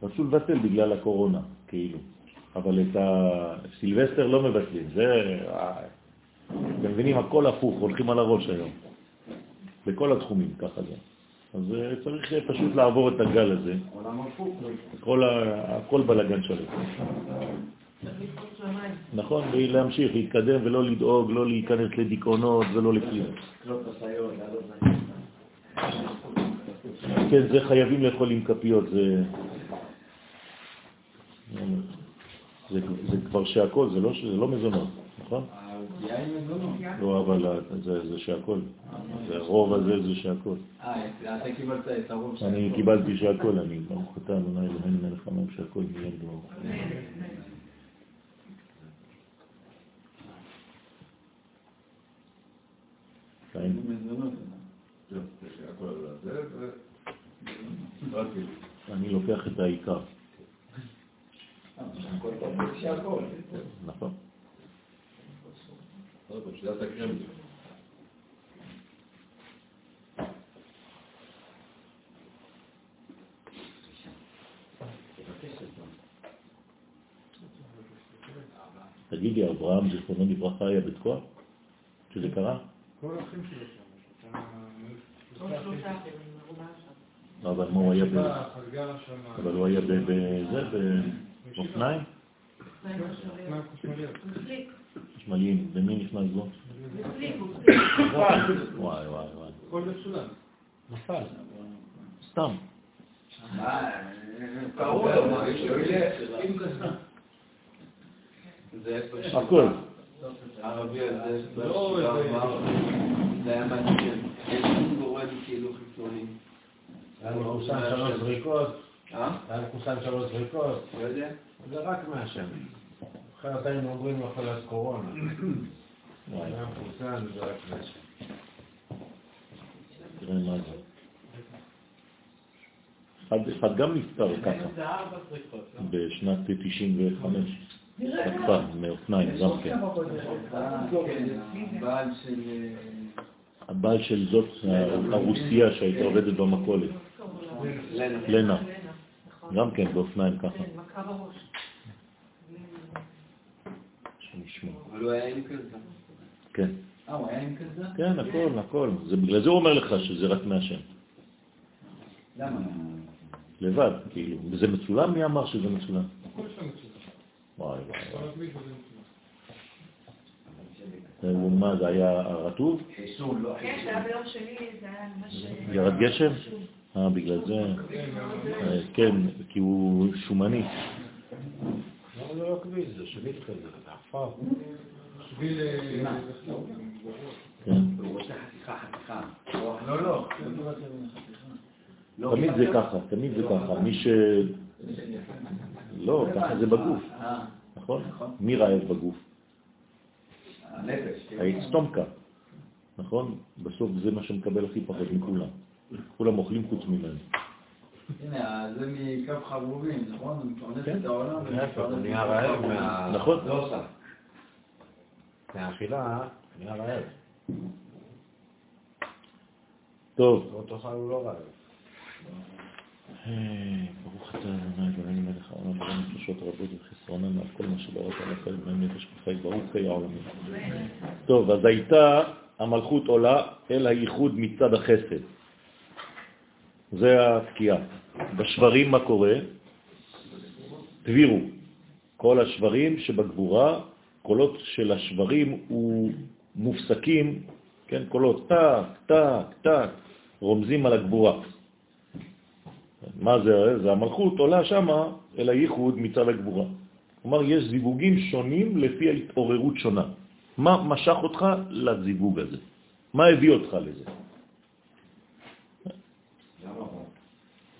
רצו לבטל בגלל הקורונה, כאילו. אבל את הסילבסטר לא מבטלים. זה... אתם מבינים, הכל הפוך, הולכים על הראש היום. בכל התחומים, ככה זה. אז אה, צריך אה, פשוט לעבור את הגל הזה. הפוך. הכל, בלגן שלו. נכון, ולהמשיך, להתקדם ולא לדאוג, לא להיכנס לדיכאונות ולא לכלום. כן, זה חייבים לאכול עם כפיות, זה... זה, זה כבר שהכל, זה לא, זה לא מזונות, נכון? לא, אבל זה, זה שהכל. זה הרוב הזה זה שהכל. אה, אתה קיבלת את הרוב של... אני קיבלתי שהכל, אני ברוך אתה אדוני אלוהינו מלך העולם שהכל דבר. כן. ו... רק כאילו. אני לוקח את העיקר, שהכל. נכון? עוד פעם, שיטת הקרמלין. תגיד לי, אברהם זיכרונו לברכה היה בתקוע? כשזה קרה? כל האחים שלו שם. אבל מה הוא היה ב... חגרה שם. אבל הוא היה ב- בזה, באופניים? חשמליים, ומי נכנס בו? וואי וואי וואי. נפל. סתם. הכל. הערבי הזה, לא, זה- היה מעניין. יש לנו גורם כאילו חיצוני. היה מחוסן שלוש זריקות. אה? היה מחוסן שלוש זריקות. לא יודע. זה רק מהשם. אחרת היינו אומרים לו חולת קורונה. וואי, היה מחוסן, זה רק מהשם. תראה מה זה. אחד, גם נפטר ככה, בשנת 95, בכפר, מאופניים, גם כן. אה, כן, הבעל של... אה, הבעל של זאת, הרוסיה שהייתה עובדת במכולת, לנה. גם כן באופניים ככה. כן, מכה בראש. כן, אה, הוא היה עם כזה? כן, הכל, הכל. זה בגלל זה הוא אומר לך שזה רק מהשם. למה? לבד, כאילו. וזה מצולם? מי אמר שזה מצולם? הכל שם מצולם. וואי וואי. הוא מה, זה היה הרטוב? חיסון, לא כן, זה היה ביום שני, זה היה ממש... ירד גשם? אה, בגלל זה. אה, כן, כי הוא שומני. למה זה לא כביש? זה שביל כזה, זה עפר. שביל... אה, כן. לא, לא. תמיד זה ככה, תמיד זה ככה. מי ש... לא, ככה זה בגוף, אה, נכון? מי רעב בגוף? הנפש. כן. האצטומקה, נכון? בסוף זה מה שמקבל הכי פחות מכולם. כולם אוכלים חוץ ממנו. הנה, זה מקו חרובים, נכון? הוא מפרנס כן. את העולם. הוא נהיה רעב. מה... נכון? לא עושה. מהאכילה, נהיה רעב. טוב. לא תאכל הוא לא רעב. אה, ברוך אתה אדוני אלוהינו מלך העולם ברא נפשות רבות וחסרונן על כל מה שבראת על החיים מהם נפש וחי ברוך חיי העולמים. טוב, אז הייתה המלכות עולה אל הייחוד מצד החסד. זה התקיעה. בשברים מה קורה? תבירו. כל השברים שבגבורה, קולות של השברים הוא מופסקים, כן, קולות טק, טק, טק, רומזים על הגבורה. מה זה? זה המלכות עולה שמה אל הייחוד מצד הגבורה. כלומר, יש זיווגים שונים לפי ההתעוררות שונה. מה משך אותך לזיווג הזה? מה הביא אותך לזה?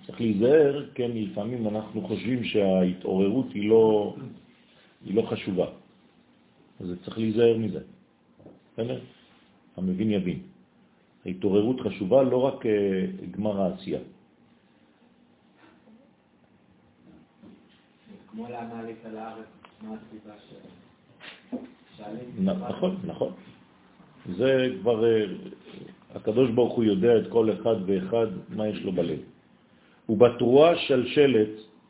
צריך להיזהר, כן, לפעמים אנחנו חושבים שההתעוררות היא לא, היא לא חשובה. אז צריך להיזהר מזה. בסדר? המבין יבין. ההתעוררות חשובה לא רק אה, גמר העשייה. כמו למה עלית לארץ, מה הסיבה ש... שעלית? נ- נכון, נכון. זה כבר, אה, הקדוש ברוך הוא יודע את כל אחד ואחד מה יש לו בלב. ובתרועה שלשלת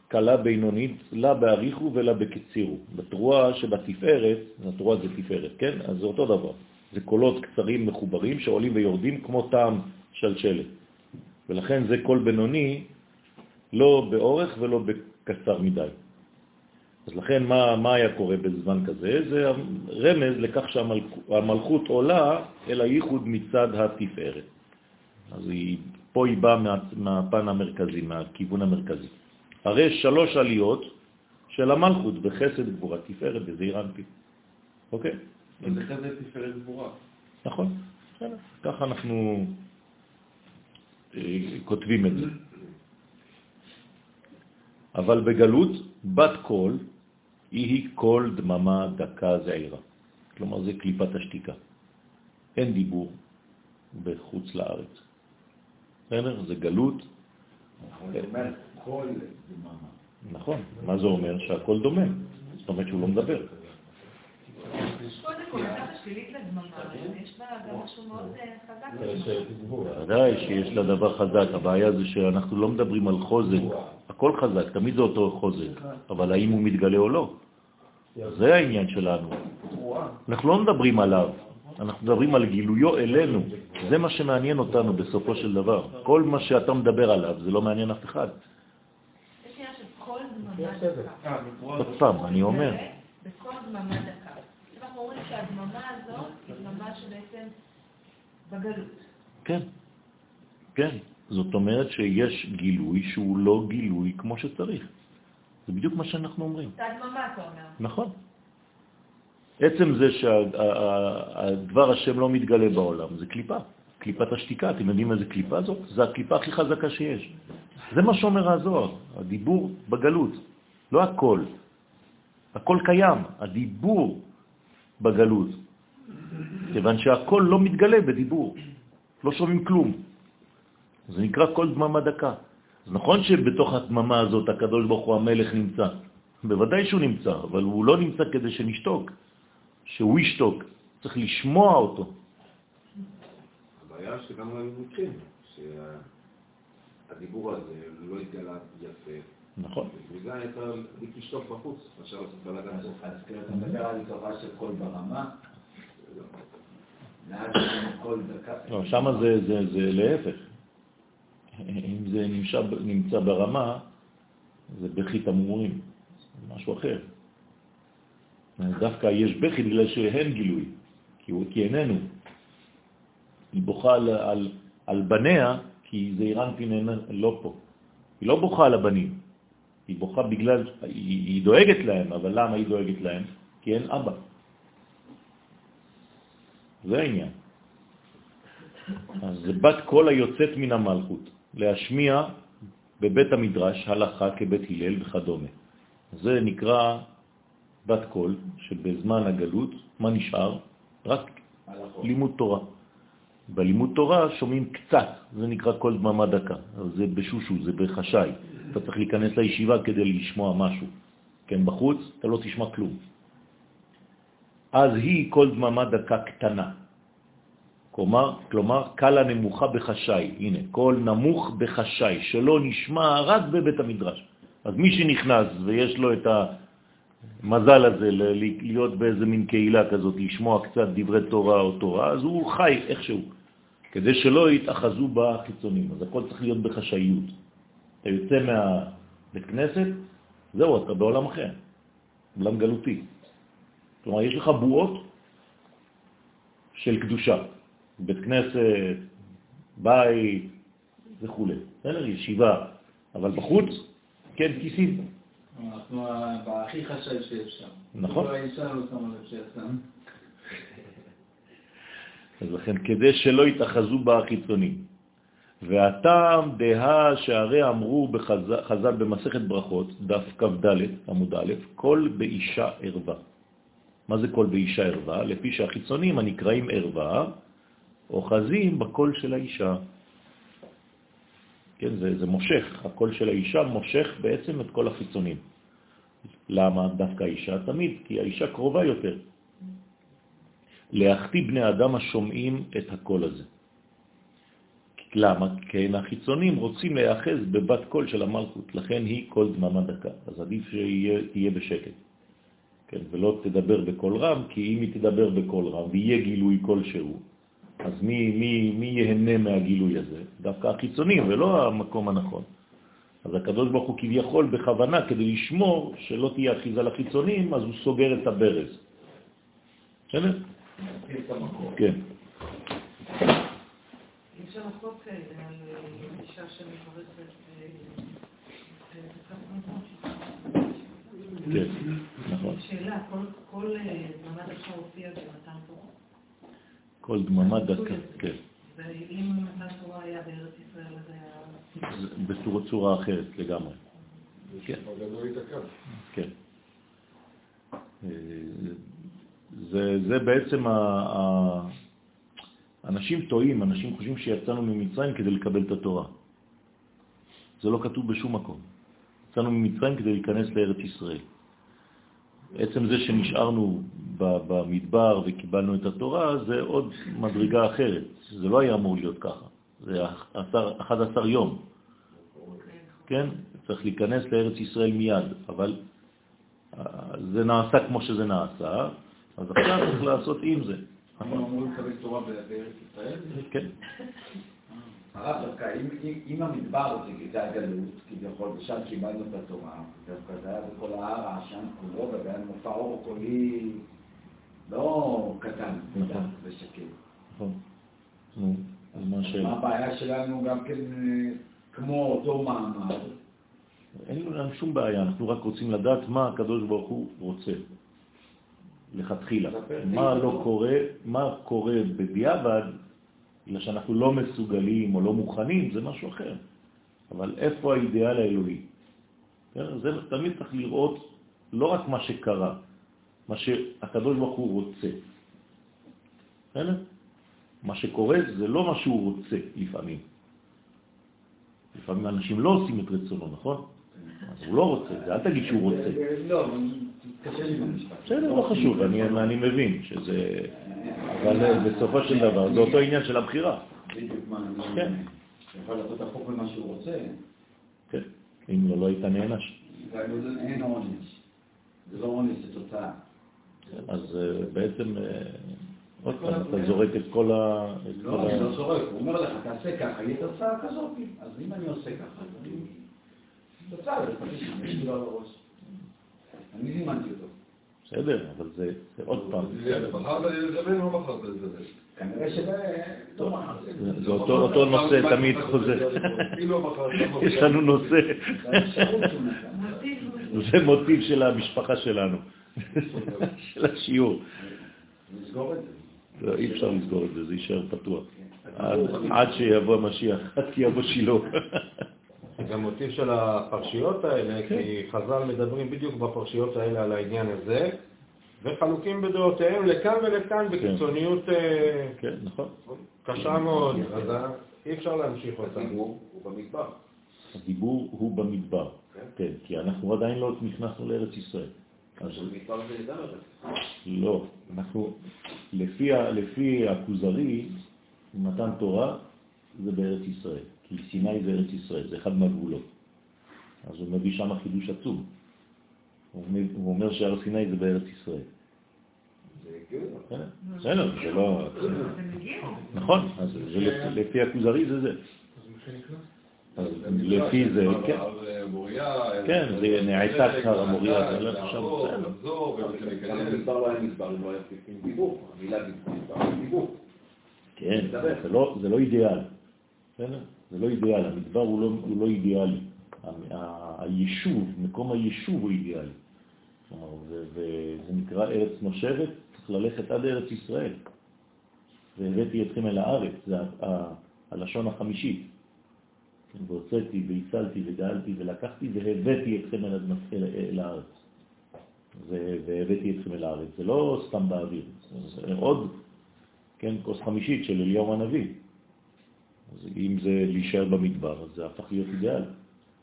קלה בינונית, לה באריכו ולה בקצירו. בתרועה שבתפארת, התרועה זה תפארת, כן? אז זה אותו דבר. זה קולות קצרים מחוברים שעולים ויורדים כמו טעם שלשלת. ולכן זה קול בינוני, לא באורך ולא בקצר מדי. אז לכן מה, מה היה קורה בזמן כזה? זה רמז לכך שהמלכות עולה אל הייחוד מצד התפארת. אז היא, פה היא באה מה, מהפן המרכזי, מהכיוון המרכזי. הרי שלוש עליות של המלכות בחסד גבורה תפארת בזעיר אנפי. אוקיי? זה חסד תפארת גבורה. נכון, בסדר. ככה אנחנו אה, כותבים את זה. אבל בגלות בת קול היא קול דממה דקה זעירה. כלומר זה קליפת השתיקה. אין דיבור בחוץ לארץ. בסדר? זה גלות. נכון. מה זה אומר? שהכל דומה. זאת אומרת שהוא לא מדבר. אה. ודאי שיש לה דבר חזק, הבעיה זה שאנחנו לא מדברים על חוזק, הכל חזק, תמיד זה אותו חוזק, אבל האם הוא מתגלה או לא? זה העניין שלנו. אנחנו לא מדברים עליו, אנחנו מדברים על גילויו אלינו, זה מה שמעניין אותנו בסופו של דבר. כל מה שאתה מדבר עליו, זה לא מעניין אף אחד. אה, עוד פעם, אני אומר, בכל דממה דקה. אנחנו אומרים שהדממה הזאת היא דממה שבעצם בגלות. כן, כן. זאת אומרת שיש גילוי שהוא לא גילוי כמו שצריך. זה בדיוק מה שאנחנו אומרים. זה הדממה, אתה אומר. נכון. עצם זה שהדבר השם לא מתגלה בעולם, זה קליפה, קליפת השתיקה. אתם יודעים איזה קליפה זאת? זה הקליפה הכי חזקה שיש. זה מה שאומר הזוהר, הדיבור בגלות, לא הכל. הכל קיים, הדיבור בגלות. כיוון שהכל לא מתגלה בדיבור, לא שומעים כלום. זה נקרא כל דממה דקה. אז נכון שבתוך הדממה הזאת הקדוש ברוך הוא המלך נמצא. בוודאי שהוא נמצא, אבל הוא לא נמצא כדי שנשתוק, שהוא ישתוק. צריך לשמוע אותו. הבעיה שגם הנימוקים, שהדיבור הזה לא התגלה יפה. נכון. בגלל אתה עדיף לשתוק בחוץ, מאשר לעשות בלאגן אז כאילו אתה מדבר על תורה של קול ברמה. לא, שם זה, זה, זה להפך. אם זה נמצא, ברמה, זה בכי תמרורים, זה משהו אחר. דווקא יש בכי בגלל שאין גילוי, כי, הוא, כי איננו. היא בוכה על, על, על בניה, כי זה אירנטין לא פה. היא לא בוכה על הבנים, היא בוכה בגלל, היא, היא דואגת להם, אבל למה היא דואגת להם? כי אין אבא. זה העניין. אז זה בת קול היוצאת מן המלכות, להשמיע בבית המדרש הלכה כבית הלל וכדומה. זה נקרא בת קול, שבזמן הגלות, מה נשאר? רק לימוד תורה. בלימוד תורה שומעים קצת, זה נקרא כל דממה דקה, זה בשושו, זה בחשאי. אתה צריך להיכנס לישיבה כדי לשמוע משהו. כן, בחוץ אתה לא תשמע כלום. אז היא כל דממה דקה קטנה. כלומר, כלומר קלה נמוכה בחשאי. הנה, קול נמוך בחשאי, שלא נשמע רק בבית המדרש. אז מי שנכנס ויש לו את המזל הזה להיות באיזה מין קהילה כזאת, לשמוע קצת דברי תורה או תורה, אז הוא חי איכשהו, כדי שלא יתאחזו בחיצונים. אז הכל צריך להיות בחשאיות. אתה יוצא מהבית כנסת, זהו, אתה בעולם אחר, עולם גלותי. כלומר, יש לך בועות של קדושה, בית כנסת, בית וכו'. בסדר? ישיבה, אבל בחוץ, כן, כיסים. אנחנו בהכי חשאי שאפשר. נכון. לא לא. אז לכן, כדי שלא יתאחזו בחיצונים. והטעם דה שהרי אמרו בחז"ל בחז... במסכת ברכות, דף כ"ד עמוד א', כל באישה ערווה. מה זה כל באישה ערווה? לפי שהחיצונים הנקראים ערווה, אוחזים בקול של האישה. כן, זה, זה מושך, הקול של האישה מושך בעצם את כל החיצונים. למה דווקא האישה? תמיד, כי האישה קרובה יותר. להחטיא בני אדם השומעים את הקול הזה. למה? כי החיצונים רוצים להיאחז בבת קול של המלכות, לכן היא קול דממה דקה. אז עדיף שתהיה בשקט. כן, ולא תדבר בקול רם, כי אם היא תדבר בקול רם ויהיה גילוי כלשהו, אז מי, מי, מי יהנה מהגילוי הזה? דווקא החיצונים ולא המקום הנכון. אז הקדוש ברוך הוא כביכול בכוונה, כדי לשמור שלא תהיה אחיזה לחיצונים, אז הוא סוגר את הברז. בסדר? כן. יש הלכות כאלה על אה, אישה שמברכת אה, אה, כן, נכון. שאלה, כל- אה, מעמד עכשיו הופיע במתן תורה. כל דממה דקה, כן. ואם מתן תורה היה בארץ ישראל, אז היה... זה בצורה צורה אחרת לגמרי. כן. ייתקע. כן. אה, זה, זה בעצם, ה, ה, אנשים טועים, אנשים חושבים שיצאנו ממצרים כדי לקבל את התורה. זה לא כתוב בשום מקום. יצאנו ממצרים כדי להיכנס לארץ ישראל. עצם זה שנשארנו במדבר וקיבלנו את התורה, זה עוד מדרגה אחרת. זה לא היה אמור להיות ככה. זה 11 יום. כן? צריך להיכנס לארץ ישראל מיד, אבל אה, זה נעשה כמו שזה נעשה, אז עכשיו צריך לעשות עם זה. אנחנו אמורים לקבל תורה בארץ ישראל? כן, הרב דווקא, אם- אם- אם המדבר זה זה הגלות, כביכול, ושם קיבלנו את התורה, דווקא זה היה בכל ההר העשן כולו, והיה מופע אור קולי לא קטן, נכון. ושקט. נכון. נו, אז מה השאלה? מה הבעיה שלנו גם כן אה, כמו אותו מעמד? אין לנו שום בעיה, אנחנו רק רוצים לדעת מה הקדוש ברוך הוא רוצה, לכתחילה. מה לא קורה, מה קורה בדיעבד, בגלל שאנחנו לא מסוגלים או לא מוכנים, זה משהו אחר. אבל איפה האידיאל האלוהי? כן, זה תמיד צריך לראות לא רק מה שקרה, מה שהקדוש ברוך הוא רוצה. בסדר? מה שקורה זה לא מה שהוא רוצה לפעמים. לפעמים אנשים לא עושים את רצונו, נכון? הוא לא רוצה, אל תגיד שהוא רוצה. לא, קשה לי במשפט. בסדר, לא חשוב, אני, אני מבין שזה... אבל בסופו של דבר זה אותו עניין של הבחירה. בדיוק מה, אני כן. יכול לעשות הפוך ממה שהוא רוצה. כן, אם לא, לא היית נענש. אין עונש. זה לא עונש, זה תוצאה. אז אה, בעצם, אה, עוד פעם, אתה זורק את כל ה... לא, אני לא זורק, הוא אומר לך, תעשה ככה, יהיה תוצאה כזאת. אז אם אני עושה ככה, אני... יש זימנתי אותו. בסדר, אבל זה זה עוד פעם. בחרת או בחרת? כנראה. לא. זה זה אותו נושא תמיד חוזר. לא לא יש לנו נושא. זה. מוטיב, של המשפחה שלנו, של השיעור. נסגור את זה. לא, אי אפשר לסגור את זה, זה יישאר פתוח. עד, עד שיבוא המשיח, עד כי יבוא שילה. זה מוטיב של הפרשיות האלה, כי חז"ל מדברים בדיוק בפרשיות האלה על העניין הזה, וחלוקים בדעותיהם לכאן ולכאן בקיצוניות אה, כן, נכון. קשה מאוד, אז אה, אי אפשר להמשיך אותה. הדיבור הוא במדבר. הדיבור הוא במדבר. כן, כי אנחנו עדיין לא נכנסנו לארץ ישראל. אז. לא, אנחנו, לפי הכוזרי, מתן תורה זה בארץ ישראל, כי סיני זה ארץ ישראל, זה אחד מהגבולות. אז הוא מביא שם חידוש עצום. הוא אומר- שהר סיני זה בארץ ישראל. זה. בסדר? זה לא... נכון, אז לפי- הכוזרי זה זה. אז לפי זה, כן. הר מוריה, כן, זה נעתק הר המוריה, זה הולך שם, בסדר. לא לא. כן, זה לא, זה לא אידיאל. בסדר? זה לא אידיאל, המדבר הוא לא, הוא לא אידיאלי. היישוב, מקום היישוב הוא אידיאלי. כלומר, ו- וזה נקרא ארץ נושבת, צריך ללכת עד ארץ ישראל. והבאתי אתכם אל הארץ, זה הלשון החמישית. כן, והוצאתי והצלתי וגאלתי ולקחתי והבאתי אתכם אל, אל, אל הארץ. והבאתי אתכם אל הארץ. זה לא סתם באוויר, זה עוד כן, כוס חמישית של אליהו הנביא. אז אם זה להישאר במדבר, אז זה הפך להיות אידיאל.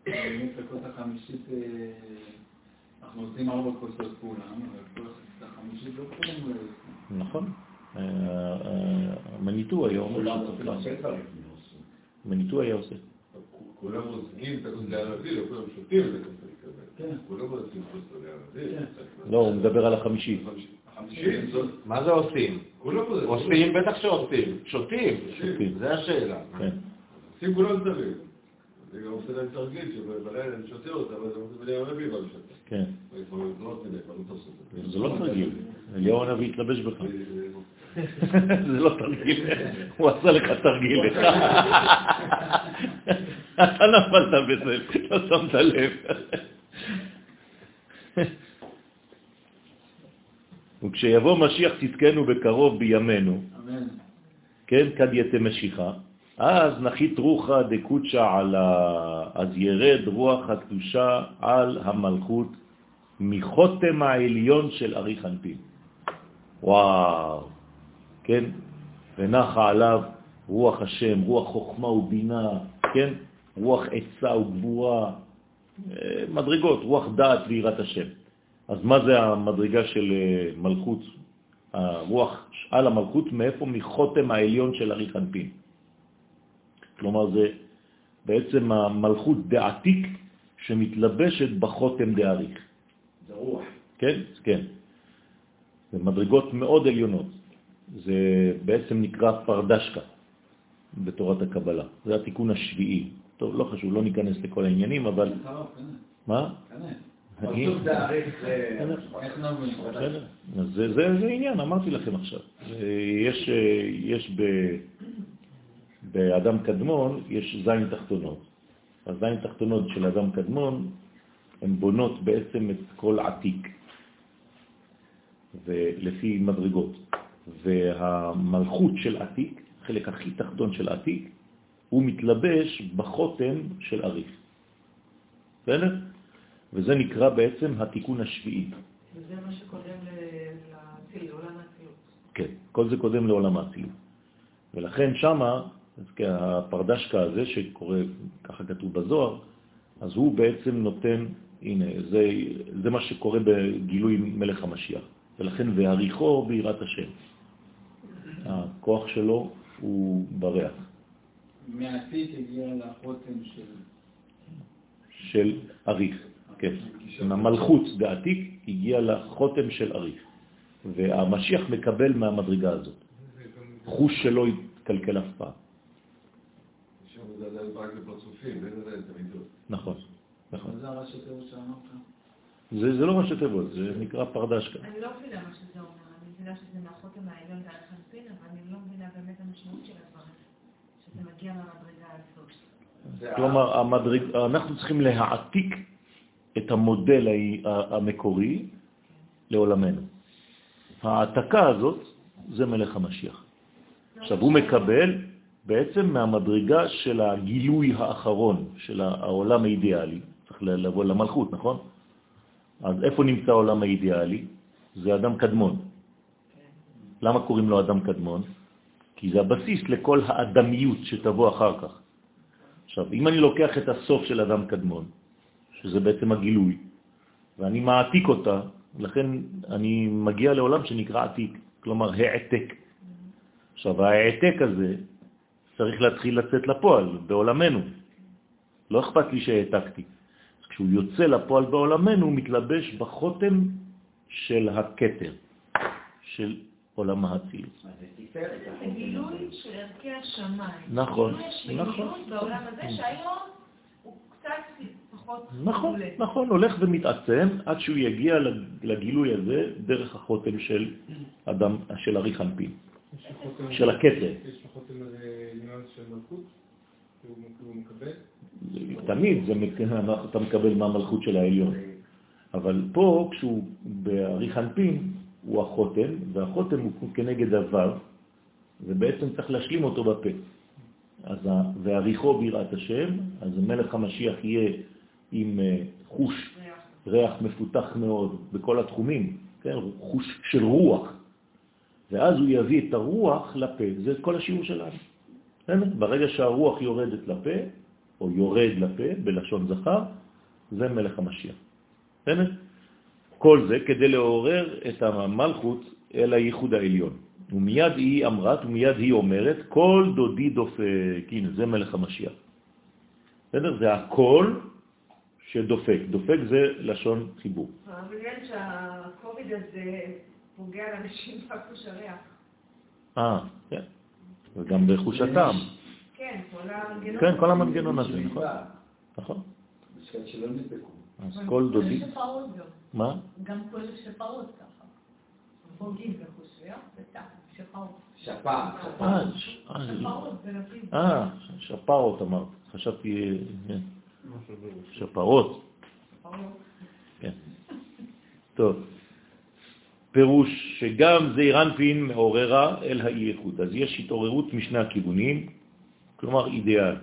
באמת בכוס החמישית, אה, אנחנו עושים ארבע כוסות כולם, אבל החמישית לא כולם לא עושים. נכון. אה, אה, מניטו היה אומר כולם שצריך לעשות. מניטו היה עושה. כולם מוזגים את הכוס לערבי, לא כולם שותים את הכוס כן. לערבי. כולם עושים כוס לערבי. לא, הוא מדבר על החמישית. מה זה עושים? כולם עושים. בטח שעושים. שותים. שותים. זה השאלה. כן. עושים כולם צדדים. אני גם עושה להם תרגיל שבלילה אני שותה אותה, אבל רביעי אבל שותה. כן. אני כבר לא לא תעשו את זה. זה לא תרגיל. אליהו הנביא התלבש בך. זה לא תרגיל. הוא עשה לך תרגיל. אתה נפלת בזה, לא שמת לב. וכשיבוא משיח תתקנו בקרוב בימינו, אמן. כן, כד יתה משיחה, אז נחית רוחה דקוצ'ה על ה... אז ירד רוח הקדושה על המלכות מחותם העליון של ארי חנפין. וואו, כן? ונחה עליו רוח השם, רוח חוכמה ובינה, כן? רוח עצה וגבורה, אה, מדרגות, רוח דעת ויראת השם. אז מה זה המדרגה של אה, מלכות, הרוח על המלכות, מאיפה? מחותם העליון של ארי חנפין. כלומר, זה בעצם המלכות דעתיק שמתלבשת בחותם דאריך. זה רוח. כן? כן. זה מדרגות מאוד עליונות. זה בעצם נקרא פרדשקה בתורת הקבלה. זה התיקון השביעי. טוב, לא חשוב, לא ניכנס לכל העניינים, אבל... מה? דאריך זה... זה, זה, זה עניין, אמרתי לכם עכשיו. יש, יש ב, באדם קדמון, יש זין תחתונות. הזין תחתונות של אדם קדמון, הן בונות בעצם את כל עתיק, ולפי מדרגות. והמלכות של עתיק, החלק הכי תחתון של עתיק, הוא מתלבש בחותם של אריך. בסדר? וזה נקרא בעצם התיקון השביעי. וזה מה שקודם לאציל, לעולם האצילות. כן, כל זה קודם לעולם האצילות. ולכן שמה, אז כן, הפרדשקה הזה שקורה, ככה כתוב בזוהר, אז הוא בעצם נותן, הנה, זה, זה מה שקורה בגילוי מלך המשיח. ולכן והריחו ביראת השם. הכוח שלו הוא בריח, מהעתיד הגיע לחותם של... של אריך. כן, המלכות בעתיק הגיע לחותם של אריך. והמשיח מקבל מהמדרגה הזאת. חוש שלא יתקלקל אף פעם. נכון, נכון. זה לא ראשי תיבות, זה נקרא פרדשקה. אני לא מבינה מה שזה אומר, אני מבינה שזה מהחותם העליון דרך חנפין, אבל אני לא מבינה באמת המשמעות של הדברים, שזה מגיע מהמדרגה הזאת. כלומר, המדרג, אנחנו צריכים להעתיק את המודל המקורי לעולמנו. ההעתקה הזאת זה מלך המשיח. עכשיו, הוא מקבל בעצם מהמדרגה של הגילוי האחרון של העולם האידיאלי, צריך לבוא למלכות, נכון? אז איפה נמצא העולם האידיאלי? זה אדם קדמון. למה קוראים לו אדם קדמון? כי זה הבסיס לכל האדמיות שתבוא אחר כך. עכשיו, אם אני לוקח את הסוף של אדם קדמון, שזה בעצם הגילוי, ואני מעתיק אותה, לכן אני מגיע לעולם שנקרא עתיק, כלומר העתק. עכשיו, ההעתק הזה צריך להתחיל לצאת לפועל בעולמנו. לא אכפת לי שהעתקתי. אז כשהוא יוצא לפועל בעולמנו, הוא מתלבש בחותם של הכתר, של עולם האצילות. זה גילוי של ערכי השמיים. נכון, גילוי נכון. בעולם הזה שהיום קצת פחות נכון. נכון, הולך ומתעצם עד שהוא יגיע לגילוי הזה דרך החותם של אדם, של ארי חנפין, של הכתר. יש חותם של מלכות? הוא מקבל? תמיד זה, מק- אתה מקבל מהמלכות של העליון. אבל פה, כשהוא בארי חנפין, הוא החותם, והחותם הוא כנגד הוו, ובעצם צריך להשלים אותו בפה. אז והריחו ביראת השם, אז מלך המשיח יהיה עם אה, חוש ריח מפותח מאוד בכל התחומים, כן? חוש של רוח. ואז הוא יביא את הרוח לפה, זה כל השיעור שלנו. בסדר? ברגע שהרוח יורדת לפה, או יורד לפה, בלשון זכר, זה מלך המשיח. בסדר? כל זה כדי לעורר את המלכות אל הייחוד העליון. ומיד היא אמרת, ומיד היא אומרת, כל דודי דופק. הנה, זה מלך המשיח. בסדר? זה הכל שדופק. דופק זה לשון חיבור. אבל מעניין שהקוביד הזה פוגע לאנשים בחוש הריח. אה, כן. וגם בחוש הטעם. כן, כל המנגנון. כן, כל המנגנון הזה, נכון? נכון? בשביל שלא נדבקו. אז כל דודי... מה? גם כולל שפעות ככה. שפעת, אה, אה, שפעות. אה, שפרות אמרת. חשבתי... אה, שפרות. שפעות. כן. טוב. פירוש שגם זעיר אנפין מעוררה אל האי-איחוד. אז יש התעוררות משני הכיוונים, כלומר אידיאל.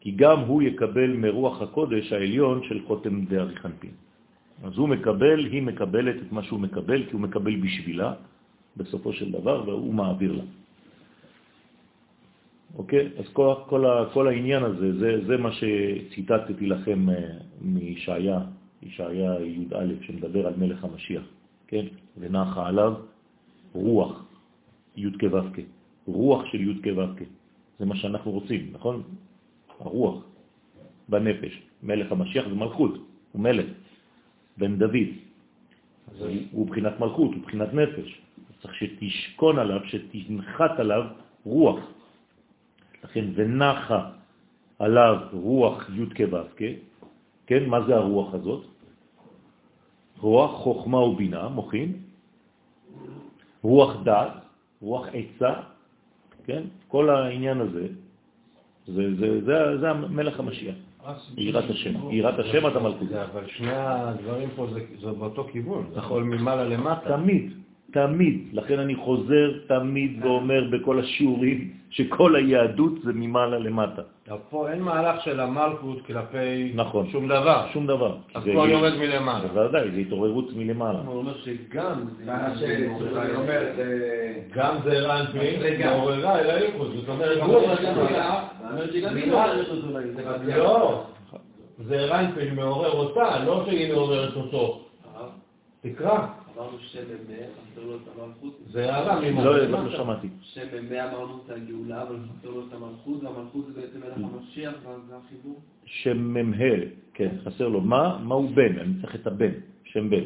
כי גם הוא יקבל מרוח הקודש העליון של חותם דאריך אנפין. אז הוא מקבל, היא מקבלת את מה שהוא מקבל, כי הוא מקבל בשבילה, בסופו של דבר, והוא מעביר לה. אוקיי? אז כל, כל, כל העניין הזה, זה, זה מה שציטטתי לכם אה, מישעיה, ישעיה י"א, שמדבר על מלך המשיח, כן? ונחה עליו רוח, י' כו' כ', רוח של י' כו' כ'. זה מה שאנחנו רוצים, נכון? הרוח בנפש. מלך המשיח זה מלכות, הוא מלך, בן דוד. אז הוא בחינת מלכות, הוא בחינת נפש. צריך שתשכון עליו, שתנחת עליו רוח. לכן ונחה עליו רוח י' כו' כן? מה זה הרוח הזאת? רוח חוכמה ובינה, מוחין, רוח דעת, רוח עצה, כן? כל העניין הזה, זה, זה, זה, זה המלך המשיח, יראת השם. יראת השם אתה מלכות. אבל שני הדברים פה זה- באותו כיוון. זה נכון. ממעלה למטה. תמיד, תמיד. לכן אני חוזר תמיד ואומר בכל השיעורים שכל היהדות זה ממעלה למטה. פה אין מהלך של המלכות כלפי נכון. שום דבר. שום דבר. אז זה- הכל יורד מלמעלה. בוודאי, זה התעוררות מלמעלה. הוא אומר שגם זה? אני זה... גם זה רנפין, רגע. מעוררה אל הייחוד. זאת אומרת, הוא אומר שגם שגם היא מעוררת אותו. זה לא, זה רנפין מעורר אותה, לא שהיא מעוררת אותו. תקרא, אמרנו שם מ"מ, חסר לו את המלכות. זה הערה לא. לא שמעתי. שם מ"מ אמרנו את הגאולה, אבל חסר לו את המלכות, והמלכות זה בעצם מלך המשיח, ואז זה החיבור. שם מ"ה, כן, חסר לו. מה? מה הוא בן? אני צריך את הבן, שם בן.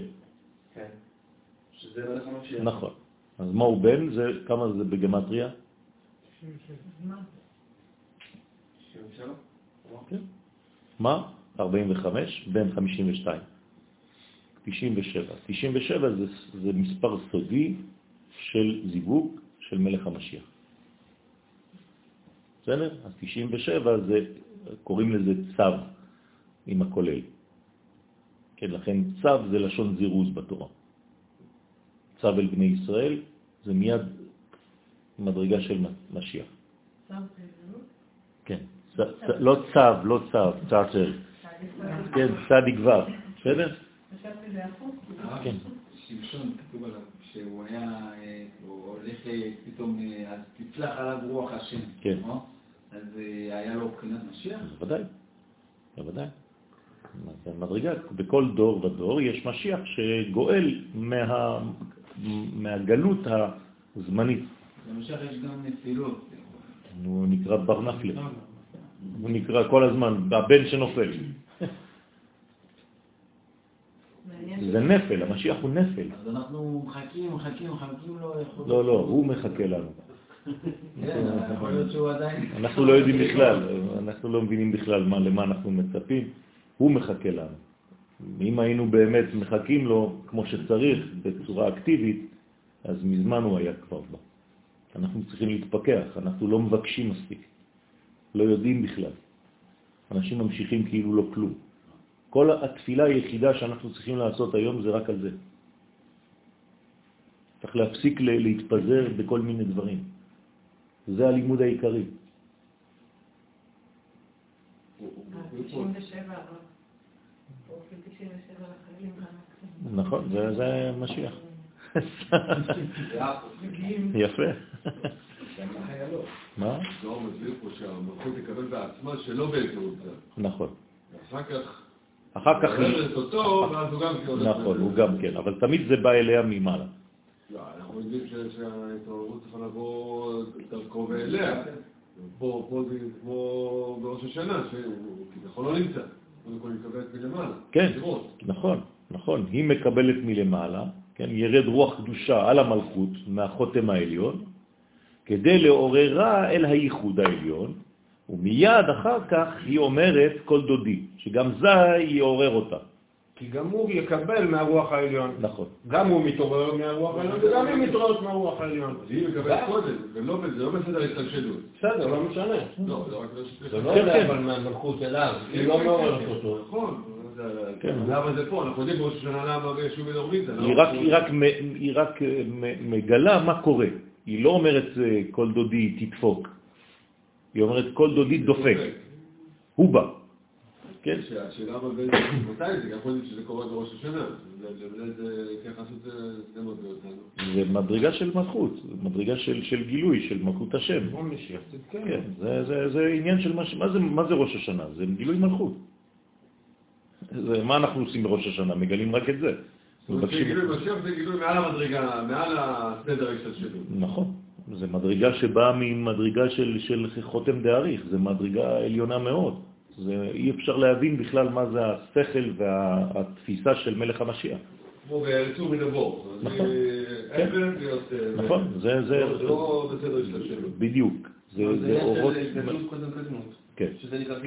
כן. שזה מלך המשיח. נכון. אז מה הוא בן? זה, כמה זה בגמטריה? מה? 45, בן 52. 97. 97 זה, זה מספר סודי של זיווג של מלך המשיח. בסדר? אז 97 זה, קוראים לזה צו עם הכולל. כן, לכן צו זה לשון זירוז בתורה. צו אל בני ישראל זה מיד מדרגה של משיח. פעילות. כן, לא צו, לא צו, צעצר. כן, צדיק ו', בסדר? חשבתי זה הפוך. כן. שמשון, כתוב עליו, שהוא היה, אה, הוא הולך אה, פתאום, אז תצלח עליו רוח השם. כן. לא? אז היה לו בחינת משיח? בוודאי, בוודאי. זה מדרגה, בכל דור ודור יש משיח שגואל מה, מהגלות הזמנית. במשיח יש גם נפילות. הוא נקרא בר נפלה, הוא נקרא כל הזמן הבן שנופל. זה נפל, המשיח הוא נפל. אז אנחנו מחכים, מחכים, מחכים לו. הוא- לא, לא, הוא מחכה לנו. כן. אנחנו לא יודעים בכלל, אנחנו לא מבינים בכלל מה, למה אנחנו מצפים, הוא מחכה לנו. אם היינו באמת מחכים לו כמו שצריך, בצורה אקטיבית, אז מזמן הוא היה כבר בא. אנחנו צריכים להתפקח, אנחנו לא מבקשים מספיק, לא יודעים בכלל. אנשים ממשיכים כאילו לא כלום. כל התפילה היחידה שאנחנו צריכים לעשות היום זה רק על זה. צריך להפסיק להתפזר בכל מיני דברים. זה הלימוד העיקרי. 97, אבל פרופיל 97 לחיילים המקסימום. נכון, זה, זה משיח. יפה. מה? זוהר מסביר פה שהמלכות תקבל בעצמה שלא באמצעות זה. נכון. כך אחר כך, מעוררת אותו, ואז הוא גם כן נכון. הוא גם כן, אבל תמיד זה בא אליה ממעלה. לא, אנחנו יודעים שההתעוררות צריכה לבוא דרכו ואליה. פה זה כמו בראש השנה, שהוא כביכול לא נמצא. היא. כן. נכון, נכון. היא מקבלת מלמעלה, כן, ירד רוח קדושה על המלכות מהחותם העליון, כדי לעוררה אל הייחוד העליון, ומיד אחר כך היא אומרת כל דודי, שגם זה יעורר אותה. כי גם הוא יקבל מהרוח העליון. נכון. גם הוא מתעורר מהרוח העליון וגם היא מתעוררת מהרוח העליון. היא מקבלת קודם, זה לא בסדר השתלשלות. בסדר, לא משנה. לא, זה רק לא זה לא כן, עולה כן. אבל מהמלכות אליו, היא לא מעוררת אותו. נכון. כן. למה זה פה? אנחנו יודעים בראש השנה למה בישוב מדברים. היא רק, היא רק, מ- היא רק אה, מגלה מה קורה. היא לא אומרת אה, כל דודי תדפוק. היא אומרת כל דודי דופק. הוא בא. כן? השאלה אבל מתי זה, יכול להיות שזה קורה בראש השנה. זה התייחסות זה מדרגה של מלכות, זה מדרגה של, של גילוי, של מלכות השם. כן. זה, זה, זה עניין של מה, זה, מה זה ראש השנה? זה גילוי מלכות. זה, מה אנחנו עושים בראש השנה? מגלים רק את זה. זאת אומרת שגילוי משיח זה גילוי מעל המדרגה, מעל הסדר ההשתלשלות. נכון. זה מדרגה שבאה ממדרגה של, של חותם דאריך, זה מדרגה עליונה מאוד. זה, אי אפשר להבין בכלל מה זה השכל והתפיסה של מלך המשיח. כמו ביצור מן הבור. נכון. כן. אה, נכון, זה, זה, לא- לא בסדר השתלשלות. בדיוק. זה, אורות... כן,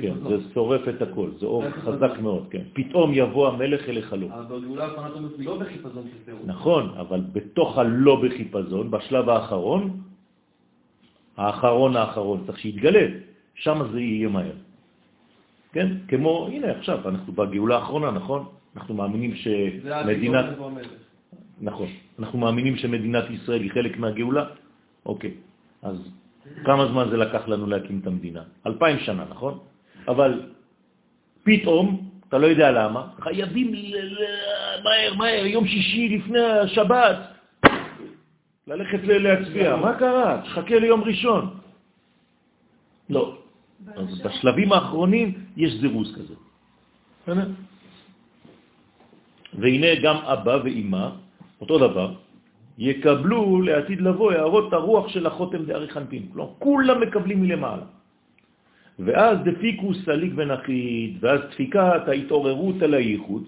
כן. זה שורף את הכל, זה אור חזק. מאוד, כן. פתאום יבוא המלך אליך לא. אבל בגאולה האחרונה אתה לא בחיפזון. נכון, אבל בתוך הלא בחיפזון, בשלב האחרון, האחרון האחרון, צריך שיתגלה, שם זה יהיה מהר. כן? כמו, הנה עכשיו, אנחנו בגאולה האחרונה, נכון? אנחנו מאמינים שמדינת... נכון. אנחנו מאמינים שמדינת ישראל היא חלק מהגאולה? אוקיי. אז כמה זמן זה לקח לנו להקים את המדינה? אלפיים שנה, נכון? אבל פתאום, אתה לא יודע למה, חייבים מהר, מהר, יום שישי לפני השבת, ללכת להצביע. מה קרה? תחכה ליום ראשון. לא. אז בשלבים האחרונים יש זירוז כזה. והנה גם אבא ואימא, אותו דבר, יקבלו לעתיד לבוא הערות הרוח של החותם דארי חנפין. כלומר, כולם מקבלים מלמעלה. ואז דפיקו סליק ונחית, ואז דפיקת ההתעוררות על הייחוד,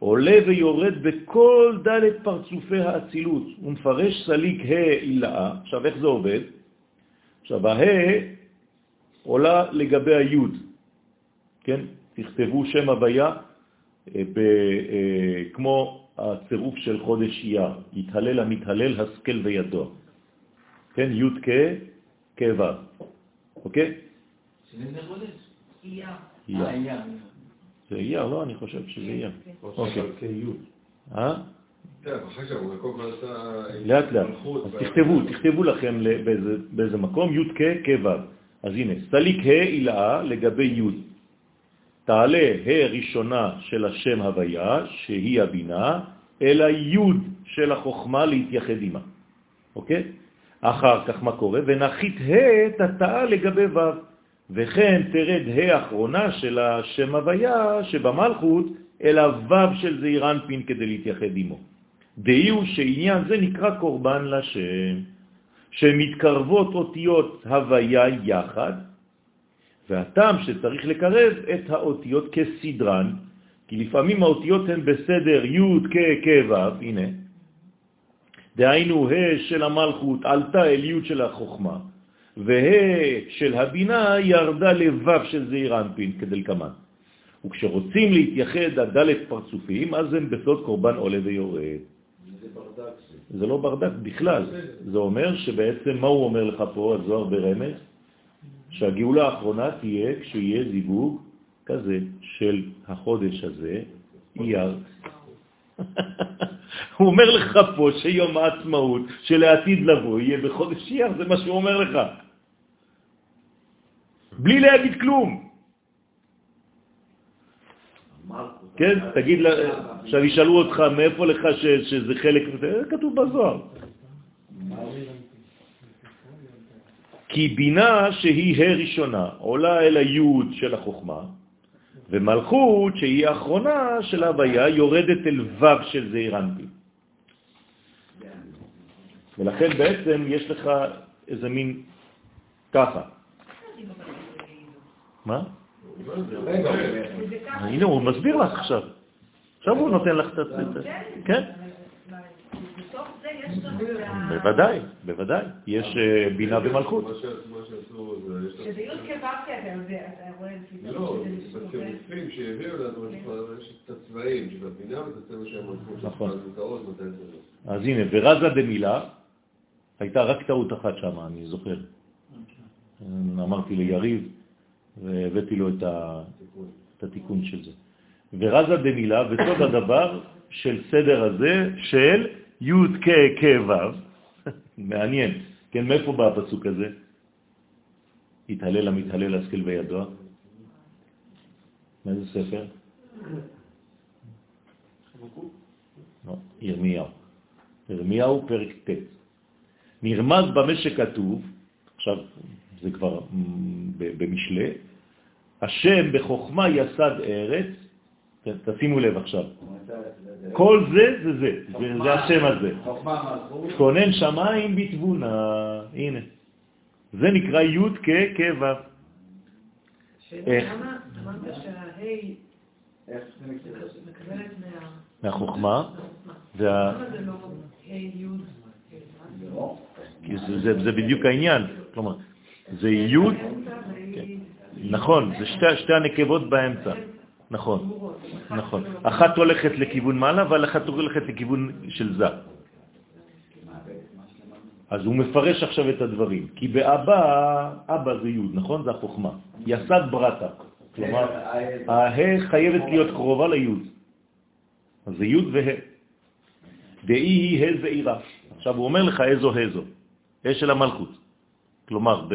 עולה ויורד בכל דלת פרצופי האצילות. הוא מפרש סליק ה' אילאה. עכשיו, איך זה עובד? עכשיו, ה' עולה לגבי היוד, כן? תכתבו שם הוויה אה, ב, אה, כמו הצירוף של חודש אייר, יתהלל המתהלל, השכל וידוע. כן? י' כ' כ' ו', אוקיי? שזה חודש? אייר. אייר. זה אייר, לא? אני חושב שזה אייר. אוקיי. אה? לאט לאט. אז תכתבו, תכתבו לכם באיזה, מקום, י' כ' כ' ו'. אז הנה, סליק ה' אילאה לגבי י'. תעלה ה' ראשונה של השם הוויה, שהיא הבינה, אלא י' של החוכמה להתייחד עימה. אוקיי? אחר כך מה קורה? ונחית ה' תתאה לגבי ו'. וכן תרד ה' האחרונה של השם הוויה שבמלכות, אלא ו' של זעיר אנפין כדי להתייחד עמו. דהי הוא שעניין זה נקרא קורבן לשם, שמתקרבות אותיות הוויה יחד, והטעם שצריך לקרב את האותיות כסדרן, כי לפעמים האותיות הן בסדר י' כ' כ' ו', הנה, דהיינו ה' של המלכות עלתה אל י' של החוכמה, וה' של הבינה ירדה לו' של זעיר אנפין כדלקמן. וכשרוצים להתייחד הדלת פרצופים, אז הם בסוד קורבן עולה ויורד. זה ברדק זה. זה לא ברדק בכלל. זה אומר שבעצם, מה הוא אומר לך פה, הזוהר ברמז? שהגאולה האחרונה תהיה כשיהיה זיווג כזה של החודש הזה, אייר. הוא אומר לך פה שיום העצמאות שלעתיד לבוא יהיה בחודש אייר, זה מה שהוא אומר לך. בלי להגיד כלום. כן, תגיד, עכשיו ישאלו אותך מאיפה לך שזה חלק, זה כתוב בזוהר. כי בינה שהיא ה' ראשונה עולה אל היוד של החוכמה, ומלכות שהיא האחרונה של ההוויה יורדת אל ו' של זעיר אנפין. ולכן בעצם יש לך איזה מין ככה. מה? הנה, הוא מסביר לך עכשיו. עכשיו הוא נותן לך את. כן? זה את ה... בוודאי, בוודאי. יש אה, בינה ומלכות. מה שעשו זה... שזה י' כו' יודע, אתה רואה לא. בצירופים שהביאו לנו, יש את הצבעים של הבינה ואת הצבע של המלכות, נכון. אז הנה, ורזה דמילה, הייתה רק טעות אחת שם, אני זוכר. אמרתי ליריב, והבאתי לו את, ה, את התיקון של זה. ורזה דמילה, וסוד הדבר של סדר הזה של י' כ' כ' ו', מעניין, כן, מאיפה בא הפסוק הזה? התהלל המתהלל השכל וידוע. מאיזה ספר? לא, ירמיהו. ירמיהו פרק ט'. נרמז במה שכתוב, עכשיו זה כבר במשלה, השם בחוכמה יסד ארץ, ת- תשימו לב עכשיו, כל זה זה זה, זה, זה השם הזה. כונן שמיים בתבונה, הנה. זה נקרא י' כ' כ' ו'. איך? מהחוכמה, זה לא לא. זה, בדיוק העניין. כלומר, זה י', והיא... נכון, זה שתי, שתי הנקבות באמצע. נכון, נכון. אחת הולכת לכיוון מעלה, ואחת הולכת לכיוון של זה. אז הוא מפרש עכשיו את הדברים. כי באבא, אבא זה י', נכון? זה החוכמה. יסד ברטה. כלומר, הה חייבת להיות קרובה לי'. אז זה י' וה'. דאי היא ה' זעירה. עכשיו הוא אומר לך איזו ה' זו. ה' של המלכות. כלומר,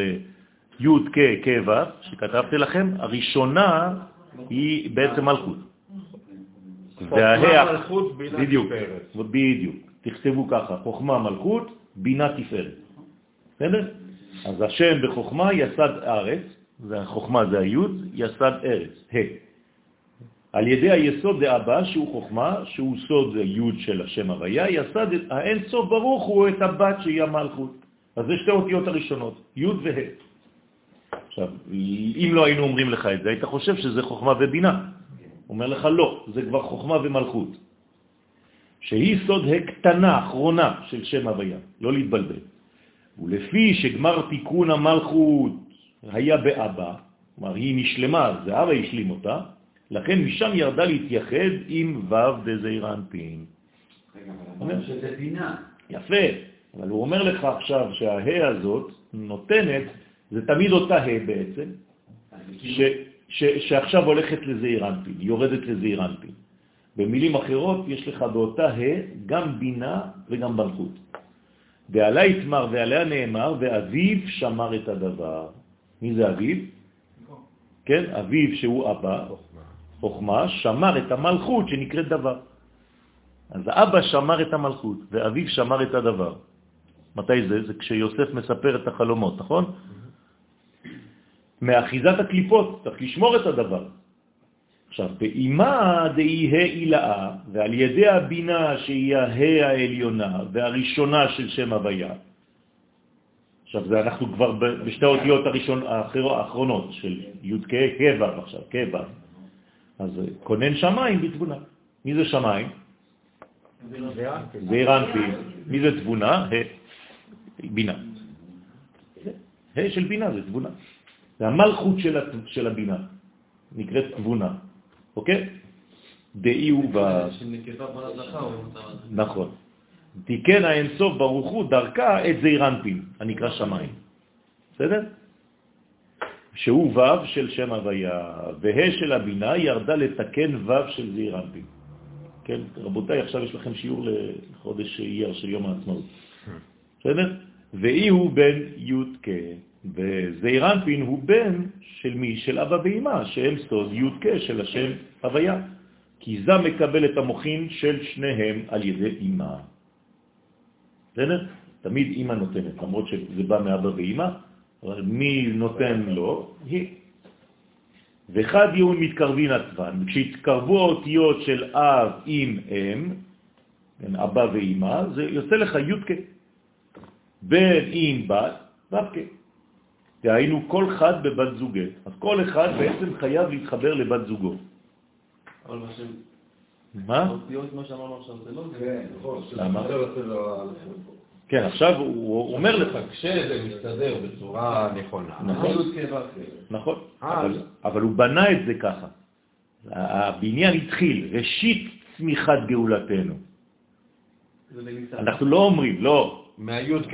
בי' כ' כ' ו', שכתבתי לכם, הראשונה היא בעצם מלכות. והה, חוכמה, מלכות, בינה, בדיוק. בדיוק. תכתבו ככה, חוכמה מלכות, בינה תפארת. בסדר? אז השם בחוכמה יסד ארץ, והחוכמה זה היוד, יסד ארץ, ה'. על ידי היסוד דאבא, שהוא חוכמה, שהוא סוד יוד של השם הוויה, יסד האין סוף ברוך הוא את הבת שהיא המלכות. אז זה שתי אותיות הראשונות, יוד וה'. עכשיו, אם לא היינו אומרים לך את זה, היית חושב שזה חוכמה ובינה. הוא אומר לך לא, זה כבר חוכמה ומלכות. שהיא סוד הקטנה, אחרונה של שם הוויה, לא להתבלבל. ולפי שגמר תיקון המלכות היה באבא, כלומר היא נשלמה, זה אבא השלים אותה, לכן משם ירדה להתייחד עם ו' דזעיר אנפין. רגע, אבל אמרנו שזה בינה. יפה, אבל הוא אומר לך עכשיו שהה הזאת נותנת, זה תמיד אותה ה' בעצם, ש, ש, שעכשיו הולכת לזעיר יורדת לזעיר. במילים אחרות יש לך באותה ה' גם בינה וגם מלכות. ועלה יתמר ועליה נאמר, ואביו שמר את הדבר. מי זה אביו? כן, אביו שהוא אבא, חוכמה, שמר את המלכות שנקראת דבר. אז האבא שמר את המלכות, ואביו שמר את הדבר. מתי זה? זה כשיוסף מספר את החלומות, נכון? מאחיזת הקליפות, צריך לשמור את הדבר. עכשיו, באימה דאי ה' אילאה, ועל ידי הבינה שהיא ה' העליונה והראשונה של שם הוויה, עכשיו זה אנחנו כבר בשתי האותיות הראשון, האחר- האחרונות של י' כ' כ' ו' עכשיו, ו'. אז כונן שמיים בתבונה. מי זה שמיים? זה אירנפין. מי זה תבונה? בינה. ה' של בינה זה תבונה. זה המלכות של, הת... של הבינה, נקראת תבונה, אוקיי? דאי הוא ב... נכון. תיקן האינסוף ברוך הוא דרכה את זעירנפין, הנקרא שמיים. בסדר? שהוא ו' של שם הוויה, וה' של הבינה ירדה לתקן ו' של זעירנפין. כן, רבותיי, עכשיו יש לכם שיעור לחודש אייר של יום העצמאות. בסדר? ואי הוא בן י' כ', וזעירנפין הוא בן של מי? של אבא ואמא, שהם סוד י' כ' של השם הוויה. כי זה מקבל את המוחין של שניהם על ידי אמא. בסדר? תמיד אמא נותנת, למרות שזה בא מאבא ואמא, אבל מי נותן לו? היא. ואחד יהיו מתקרבין עצבן, כשהתקרבו האותיות של אב עם אם, כן, אבא ואמא, זה יוצא לך יודקה. בן עם בת, בתקה. דהיינו כל חד בבת זוגה. אז כל אחד בעצם חייב להתחבר לבת זוגו. אבל מה שהם... מה? אותיות, מה שאמרנו עכשיו, זה לא זה. כן, נכון. למה? לו- כן, עכשיו הוא אומר לך, כשזה מסתדר בצורה נכונה. נכון. ו' כ'. נכון, אה, אבל, הוא בנה את זה ככה. הבניין התחיל, ראשית צמיחת גאולתנו. אנחנו לא אומרים, לא, מהי' ק'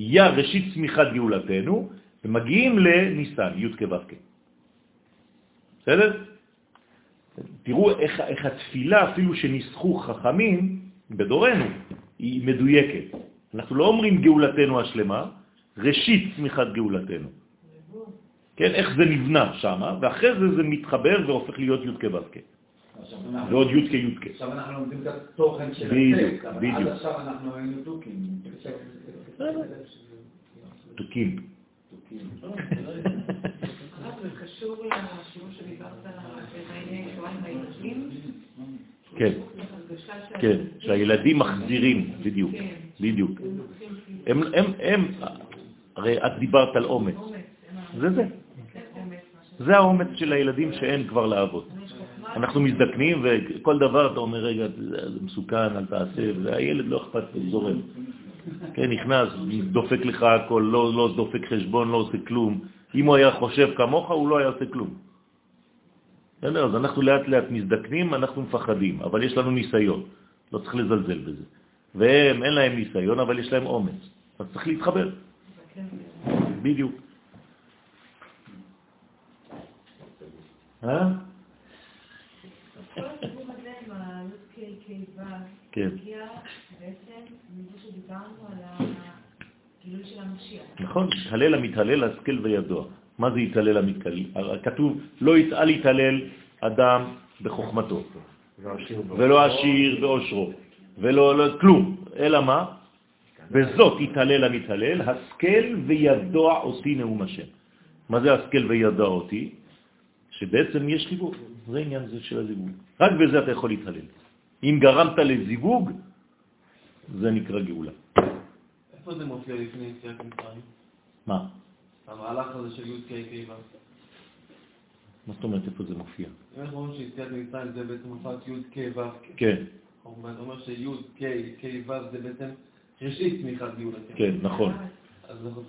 יר ראשית צמיחת גאולתנו, ומגיעים לניסן, י' כ' ו' כ'. בסדר? תראו איך, איך התפילה, אפילו שניסחו חכמים בדורנו, היא מדויקת. אנחנו לא אומרים גאולתנו השלמה, ראשית צמיחת גאולתנו. כן, איך זה נבנה שם, ואחרי זה זה מתחבר והופך להיות י' כ' ו' כ'. ועוד י' כ' י' כ'. עכשיו אנחנו לומדים את התוכן של הטקסט, אבל. עד עכשיו אנחנו היינו תוכים. תוקים. תוכים. הרב, זה קשור לשיעור שדיברת על מעייני שואה עם הילדים? כן, כן, שהילדים מחזירים, בדיוק, כן. בדיוק. הם כאילו הם, הם, הם, הרי את דיברת על אומץ, זה זה. כן, זה האומץ של הילדים שאין כבר לאבות. חוכמה. אנחנו מזדקנים וכל דבר אתה אומר, רגע, זה זה מסוכן, אל תעשה, והילד לא אכפת, הוא זורם. כן, נכנס, דופק לך הכל, לא, לא דופק חשבון, לא עושה כלום. אם הוא היה חושב כמוך, הוא לא היה עושה כלום. בסדר, אז אנחנו לאט לאט מזדקנים, אנחנו מפחדים, אבל יש לנו ניסיון, לא צריך לזלזל בזה. והם, אין להם ניסיון, אבל יש להם אומץ. אז צריך להתחבר, כן, בדיוק. אה? כן. על הגילוי של המשיח. נכון, הלל המתהלל, השכל וידוע. מה זה יתהלל המתהלל? כתוב, לא יתעל יתהלל אדם בחוכמתו, ולא עשיר באושרו, ולא לא, כלום, אלא מה? בזאת יתהלל המתהלל, השכל וידוע אותי נאום השם. מה זה השכל וידוע אותי? שבעצם יש חיבור, זה העניין הזה של הזיווג. רק בזה אתה יכול להתהלל. אם גרמת לזיווג, זה נקרא גאולה. איפה זה מופיע לפני יציאת מצרים? מה? המהלך הזה של י' ק' ק' ו'. מה זאת אומרת איפה זה מופיע? אם אנחנו אומרים שיציאת מצרים זה בעצם הופעת י' ק' ו'. כן, אתה אומר שי' ק' ק' ו' זה בעצם ראשית צמיחת גאולתנו. כן, נכון.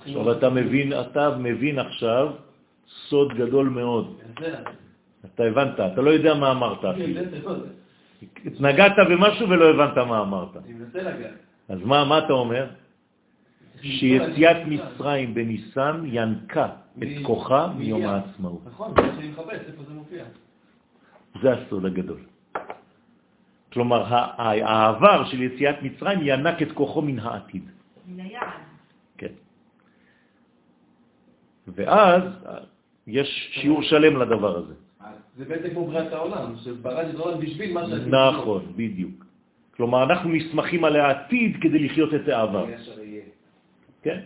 עכשיו אתה מבין, אתה מבין עכשיו סוד גדול מאוד. אתה הבנת, אתה לא יודע מה אמרת כן, אפילו. זה, זה, זה. נגעת במשהו ולא הבנת מה אמרת. אני מנסה לגעת. אז מה, מה אתה אומר? שיציאת מצרים בניסן ינקה את כוחה מיום העצמאות. נכון, זה מה שאני מחפש, איפה זה מופיע. זה הסוד הגדול. כלומר, העבר של יציאת מצרים ינק את כוחו מן העתיד. מן היעד. כן. ואז יש שיעור שלם לדבר הזה. זה בעצם כמו בריאת העולם, שברד את העולם בשביל מה שעשיתי. נכון, בדיוק. כלומר, אנחנו נסמכים על העתיד כדי לחיות את העבר. כן,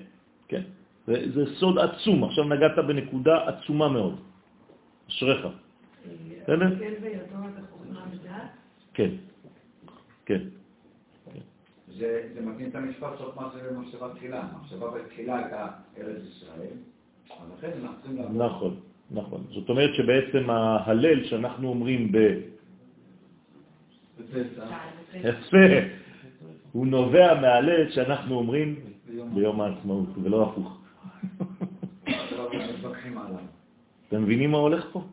כן. זה, זה סוד עצום. עכשיו נגעת בנקודה עצומה מאוד. אשריך. בסדר? כן. כן, כן. זה זה מתאים את המשפט סוף מעשה במחשבה תחילה. המחשבה בתחילה הייתה ארץ ישראל, אז לכן אנחנו צריכים לעבור. נכון, נכון. זאת אומרת שבעצם ההלל שאנחנו אומרים ב... יפה, הוא נובע מההלל שאנחנו אומרים ביום העצמאות, ולא הפוך. אתם מבינים מה הולך פה?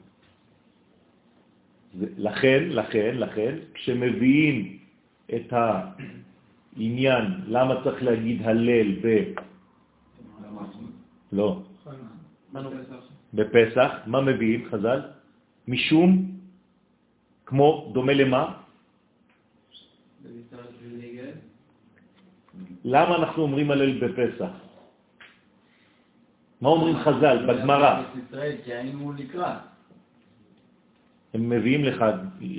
לכן, לכן, לכן, כשמביאים את העניין, למה צריך להגיד הלל ב... לא? בפסח, מה מביאים חז"ל? משום, כמו, דומה למה? בניסן ובניגד. למה אנחנו אומרים הלל בפסח? מה אומרים חז"ל בגמרא? הם מביאים לך,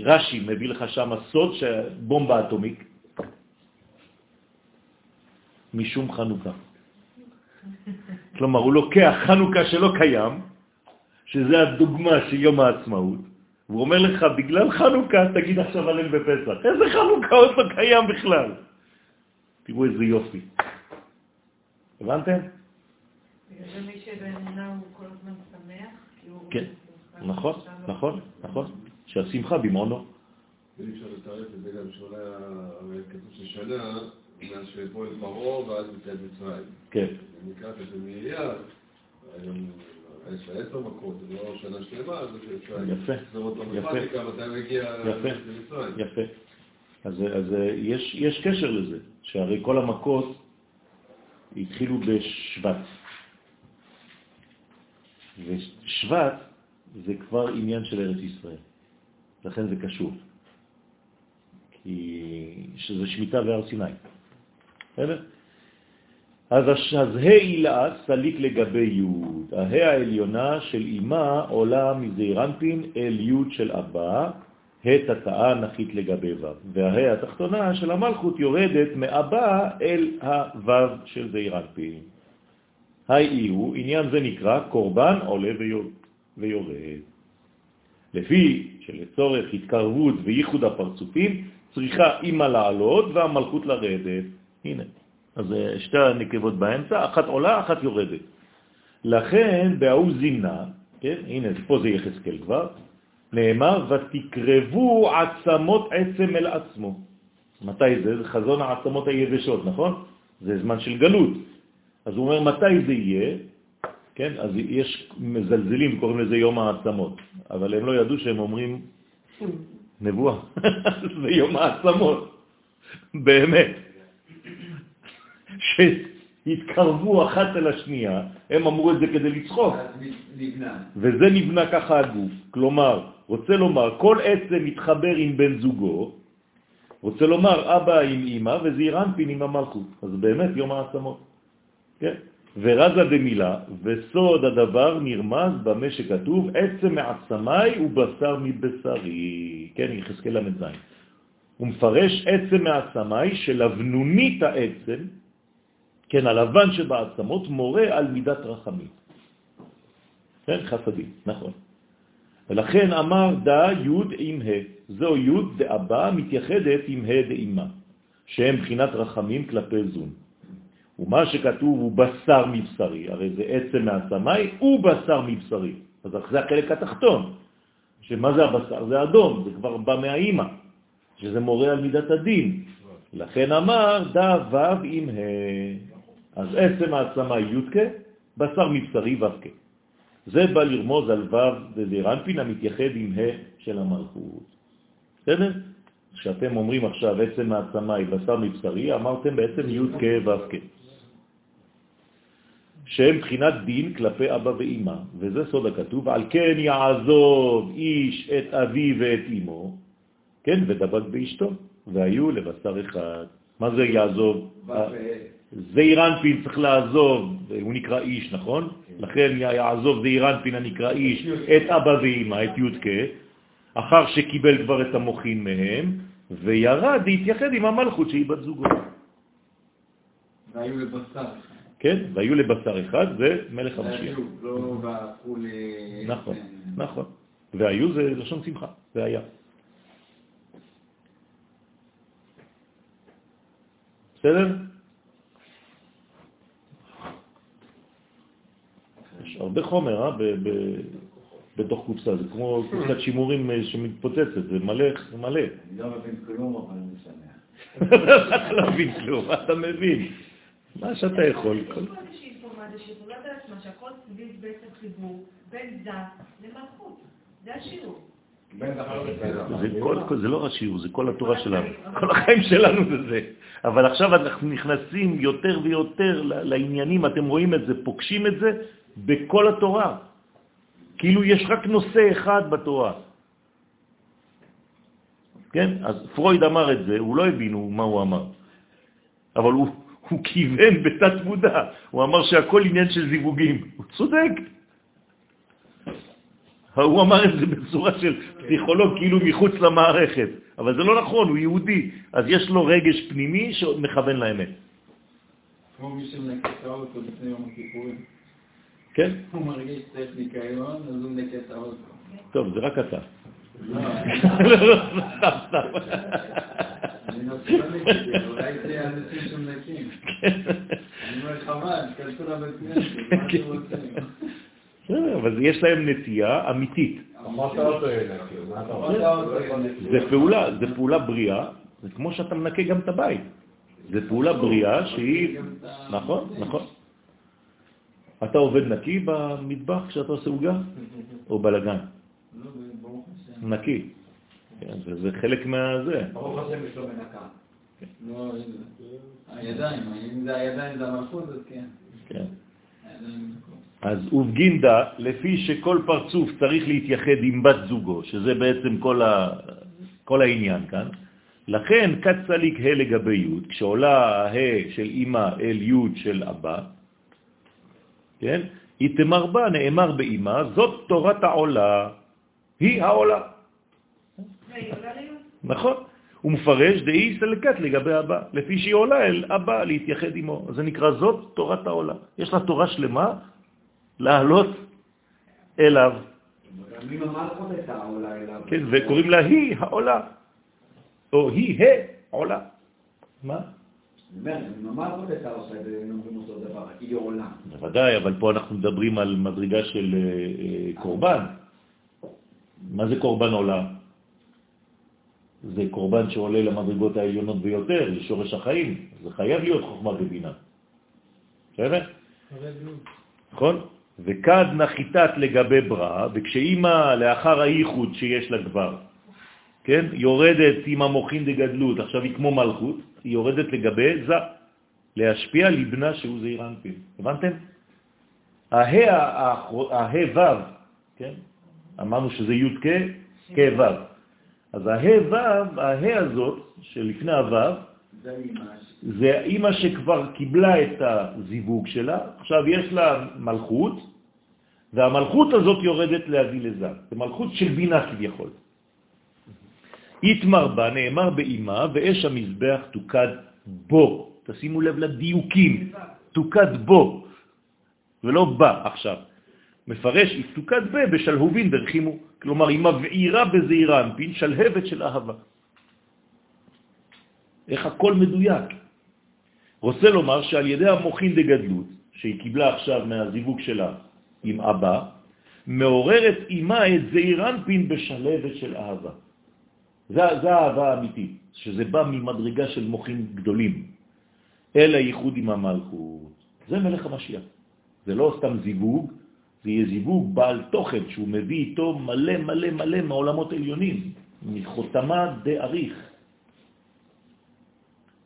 רש"י מביא לך שם סוד שבומבה אטומיק, משום חנוכה. כלומר, הוא לוקח חנוכה שלא קיים, שזה הדוגמה של יום העצמאות, והוא אומר לך, בגלל חנוכה תגיד עכשיו הלל בפסח. איזה חנוכה עוד לא קיים בכלל? תראו איזה יופי. הבנתם? שבאמונה הוא כל הזמן שמח. כן, נכון, נכון, נכון. שהשמחה במעונו. ואי אפשר לתרץ את זה גם שאולי, כתוב ששנה, מאז שפועל פרעה ועד יציאת מצרים. כן. נקראת את זה יש לה עשר מכות, זה לא שנה שלמה, אז אפשר יפה, יפה. במתמטיקה מתי מגיע יפה. למצרים. יפה. אז, אז אה, יש, יש קשר לזה, שהרי כל המכות התחילו בשבט. ושבט זה כבר עניין של ארץ ישראל, לכן זה קשור. כי שזה שמיטה והר סיני. בסדר? אז הש- אז ה' סליק לגבי י', ה' העליונה של אמא עולה מזעירנטין אל י' של אבא, ה' תתאה נחית לגבי ו', והה' התחתונה של המלכות יורדת מאבא אל הו' של זעירנטין. היי הוא, עניין זה נקרא קורבן עולה ויור- ויורד. לפי שלצורך התקרבות וייחוד הפרצופים צריכה אימא לעלות והמלכות לרדת. הנה, אז אה, שתי הנקבות באמצע, אחת עולה, אחת יורדת. לכן בהוא זימנה, כן, הנה, פה זה יחזקאל כבר, נאמר, ותקרבו עצמות עצם אל עצמו. מתי זה? זה חזון העצמות היבשות, נכון? זה זמן של גלות. אז הוא אומר, מתי זה יהיה? כן, אז יש מזלזלים, קוראים לזה יום העצמות, אבל הם לא ידעו שהם אומרים נבואה, זה יום העצמות, באמת. שהתקרבו אחת אל השנייה, הם אמרו את זה כדי לצחוק. וזה נבנה ככה הגוף. כלומר, רוצה לומר, כל עצם מתחבר עם בן זוגו, רוצה לומר אבא עם אמא וזעיר אנפין עם המלכות. אז באמת יום העצמות. כן? ורזה במילה, וסוד הדבר נרמז במה שכתוב, עצם מעצמי ובשר מבשרי. כן, יחזקאל ל"ז. הוא מפרש עצם מעצמי שלבנונית העצם, כן, הלבן שבעצמות, מורה על מידת רחמים. כן, חסדים, נכון. ולכן אמר דה י' עם ה', זו י' דאבא מתייחדת עם ה' דאמא, שהם בחינת רחמים כלפי זון. ומה שכתוב הוא בשר מבשרי, הרי זה עצם מהסמי ובשר מבשרי. אז זה החלק התחתון, שמה זה הבשר? זה אדום, זה כבר בא מהאימא, שזה מורה על מידת הדין. לכן אמר דה ו' עם ה', אז עצם העצמה י' בשר מבשרי ו' זה בא לרמוז על ו' דזירנפין המתייחד עם ה' של המלכות. בסדר? כשאתם אומרים עכשיו עצם העצמה היא בשר מבשרי, אמרתם בעצם י' כ' ו' כ'. שהם בחינת דין כלפי אבא ואמא, וזה סוד הכתוב, על כן יעזוב איש את אבי ואת אמו, כן, ודבק באשתו, והיו לבשר אחד. מה זה יעזוב? זעירנפין צריך לעזוב, הוא נקרא איש, נכון? לכן יעזוב זעירנפין הנקרא איש את אבא ואמא, את י' אחר שקיבל כבר את המוחין מהם, וירד להתייחד עם המלכות שהיא בת זוגו. והיו לבשר. כן? והיו לבשר אחד, זה מלך המשיח. והיו, לא והפכו ל... נכון, נכון. והיו זה לשון שמחה, זה היה. בסדר? יש הרבה חומר, אה? ב- ב- בתוך קופסה, זה כמו קופסת שימורים אה, שמתפוצצת, זה מלא, זה מלא. אני לא מבין כלום, אבל אני שמח. אתה לא מבין כלום, מה אתה מבין? מה שאתה יכול. יש פה איזושהי אינפורמציה שיכולה בעצמה שהכל סביב בעצם חיבור בין דת למלכות. זה השיעור. זה, לא רק שיעור, זה כל התורה שלנו. כל החיים שלנו זה זה. אבל עכשיו אנחנו נכנסים יותר ויותר לעניינים, אתם רואים את זה, פוגשים את זה בכל התורה. כאילו יש רק נושא אחד בתורה. כן? אז פרויד אמר את זה, הוא לא הבין מה הוא אמר. אבל הוא, הוא כיוון בתת מודע, הוא אמר שהכל עניין של זיווגים. הוא צודק. הוא אמר את זה בצורה של פסיכולוג, כאילו מחוץ למערכת. אבל זה לא נכון, הוא יהודי. אז יש לו רגש פנימי שמכוון לאמת. כמו מי שמנקה האוטו לפני יום הכיפורים. כן? הוא מרגיש שצריך ניקיון, אז הוא מנקה את האוטו. טוב, זה רק אתה. לא, לא, סתם, סתם. אני נוצר נקי, אולי זה אנשים שמנקים. אני אומר, חבל, תכנסו לבית כנסת, מה אתם רוצים? בסדר, אבל יש להם נטייה אמיתית. אומר? זה פעולה, זה פעולה בריאה, זה כמו שאתה מנקה גם את הבית. זה פעולה בריאה שהיא... נכון, נכון. אתה עובד נקי במטבח כשאתה עושה עוגה? או בלגן? לא. נקי. כן, זה, חלק מהזה. ברוך השם יש לו מנקה. לא, הידיים, אם זה הידיים זה המלכות, אז כן. כן. אז ובגינדה, לפי שכל פרצוף צריך להתייחד עם בת זוגו, שזה בעצם כל, ה... כל העניין כאן, לכן קצליק ה' לגבי י', כשעולה ה' של אמא אל י' של אבא, כן? איתמר בה, נאמר באמא, זאת תורת העולה, היא העולה. נכון. הוא מפרש דאי סלקת לגבי אבא, לפי שהיא עולה אל אבא להתייחד עמו. זה נקרא זאת תורת העולה. יש לה תורה שלמה לעלות עולה אליו. כן, וקוראים לה היא העולה, או היא העולה. מה? אומר, אם המלכות הייתה עושה. בוודאי, אבל פה אנחנו מדברים על מדרגה של אה, אה, קורבן. מה זה קורבן עולה? זה קורבן שעולה למדרגות העליונות ביותר, לשורש החיים. זה חייב להיות חוכמה ובינה. בסדר? נכון? וכד נחיתת לגבי ברא, וכשאימא לאחר הייחוד שיש לה כבר, כן, יורדת עם המוחין דגדלות, עכשיו היא כמו מלכות, היא יורדת לגבי זה, להשפיע לבנה שהוא זעיר אנפין. הבנתם? הה הה כן? אמרנו שזה י' כ', כ' ו'. אז הה ו', הה הזאת, שלפני הו'. זה אימא שכבר קיבלה את הזיווג שלה, עכשיו יש לה מלכות, והמלכות הזאת יורדת להביא לזה. זה מלכות של בינה כביכול. יתמר בה, נאמר באימה, ואש המזבח תוקד בו. תשימו לב לדיוקים, תוקד בו, ולא בה עכשיו. מפרש, תוקד בה בשלהובין דרחימו. כלומר, היא מבעירה בזעירה אנפין שלהבת של אהבה. איך הכל מדויק. רוצה לומר שעל ידי המוחין דגדלות, שהיא קיבלה עכשיו מהזיווג שלה עם אבא, מעוררת אימה את זעירנפין בשלבת של אהבה. זה, זה האהבה האמיתית, שזה בא ממדרגה של מוחין גדולים, אל הייחוד עם המלכות. זה מלך המשיח. זה לא סתם זיווג, זה יהיה זיווג בעל תוכן, שהוא מביא איתו מלא מלא מלא מעולמות עליונים, מחותמה דאריך.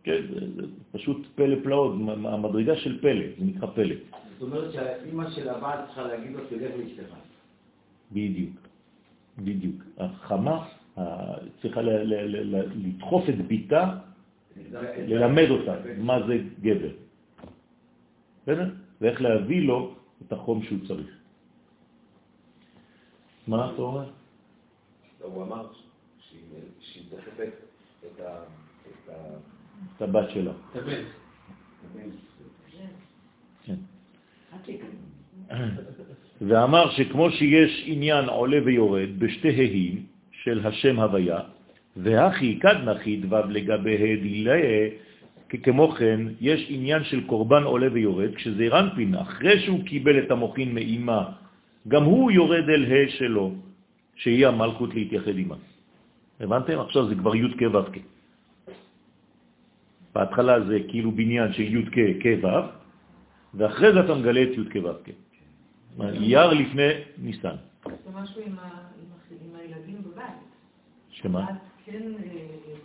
כן, זה, זה פשוט פלא פלאות, המדרגה של פלא, זה נקרא פלא. זאת אומרת שהאימא של הבת צריכה להגיד לו, תלך לאשתך. בדיוק, בדיוק. החמה צריכה ל- ל- ל- ל- לדחוף את ביתה, ללמד אותה מה זה גבר. בסדר? ואיך להביא לו את החום שהוא צריך. מה אתה אומר? הוא אמר שהיא- דוחפת את הבת שלה. כן. ואמר שכמו שיש עניין עולה ויורד בשתי ההים של השם הוויה, והכי כד נחית וו לגבי הדילה, כמו כן יש עניין של קורבן עולה ויורד, כשזה רנפין, אחרי שהוא קיבל את המוחין מאימה, גם הוא יורד אל ה' שלו, שהיא המלכות להתייחד עימה. הבנתם? עכשיו זה כבר י' כ' ו'. בהתחלה זה כאילו בניין של י' כ' כ' ו', ואחרי זה אתה מגלה את י' כ' ו' כ'. אייר לפני ניסן. זה משהו עם. שמה? אז כן, אה,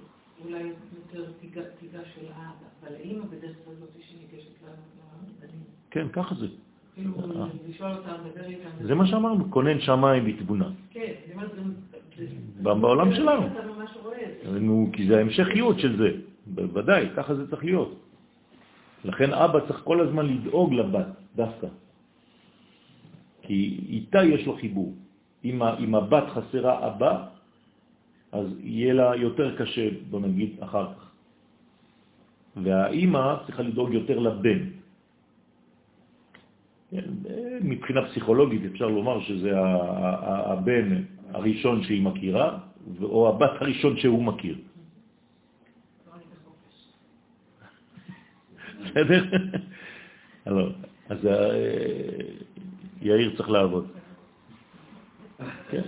אולי יותר תיגע של האבא, אבל האמא בדרך כלל זאת שניגשת לבנים. כן, ככה זה. כאילו, אה. איתם. זה מה שאמרנו, כונן שמיים בתבונה. כן, בעולם שלנו. את. נו, כי זה ההמשכיות של זה. בוודאי, ככה זה צריך להיות. לכן אבא צריך כל הזמן לדאוג לבת, דווקא. כי איתה יש לו חיבור. אם הבת חסרה אבא, אז יהיה לה יותר קשה, בוא נגיד, אחר כך. והאימא צריכה לדאוג יותר לבן. כן, מבחינה פסיכולוגית אפשר לומר שזה הבן הראשון שהיא מכירה, או הבת הראשון שהוא מכיר. בסדר? לא. אז אה, יאיר צריך לעבוד. כן.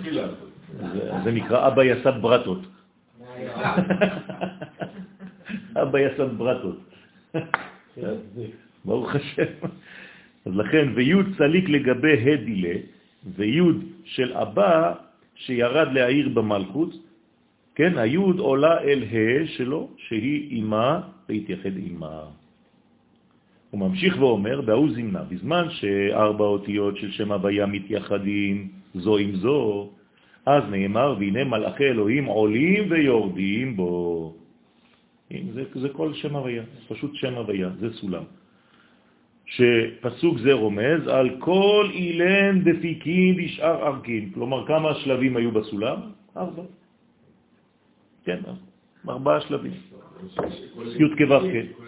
זה- נקרא אבא יסד ברטות. אבא יסד ברטות. ברוך השם. אז לכן, ויוד צליק לגבי הדילה, ויוד של אבא שירד להעיר במלכות, כן, היוד עולה אל ה' שלו, שהיא אימה, להתייחד אימה. הוא ממשיך ואומר, בהוא זמנה, בזמן שארבע אותיות של שם הוויה מתייחדים זו עם זו, אז נאמר, והנה מלאכי אלוהים עולים ויורדים בו. זה, זה כל שם הוויה, פשוט שם הוויה, זה סולם. שפסוק זה רומז על כל אילן דפיקין ישאר ארכין. כלומר, כמה שלבים היו בסולם? ארבע. כן, ארבעה שלבים. י' כו' כ'.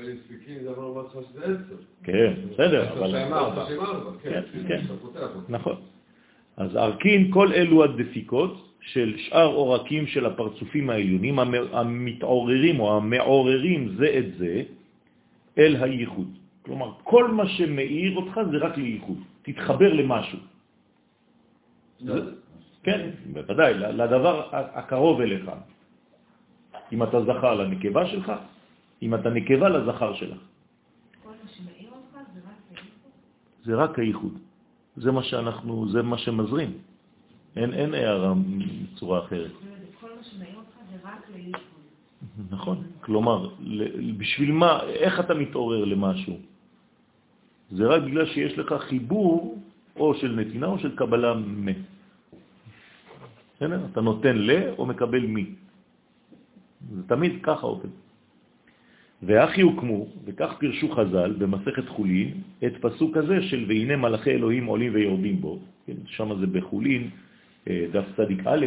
זה עשר. כן, בסדר, אבל... כן. כן, כן. נכון. אז ארכין כל אלו הדפיקות של שאר עורקים של הפרצופים העליונים המ- המתעוררים או המעוררים זה את זה אל הייחוד. כלומר, כל מה שמאיר אותך זה רק לייחוד. תתחבר למשהו. זה- כן, בוודאי, לדבר הקרוב אליך. אם אתה זכר לנקבה שלך, אם אתה נקבה לזכר שלך. כל מה שמעיר אותך זה רק הייחוד. זה רק הייחוד. זה מה שאנחנו, זה מה שמזרים. אין, אין הערה בצורה אחרת. כל מה שמעיר אותך זה רק לייחוד. נכון. כלומר, בשביל מה, איך אתה מתעורר למשהו? זה רק בגלל שיש לך חיבור או של נתינה או של קבלה מ. אתה נותן ל או מקבל מי. זה תמיד ככה עובד. ואחי הוקמו, וכך פירשו חז"ל במסכת חולין, את פסוק הזה של והנה מלאכי אלוהים עולים ויורדים בו, כן, שם זה בחולין, אה, דף צדיק א',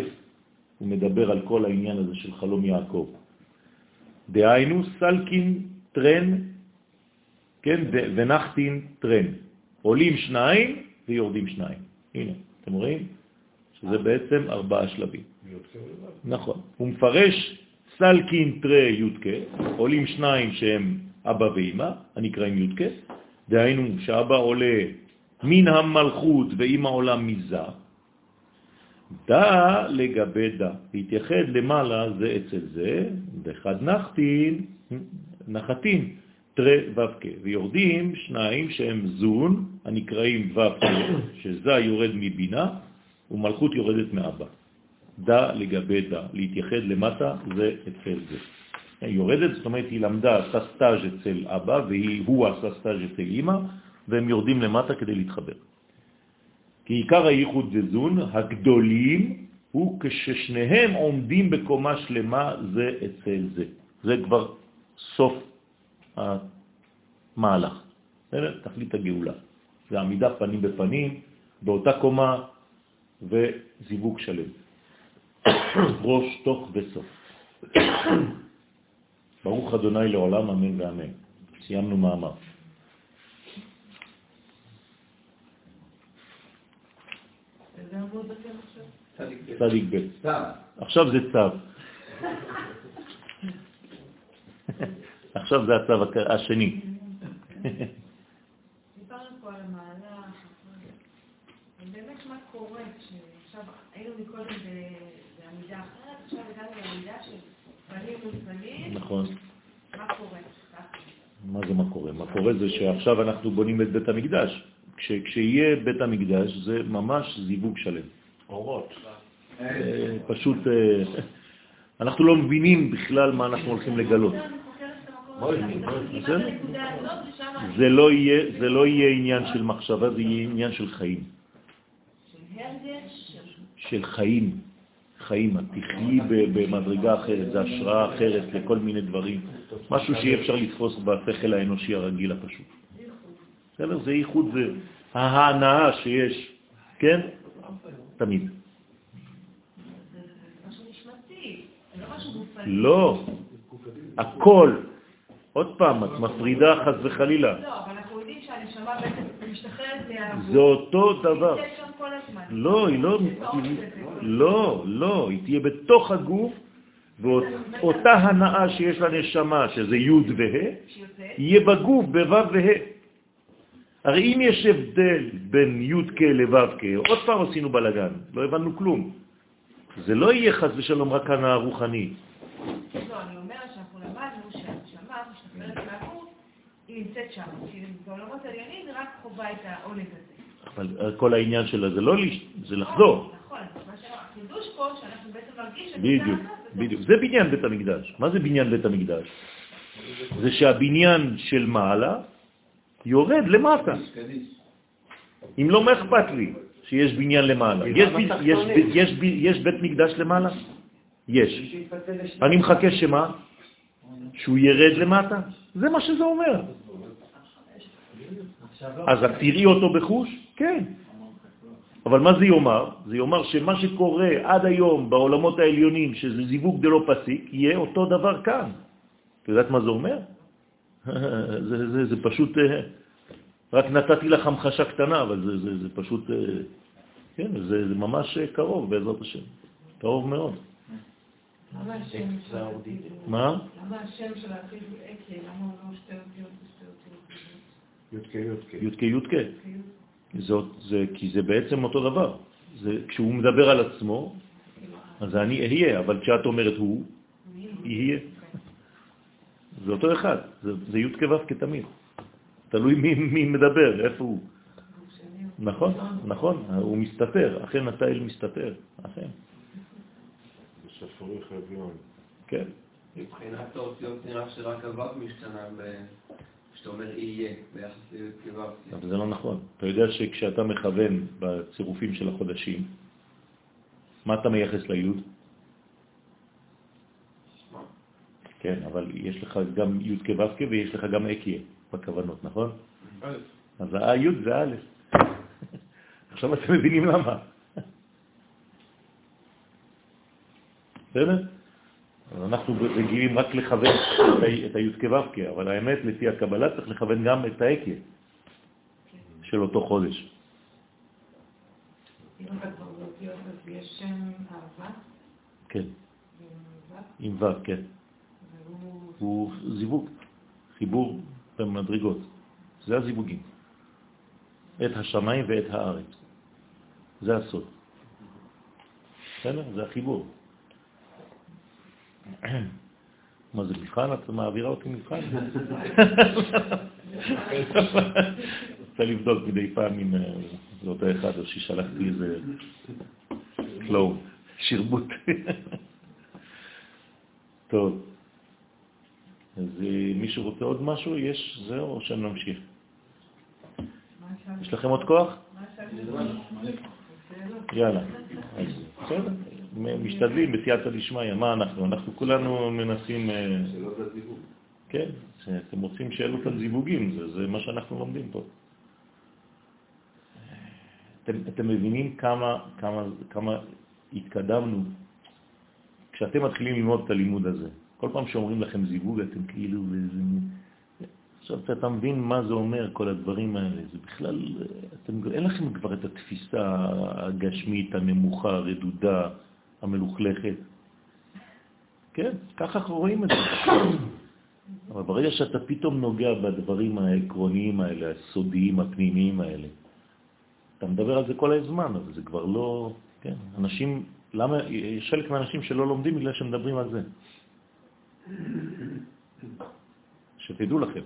הוא מדבר על כל העניין הזה של חלום יעקב. דהיינו סלקין תרין, כן, ונחתין תרין. עולים שניים ויורדים שניים. הנה, אתם רואים? שזה בעצם ארבעה שלבים. נכון. הוא מפרש סלקין תרי יוד קה, עולים שניים שהם אבא ואמא, הנקראים יודקה, דהיינו שאבא עולה מן המלכות ואמא עולה מזה, דא לגבי דא, להתייחד למעלה זה אצל זה, וחד נחתין, נחתין, תרי ו"ק, ויורדים שניים שהם זון, הנקראים ו"ק, שזה יורד מבינה, ומלכות יורדת מאבא. דא לגבי דא, להתייחד למטה זה אצל זה. היא יורדת, זאת אומרת, היא למדה, עשתה סטאז' אצל אבא, והוא עשה סטאז' אצל אמא, והם יורדים למטה כדי להתחבר. כי עיקר הייחוד דזון, הגדולים, הוא כששניהם עומדים בקומה שלמה זה אצל זה. זה כבר סוף המהלך. תכלית הגאולה. זה עמידה פנים בפנים, באותה קומה וזיווג שלם. ראש, תוך וסוף. ברוך אדוני לעולם, אמן ואמן. סיימנו מאמר. צדיק ב'. עכשיו זה צו. עכשיו זה הצו השני. דיברנו פה על המהלך, ובאמת מה קורה כשעכשיו היינו מקודם אחרת, עכשיו הגענו של מול נכון. מה קורה? ככה. מה זה מה קורה? מה קורה זה שעכשיו אנחנו בונים את בית המקדש. כש, כשיהיה בית המקדש זה ממש זיווג שלם. אורות. אה, פשוט, אה, אנחנו לא מבינים בכלל מה אנחנו הולכים לגלות. זה לא יהיה, זה לא יהיה עניין של מחשבה, זה יהיה עניין של חיים. של הרגש, של של חיים. חיים, את תחיי במדרגה אחרת, זה השראה אחרת לכל מיני דברים. משהו שאי אפשר לתפוס בשכל האנושי הרגיל הפשוט. בסדר? זה ייחוד, זה ההנאה שיש, כן? תמיד. לא הכל. עוד פעם, את מפרידה חס וחלילה. לא, אבל אנחנו יודעים שהנשמה בעצם משתחררת מהגוף. זה אותו דבר. כל הזמן. לא, היא לא, לא, לא, היא תהיה בתוך הגוף, ואותה הנאה שיש לנשמה, שזה י' וה', יהיה בגוף בו' וה'. הרי אם יש הבדל בין י' כ' לו' כ', עוד פעם עשינו בלגן, לא הבנו כלום. זה לא יהיה חס ושלום רק הנאה רוחני. לא, אני אומרת שאנחנו למדנו שהנשמה משתחררת מהגוף, היא נמצאת שם. כי בעולמות העליונים היא רק חווה את העונג הזה. אבל כל העניין שלה זה לא. זה לחזור. נכון, את בדיוק, זה. בדיוק. זה בניין בית המקדש. מה זה בניין בית המקדש? זה שהבניין של מעלה יורד למטה. אם לא, מה אכפת לי שיש בניין למעלה? יש, בית מקדש למעלה? יש. אני מחכה שמה? שהוא ירד למטה? זה מה שזה אומר. אז את תראי אותו בחוש? כן. אבל מה זה יאמר? זה יאמר שמה שקורה עד היום בעולמות העליונים, שזה זיווג דלא פסיק, יהיה אותו דבר כאן. את יודעת מה זה אומר? זה, זה, זה פשוט, אה, רק נתתי לך המחשה קטנה, אבל זה, זה, זה פשוט, אה, כן, זה, זה ממש קרוב בעזרת השם. קרוב מאוד. למה השם של העתיד? מה? למה השם של העתיד הוא אקי? למה הוא לא שתי אותיות ושתי אותיות? יודקה יודקה. יודקה יודקה. זאת, זה, כי זה בעצם אותו דבר. זה, כשהוא מדבר על עצמו, אז אני אהיה, אבל כשאת אומרת הוא, יהיה. זה אותו אחד, זה, זה י' כו' כתמיד. תלוי מי, מי מדבר, איפה הוא. נכון, נכון, הוא מסתתר, אכן התיל מסתתר, אכן, בספרי חביון. כן. מבחינת האותיות נראה שרק הו"ב משתנה ב- כשאתה אומר יהיה ביחס לכו"ב. אבל זה לא נכון. אתה יודע שכשאתה מכוון בצירופים של החודשים, מה אתה מייחס ליוד? כן, אבל יש לך גם י' כו' ויש לך גם אקיה בכוונות, נכון? אז הי' זה א'. עכשיו אתם מבינים למה. בסדר? אז אנחנו רגילים רק לכוון את ה- את הי' כו' אבל האמת, לפי הקבלה צריך לכוון גם את האקיה של אותו חודש. אם אתה כבר באותיות, אז יש שם אהבה, כן, עם ו', כן. הוא זיווג, חיבור במדרגות. זה הזיווגים. את השמיים ואת הארץ. זה הסוד. בסדר? זה החיבור. מה זה מבחן? את מעבירה אותי מבחן? רוצה לבדוק מדי פעם אם אה, זה אותו אחד או ששלחתי איזה קלואו, שרבוט. טוב. אז אה, מישהו רוצה עוד משהו? יש זהו או שנמשיך? יש לכם עוד כוח? יאללה. בסדר, משתדלים בסייעתא דשמיא, מה אנחנו? אנחנו כולנו מנסים... אה, שלא זה זיווג. כן, אתם רוצים שאלו כאן זיווגים, זה, זה מה שאנחנו לומדים פה. אתם, אתם מבינים כמה, כמה, כמה התקדמנו כשאתם מתחילים ללמוד את הלימוד הזה. כל פעם שאומרים לכם זיווג, אתם כאילו... איזה... עכשיו אתה מבין מה זה אומר, כל הדברים האלה. זה בכלל, אתם, אין לכם כבר את התפיסה הגשמית, הנמוכה, הרדודה, המלוכלכת. כן, ככה אנחנו רואים את זה. אבל ברגע שאתה פתאום נוגע בדברים העקרוניים האלה, הסודיים, הפנימיים האלה, אתה מדבר על זה כל הזמן, אבל זה כבר לא... כן, אנשים, למה, יש חלק מהאנשים שלא לומדים בגלל שמדברים על זה. שתדעו לכם.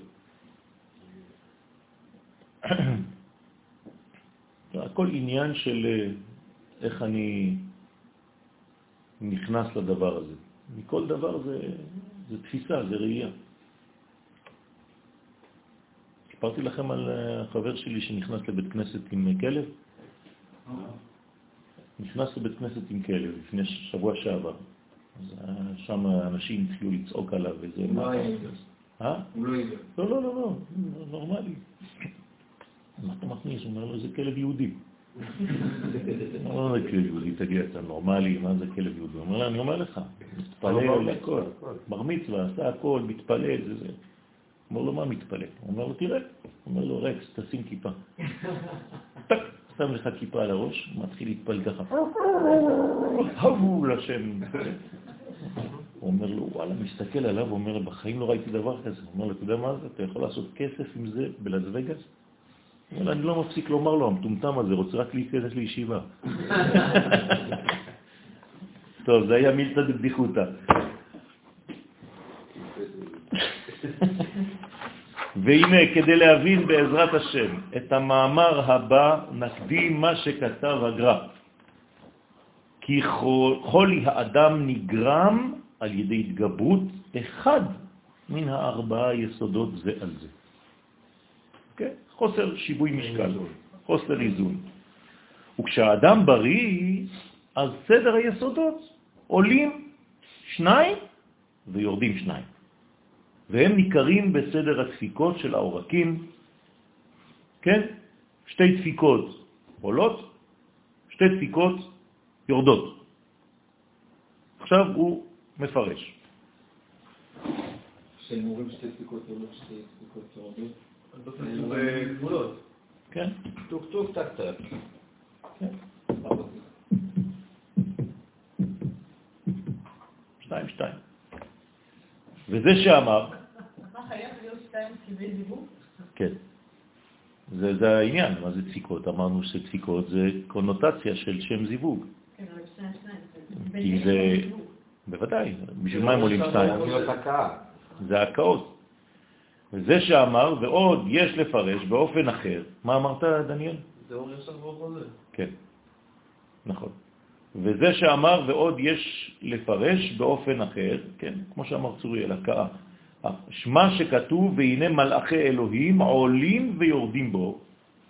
הכל עניין של אה, איך אני נכנס לדבר הזה. מכל דבר זה, זה תפיסה, זה ראייה. סיפרתי לכם על אה, החבר שלי שנכנס לבית כנסת עם כלב? נכנס לבית כנסת עם כלב לפני שבוע שעבר. אז אה, שם אנשים התחילו לצעוק עליו וזה... הוא לא היה אה? הוא לא. לא, לא, לא, לא, נורמלי. מה אתה מכניס? הוא אומר לו, זה כלב יהודי. לו, זה כלב יהודי, תגיד, אתה נורמלי, מה זה כלב יהודי? הוא אומר לו, אני אומר לך, מתפלל על הכל. בר מצווה, עשה הכל, מתפלל, זה זה. אומר לו, מה מתפלל? הוא אומר לו, תראה. הוא אומר לו, רקס, תשים כיפה. טק, שם לך כיפה על הראש, מתחיל להתפלל ככה. הבו לשם. הוא אומר לו, וואלה, מסתכל עליו, הוא אומר, בחיים לא ראיתי דבר כזה. הוא אומר לו, אתה יודע מה זה? אתה יכול לעשות כסף עם זה בלאס וגאס? אבל אני לא מפסיק לומר לו, המטומטם הזה רוצה רק להיכנס לישיבה. טוב, זה היה מילתא דבדיחותא. והנה, כדי להבין בעזרת השם את המאמר הבא, נקדים מה שכתב הגר"א. כי חולי האדם נגרם על ידי התגברות אחד מן הארבעה יסודות זה על זה. חוסר שיווי משקל, חוסר איזון. וכשהאדם בריא, אז סדר היסודות עולים שניים ויורדים שניים. והם ניכרים בסדר הדפיקות של העורקים, כן? שתי דפיקות עולות, שתי דפיקות יורדות. עכשיו הוא מפרש. כשהם אומרים שתי דפיקות עולות, שתי דפיקות יורדות, כן. טוק טוק טק טק. כן. שתיים שתיים. וזה שאמר... מה חייב להיות שתיים כדי דיבור? כן. זה, זה העניין, מה זה דפיקות? אמרנו שדפיקות זה קונוטציה של שם זיווג. כן, אבל שתיים שתיים. כי זה... בוודאי, בשביל מה הם עולים שתיים? זה הקאות. וזה שאמר, ועוד יש לפרש באופן אחר. מה אמרת, דניאל? זה אור יסף ואור חוזר. כן, נכון. וזה שאמר, ועוד יש לפרש באופן אחר, כן, כמו שאמר צוריאל, הקאה. שמה שכתוב, והנה מלאכי אלוהים עולים ויורדים בו,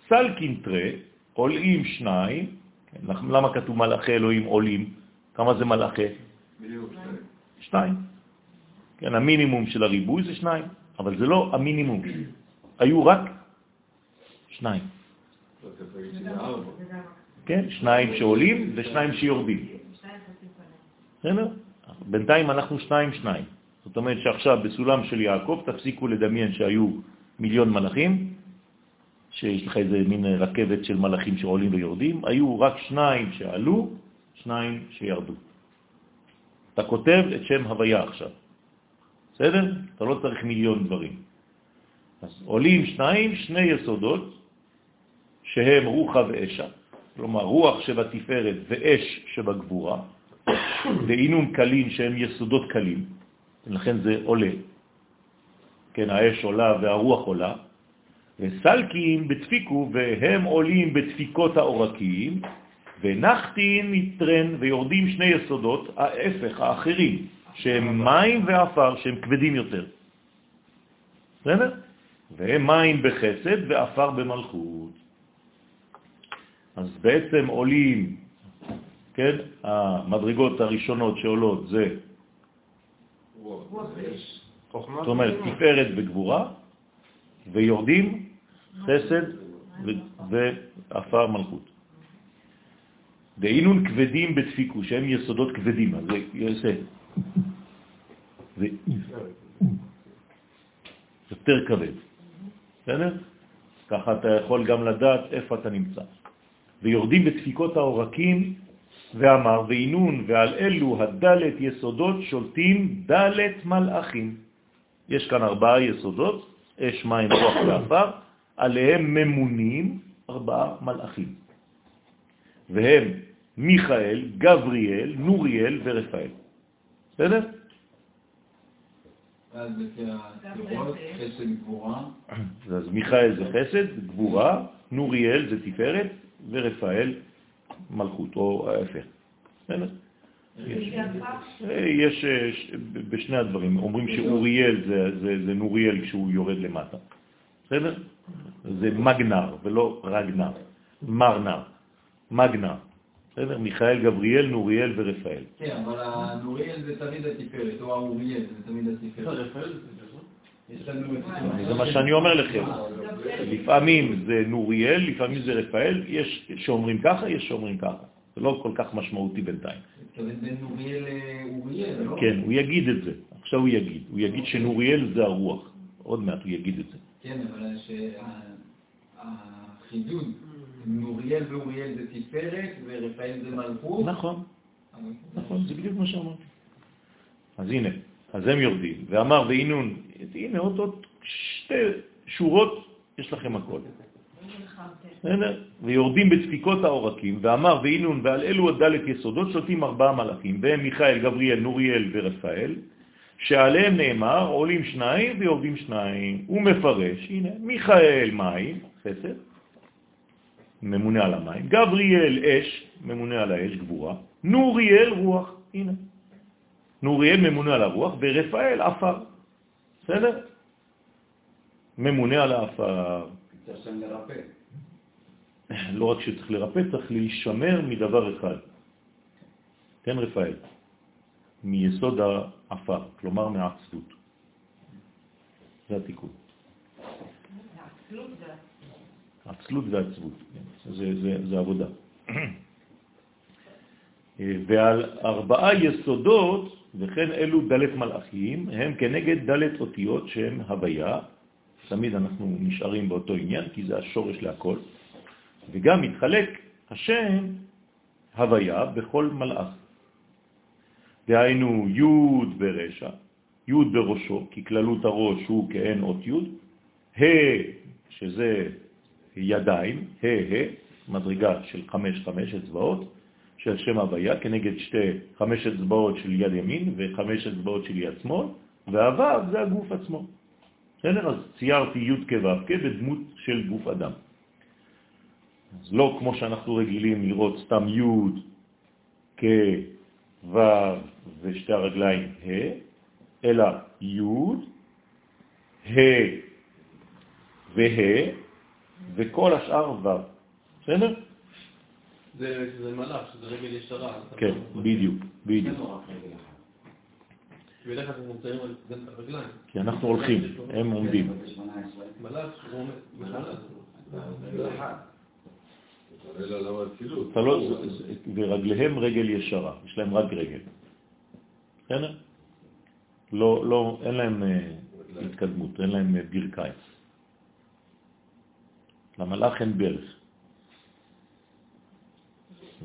סל קינטרה, עולים שניים, כן, למה כתוב מלאכי אלוהים עולים? כמה זה מלאכי? שתיים. כן, המינימום של הריבוי זה שניים. אבל זה לא המינימום. היו רק שניים. כן, שניים שעולים ושניים שיורדים. בסדר? בינתיים אנחנו שניים שניים. זאת אומרת שעכשיו בסולם של יעקב תפסיקו לדמיין שהיו מיליון מלאכים, שיש לך איזה מין רכבת של מלאכים שעולים ויורדים, היו רק שניים שעלו, שניים שירדו. אתה כותב את שם הוויה עכשיו. בסדר? אתה לא צריך מיליון דברים. אז עולים שניים, שני יסודות, שהם רוחה ואשה, כלומר רוח שבתפארת ואש שבגבורה, ואינון קלים שהם יסודות קלים, לכן זה עולה. כן, האש עולה והרוח עולה, וסלקים בדפיקו והם עולים בדפיקות האורקים, ונחתין נטרן ויורדים שני יסודות, ההפך, האחרים, שהם מים ואפר, שהם כבדים יותר. בסדר? והם מים בחסד ואפר במלכות. אז בעצם עולים, כן, המדרגות הראשונות שעולות זה, זאת אומרת, תפארת וגבורה, ויורדים חסד ואפר מלכות. דהינון כבדים בדפיקו, שהם יסודות כבדים, אז זה זה יותר כבד. בסדר? ככה אתה יכול גם לדעת איפה אתה נמצא. ויורדים בדפיקות העורקים ואמר, ואינון ועל אלו הדלת יסודות שולטים דלת מלאכים. יש כאן ארבעה יסודות, אש, מים, רוח ואפר, עליהם ממונים ארבעה מלאכים. והם מיכאל, גבריאל, נוריאל ורפאל. בסדר? אז אז מיכאל זה חסד, גבורה, נוריאל זה תפארת, ורפאל מלכות, או ההפך. בסדר? יש בשני הדברים, אומרים שאוריאל זה, זה, זה נוריאל כשהוא יורד למטה. בסדר? זה מגנר ולא רגנר, מרנר, מגנר. בסדר? מיכאל, גבריאל, נוריאל ורפאל. כן, אבל הנוריאל זה תמיד התפארת, או האוריאל זה תמיד התפארת. זה מה שאני אומר לכם. לפעמים זה נוריאל, לפעמים זה רפאל, יש שאומרים ככה, יש שאומרים ככה. זה לא כל כך משמעותי בינתיים. בין נוריאל לאוריאל, לא? כן, הוא יגיד את זה. עכשיו הוא יגיד. הוא יגיד שנוריאל זה הרוח. עוד מעט הוא יגיד את זה. כן, אבל החידוד נוריאל ואוריאל זה תפארת ורפאל זה מלכות. נכון, נכון, זה בדיוק מה שאמרתי. אז הנה, אז הם יורדים, ואמר ואינון, הנה עוד עוד שתי שורות, יש לכם הכל. ויורדים בדפיקות העורקים, ואמר ואינון ועל אלו הדלת יסודות שולטים ארבעה מלאכים, והם מיכאל, גבריאל, נוריאל ורפאל, שעליהם נאמר עולים שניים ויורדים שניים. הוא מפרש, הנה, מיכאל מים, חסד, ממונה על המים, גבריאל אש, ממונה על האש, גבורה, נוריאל רוח, הנה. נוריאל ממונה על הרוח, ורפאל עפר. בסדר? ממונה על לרפא. לא רק שצריך לרפא, צריך להישמר מדבר אחד. כן, רפאל? מיסוד האפר, כלומר מעצבות. זה התיקון. העצלות זה- עצלות ועצבות, כן. זה, זה, זה עבודה. ועל ארבעה יסודות, וכן אלו דלת מלאכים, הם כנגד דלת אותיות שהם הוויה, תמיד אנחנו נשארים באותו עניין, כי זה השורש להכל, וגם מתחלק השם הוויה בכל מלאך. דהיינו י' ברשע, י' בראשו, כי כללות הראש הוא כאין אות י', ה' שזה ידיים, ה' ה', מדרגה של חמש חמש אצבעות של שם הוויה, כנגד שתי חמש אצבעות של יד ימין וחמש אצבעות של יד שמאל, והו' זה הגוף עצמו. בסדר? אז ציירתי י' כו' בדמות של גוף אדם. אז לא כמו שאנחנו רגילים לראות סתם י' כו' ושתי הרגליים ה', אלא י', ה' וה', וכל השאר ו'. בסדר? זה זה מלאך, שזה רגל ישרה. כן, בדיוק, בדיוק. זה. כי אנחנו הולכים, הם עומדים. אתה לא, זה- זה- ורגליהם רגל ישרה, יש להם רק רגל. בסדר? לא, לא, אין להם אה, התקדמות, אין להם אה, ברכיים. למלאך אין ברך.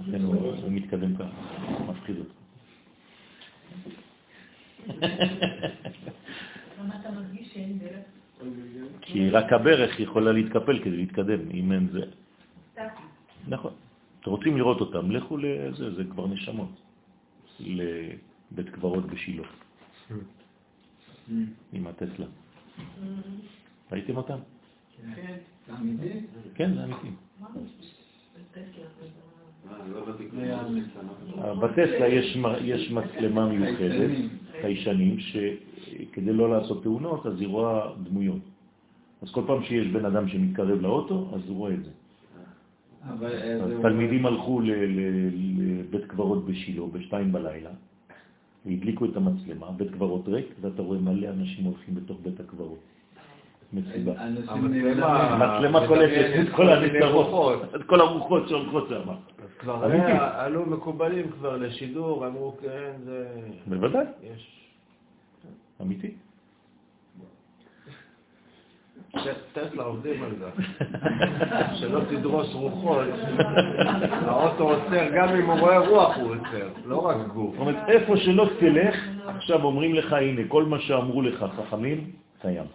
לכן הוא, מתקדם ככה, מפחיד אותו. למה אתה מרגיש שאין דרך? כי רק הברך יכולה להתקפל כדי להתקדם, אם אין זה. נכון. אתם רוצים לראות אותם, לכו לזה, זה כבר נשמות. לבית קברות בשילה, עם הטסלה. ראיתם אותם? כן. זה אמיתי? כן, זה אמיתי. בטסלה יש, מצלמה מיוחדת, חיישנים, שכדי לא לעשות תאונות, אז היא רואה דמויות. אז כל פעם שיש בן אדם שמתקרב לאוטו, אז הוא רואה את זה. אה, תלמידים הלכו ל- ל- לבית קברות בשילה בשתיים בלילה, והדליקו את המצלמה, בית קברות ריק, ואתה רואה מלא אנשים הולכים בתוך בית הקברות. מסיבה. המצלמה- קולטת את כל הנצרות, רוחות. את כל הרוחות שהולכות שם. אז כבר עלו מקובלים כבר לשידור, אמרו כן, זה... בוודאי, יש... אמיתי. טסלה עובדים על זה. שלא תדרוס רוחות. האוטו עוצר, גם אם הוא רואה רוח הוא עוצר, לא רק גוף. זאת אומרת, איפה שלא תלך, עכשיו אומרים לך, הנה, כל מה שאמרו לך חכמים, קיים.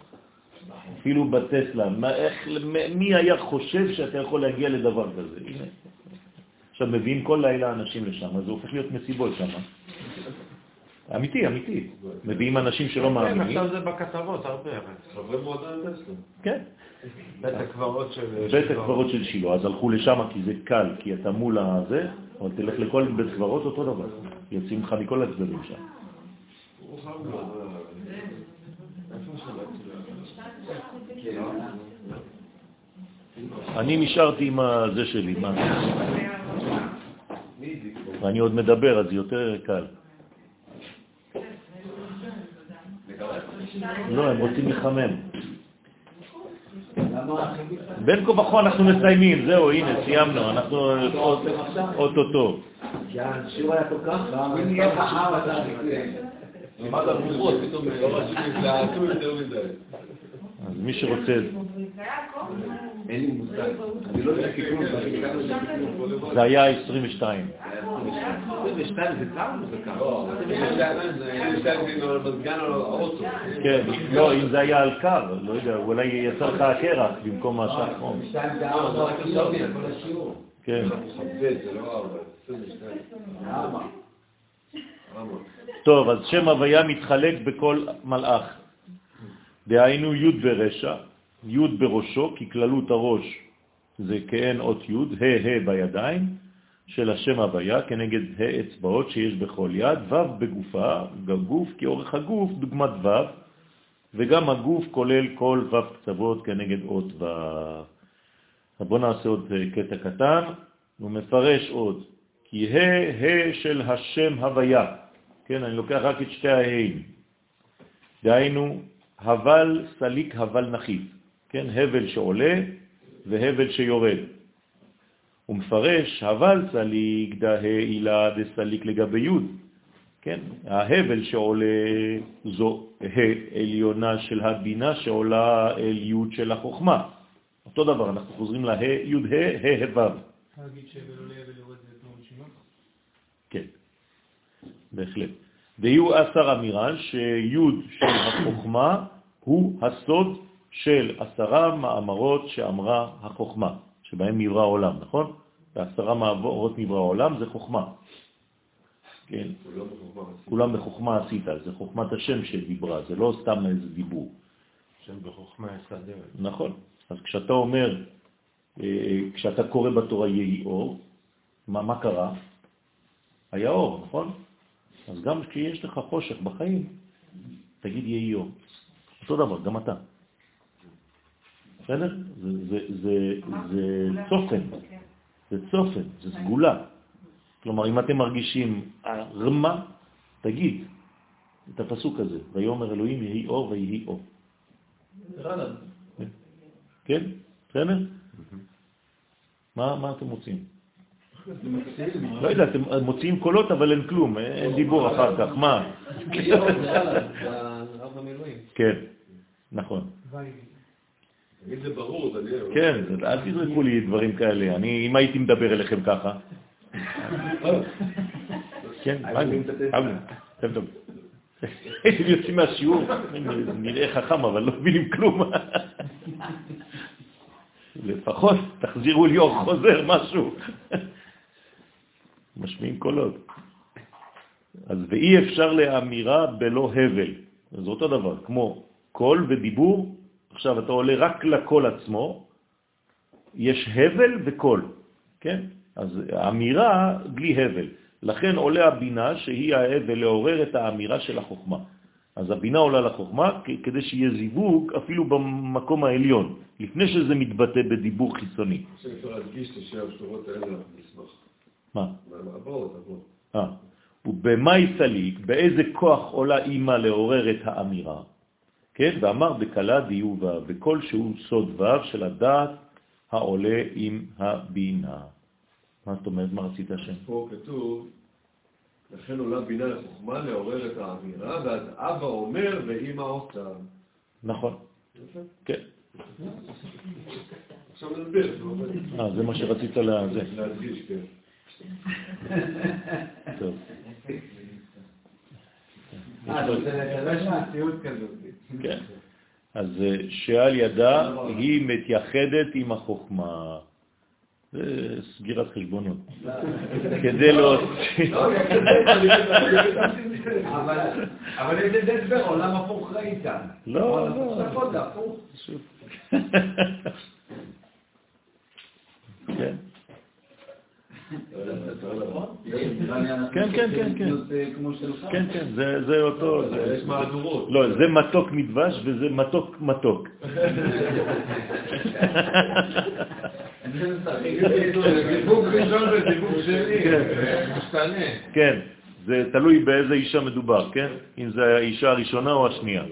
אפילו בטסלה, מה, איך, מי היה חושב שאתה יכול להגיע לדבר כזה? עכשיו מביאים כל לילה אנשים לשם, אז זה הופך להיות מסיבות שם. אמיתי, אמיתי. מביאים אנשים שלא כן, מאמינים. עכשיו זה בכתבות הרבה. אבל. חברי מועדון טסלה. כן. בית הקברות של... בית הקברות של שילה, אז הלכו לשם כי זה קל, כי אתה מול הזה, אבל תלך לכל בית קברות אותו דבר. יוצאים לך מכל הצדדים שם. הוא חייב להיות, אה, איפה שלא? אני נשארתי עם הזה שלי, מה? ואני עוד מדבר, אז יותר קל. לא, הם רוצים לחמם. בין כה וכה אנחנו מסיימים, זהו, הנה, סיימנו, אנחנו עוד- אוטוטו. כי השיעור היה כל כך פתאום לא רציתי יותר מדי. מי שרוצה, אין לי מושג. אני לא יודע כלום, לא. זה היה 22. 22 זה או זה? לא, 22 זה 22 זה מזגן או האוטו. כן, לא, אם זה היה על קר, לא יודע, אולי יצא לך הקרח במקום. כן. זה לא 4, 22. ארבע. ארבע. טוב, אז שם הוויה מתחלק בכל מלאך. דהיינו י' ברשע, י' בראשו, כי כללות הראש זה כאין אות י', ה' ה' בידיים של השם הוויה, כנגד ה' אצבעות שיש בכל יד, ו' בגופה, גוף, כאורך הגוף, דוגמת ו', וגם הגוף כולל כל ו' קצוות כנגד אות ו'. בואו נעשה עוד אה, קטע קטן, הוא מפרש עוד, כי ה' ה' של השם הוויה, כן, אני לוקח רק את שתי ההיים, דהיינו, הבל סליק הבל נחיף, כן, הבל שעולה והבל שיורד. הוא מפרש, הבל סליק דה הילה דסליק לגבי י', כן, ההבל שעולה זו ה' עליונה של הבינה שעולה אל י' של החוכמה. אותו דבר, אנחנו חוזרים לה י' ה' ה' ו'. להגיד שהבל עולה זה כמו? כן, בהחלט. ויהיו עשר אמירן שי' של החוכמה הוא הסוד של עשרה מאמרות שאמרה החוכמה, שבהם נברא העולם, נכון? ועשרה מאמרות נברא העולם זה חוכמה. כן. כולם בחוכמה עשית, זה חוכמת השם שדיברה, זה לא סתם איזה דיבור. שם בחוכמה יסדר. נכון. אז כשאתה אומר, אה, כשאתה קורא בתורה יהי אור, מה, מה קרה? היה אור, נכון? אז גם כשיש לך חושך בחיים, תגיד יהי אור. אותו דבר, גם אתה. בסדר? זה, צופן, זה צופן, זה סגולה. כלומר, אם אתם מרגישים רמה, תגיד את הפסוק הזה, ויאמר אלוהים יהי אור ויהי אור. כן? בסדר? מה אתם מוצאים? לא יודע, אתם מוציאים קולות אבל אין כלום, אין דיבור אחר כך, מה? כן, נכון. תגיד זה ברור, דניאל. כן, אל תזרקו לי דברים כאלה, אני, אם הייתי מדבר אליכם ככה. כן? טוב, טוב. הם יוצאים מהשיעור, נראה חכם, אבל לא מבינים כלום. לפחות תחזירו לי אור חוזר, משהו. משמיעים קולות. אז ואי אפשר לאמירה בלא הבל. זה אותו דבר, כמו קול ודיבור, עכשיו אתה עולה רק לקול עצמו, יש הבל וקול, כן? אז האמירה בלי הבל. לכן עולה הבינה שהיא ההבל לעורר את האמירה של החוכמה. אז הבינה עולה לחוכמה כדי שיהיה זיווג אפילו במקום העליון, לפני שזה מתבטא בדיבור חיצוני. עכשיו אפשר להדגיש את הבשורות האלה, נשמח. מה? אה. ובמאי סליק, באיזה כוח עולה אימא לעורר את האמירה? כן, ואמר בקלה דיובה, בכל שהוא סוד ו' של הדעת העולה עם הבינה. מה זאת אומרת? מה רצית השם? פה כתוב, לכן עולה בינה לחוכמה לעורר את האמירה, ואז אבא אומר ואימא עושה. נכון. כן. עכשיו נסביר. אה, זה מה שרצית. להדגיש, כן. טוב. כן. אז אה, שעל ידה היא מתייחדת עם החוכמה. זה סגירת חשבונות. כדי להוציא... אבל אבל איזה דסבר, עולם הפוך ראית. לא, לא. כן. כן, כן, כן, כן. כן, כן, זה זה אותו... זה- יש מהדורות. לא, זה מתוק מדבש וזה מתוק מתוק. כן. כן, זה תלוי באיזה אישה מדובר, כן? אם זה האישה הראשונה או השנייה.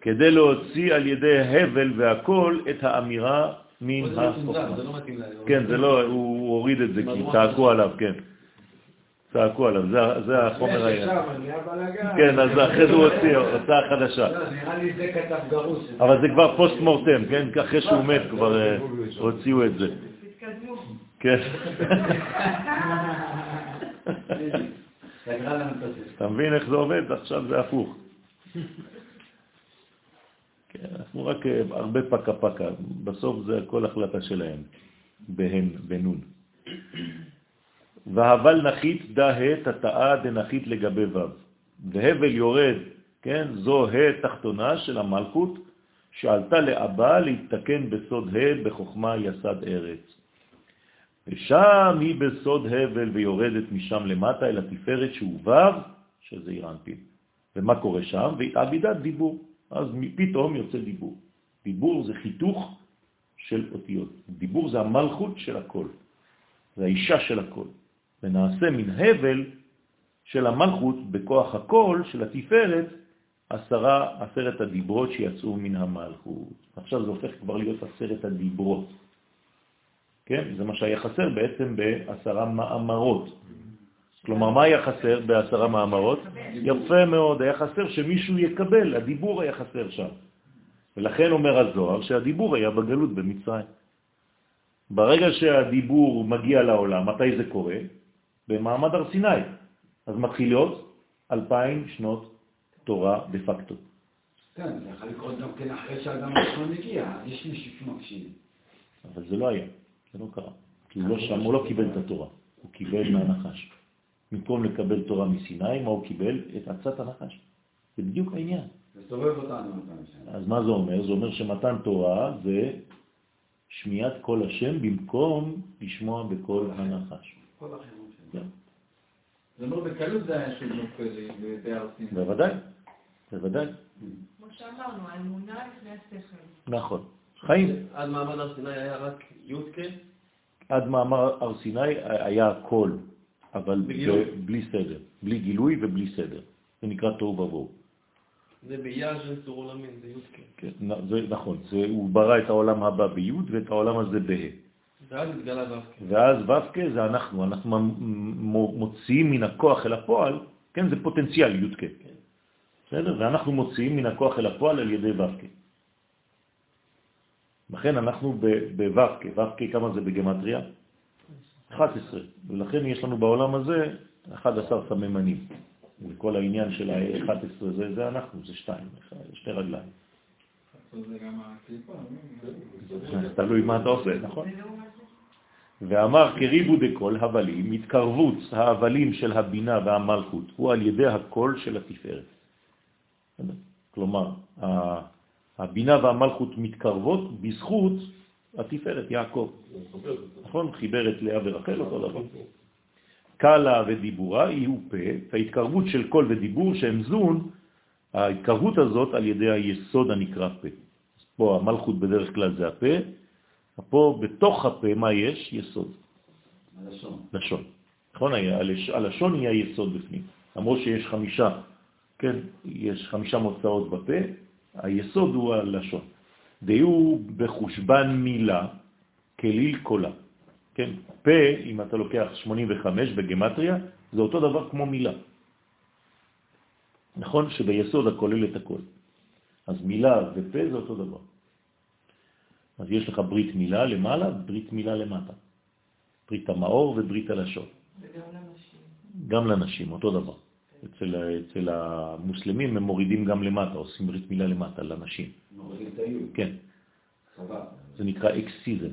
כדי להוציא על ידי הבל והכל את האמירה מן לא החוכמה. זה לא מתאים להיום. כן, זה לא, הוא הוריד את זה כי צעקו עליו, כן. צעקו עליו, זה- החומר היה. כן, אז אחרי זה הוא הוציא הוצאה חדשה. לא, כתב גרוש. אבל זה כבר פוסט מורטם, כן? אחרי שהוא מת כבר אה, הוציאו את זה. כן. אתה מבין איך זה עובד? עכשיו זה הפוך. כן, אנחנו רק אה, הרבה פקה פקה, בסוף זה הכל החלטה שלהם, בהן, בנון. והבל נחית דה תתאה דנחית לגבי ו'. והבל יורד, כן, זו ה' תחתונה של המלכות, שעלתה לאבא להתתקן בסוד ה' בחוכמה יסד ארץ. ושם היא בסוד הבל ויורדת משם למטה אל התפארת שהוא ו', שזה אירנפין. ומה קורה שם? והתעבידת דיבור. אז פתאום יוצא דיבור. דיבור זה חיתוך של אותיות. דיבור זה המלכות של הכל. זה האישה של הכל. ונעשה מן הבל של המלכות בכוח הכל של התפארת עשרה, עשרת הדיברות שיצאו מן המלכות. עכשיו זה הופך כבר להיות עשרת הדיברות. כן? זה מה שהיה חסר בעצם בעשרה מאמרות. כלומר, מה היה חסר בעשרה מאמרות? יפה מאוד, היה חסר שמישהו יקבל, הדיבור היה חסר שם. ולכן אומר הזוהר שהדיבור היה בגלות במצרים. ברגע שהדיבור מגיע לעולם, מתי זה קורה? במעמד הר סיני. אז מתחיל להיות אלפיים שנות תורה דה פקטו. כן, זה יכול לקרות גם כן אחרי שהאדם הראשון הגיע, יש מישהו שמקשיב. אבל זה לא היה, זה לא קרה. כי הוא לא שם, הוא לא קיבל את התורה, הוא קיבל מהנחש. במקום לקבל תורה מסיני, מה הוא קיבל? את עצת הנחש. זה בדיוק העניין. אז מה זה אומר? זה אומר שמתן תורה זה שמיעת כל השם במקום לשמוע בכל הנחש. כל שלנו. כן, זה אומר בקלות זה היה שוב נופלים בארצים. בוודאי, בוודאי, כמו שאמרנו, האמונה לפני השכל. נכון. חיים. עד מעמד הר סיני היה רק יודקה, עד מאמר הר סיני היה הכל, אבל בלי סדר, בלי גילוי ובלי סדר. זה נקרא תוהו ובוהו. זה באייה של צור עולמין, זה יודקה. כן, נ- זה נכון, זה, הוא ברא את העולם הבא ביוד ואת העולם הזה בה'. ואז התגלה ואבקה. ואז ו"ק זה אנחנו, אנחנו מוציאים מן הכוח אל הפועל, כן, זה פוטנציאל י"ק. בסדר? ואנחנו מוציאים מן הכוח אל הפועל על ידי ו"ק. לכן אנחנו בו"ק, ו"ק כמה זה בגמטריה? 11, ולכן יש לנו בעולם הזה 11 סממנים. וכל העניין של ה-11 זה, זה אנחנו, זה שתיים, שתי רגליים. זה גם הקליפה? תלוי מה אתה עושה, נכון? ואמר כריבו דקול הבלים, התקרבות ההבלים של הבינה והמלכות הוא על ידי הקול של התפארת. כלומר, הבינה והמלכות מתקרבות בזכות התפארת, יעקב. נכון? חיבר את לאה ורחל אותו דבר. קלה ודיבורה יהיו פה, וההתקרבות של קול ודיבור שהם זון, ההתקרבות הזאת על ידי היסוד הנקרא פה. אז פה המלכות בדרך כלל זה הפה, פה בתוך הפה מה יש? יסוד, הלשון. לשון. נכון? הלש- הלשון היא היסוד בפנים. למרות שיש חמישה, כן, יש חמישה מוצאות בפה, היסוד הוא הלשון. דיו בחושבן מילה, כליל קולה. כן, פה, אם אתה לוקח 85 בגמטריה, זה אותו דבר כמו מילה. נכון שביסוד הכולל את הכל. אז מילה ופה זה אותו דבר. אז יש לך ברית מילה למעלה, ברית מילה למטה. ברית המאור וברית הלשון. וגם לנשים. גם לנשים, אותו דבר. אצל, אצל המוסלמים הם מורידים גם למטה, עושים ברית מילה למטה, לנשים. מורידים את. כן, חבל. זה נקרא אקסיזם.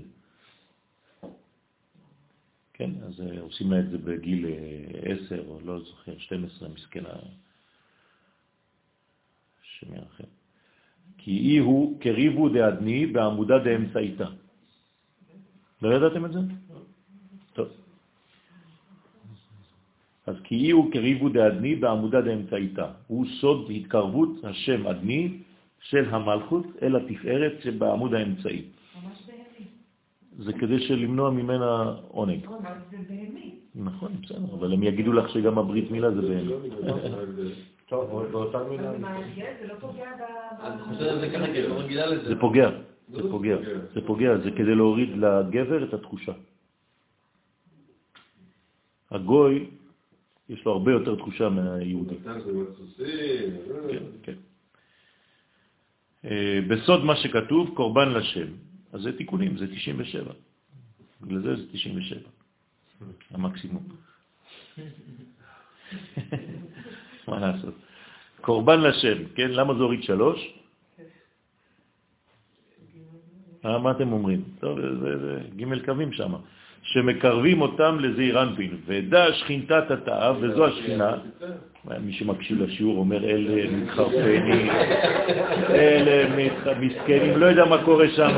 כן, אז אה, עושים את זה בגיל אה, 10, או לא זוכר, 12, מסכנה, השם ירחם. כי אי הוא קריבו דעדני בעמודה דאמצעיתה. לא ידעתם את זה? טוב. אז כי אי הוא קריבו דעדני בעמודה דאמצעיתה. הוא סוד התקרבות השם עדני של המלכות אל התפארת שבעמוד האמצעי. בהמי. זה כדי שלמנוע ממנה עונג. בהמי. נכון, בסדר, אבל הם יגידו לך שגם הברית מילה זה. טוב, באותה מילה. זה לא את לא רגילה לזה. זה פוגע, זה פוגע, זה פוגע, זה כדי להוריד לגבר את התחושה. הגוי, יש לו הרבה יותר תחושה מהיהודי. מצוסים. כן, כן. אה, בסוד מה שכתוב, קורבן לשם. אז זה תיקונים, זה 97. בגלל זה זה 97, המקסימום. מה לעשות? קורבן לשם, כן? למה זה הוריד שלוש? אה, מה אתם אומרים? טוב, זה ג' קווים שם. שמקרבים אותם לזעיר אנפין, ודע שכינתת התאב, וזו השכינה, מי שמקשיב לשיעור אומר, אלה מתחרפנים, אלה מסכנים, לא יודע מה קורה שם.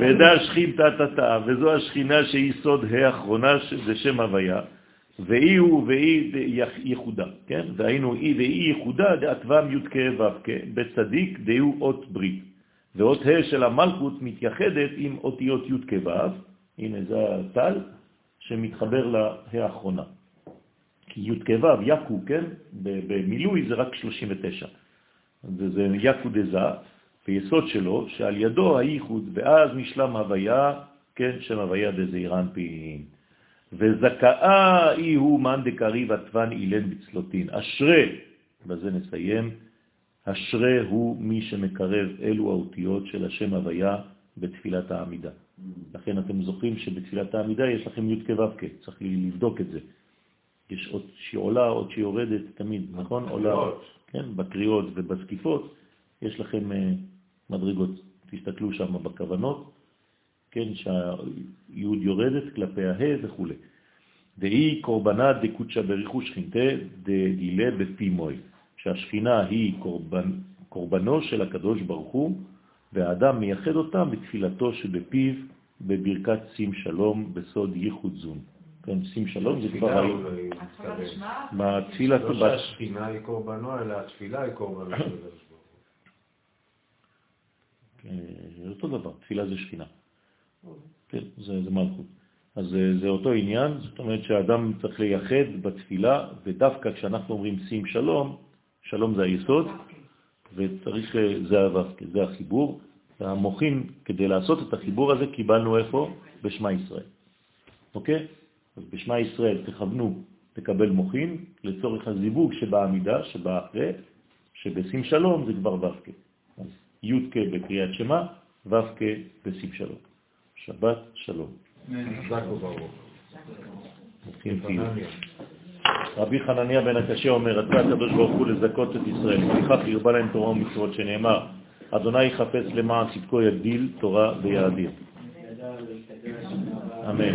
ודע שכינתת התאב, וזו השכינה שהיא סוד האחרונה, זה שם הוויה. ואי הוא ואי ייחודה, כן? והיינו אי ואי ייחודה דעתבם י' כ' ו' בצדיק דהו אות ברית. ואות ה' של המלכות מתייחדת עם אותיות י' כ' ו', הנה זה הטל, שמתחבר לה' האחרונה. כי י' כ' ו', יקו, כן? במילוי זה רק 39. וזה יקו דזה, ביסוד שלו, שעל ידו הייחוד, ואז נשלם הוויה, כן, שם הוויה דזעירן פין. וזכאה אי הוא מאן דקריב עטבן אילן בצלוטין. אשרי, בזה נסיים, אשרי הוא מי שמקרב אלו האותיות של השם הוויה בתפילת העמידה. לכן אתם זוכרים שבתפילת העמידה יש לכם י' כו' צריך לבדוק את זה. יש עוד שעולה, עוד שיורדת תמיד, נכון? עולה, כן, בקריאות ובזקיפות, יש לכם uh, מדרגות. תסתכלו שם בכוונות, כן, שהיוד יורדת כלפי הה וכו'. והיא קורבנה דקודשא בריחו שכינתה דגילה בפי מוי. שהשכינה היא קורבן, קורבנו של הקדוש ברוך הוא, והאדם מייחד אותה בתפילתו שבפיו בברכת שים שלום בסוד ייחוד זון. כן, שים שלום זה כבר היום. בתפילתו... לא שהשכינה היא קורבנו, אלא התפילה היא קורבנו של הקדוש ברוך הוא. כן, אותו דבר, תפילה זה שכינה. כן, זה, זה מלכות. אז זה, זה אותו עניין, זאת אומרת שהאדם צריך לייחד בתפילה, ודווקא כשאנחנו אומרים שים שלום, שלום זה היסוד, וצריך, זה הווסקי, זה החיבור. המוחין, כדי לעשות את החיבור הזה, קיבלנו איפה? בשמה ישראל. אוקיי? אז בשמה ישראל תכוונו תקבל מוחין לצורך הזיווג שבעמידה, שבא אחרי, שבשים שלום זה כבר ו"ק. י' כ' בקריאת שמה, ו"ק בשים שלום. שבת שלום. חזק וברוך. נתחיל פיוט. רבי חנניה בן הקשה אומר, רצה הקדוש ברוך הוא לזכות את ישראל, ולפיכך הרבה להם תורה ומצוות שנאמר, אדוני יחפש למען צדקו יגדיל תורה ויאדיר. אמן.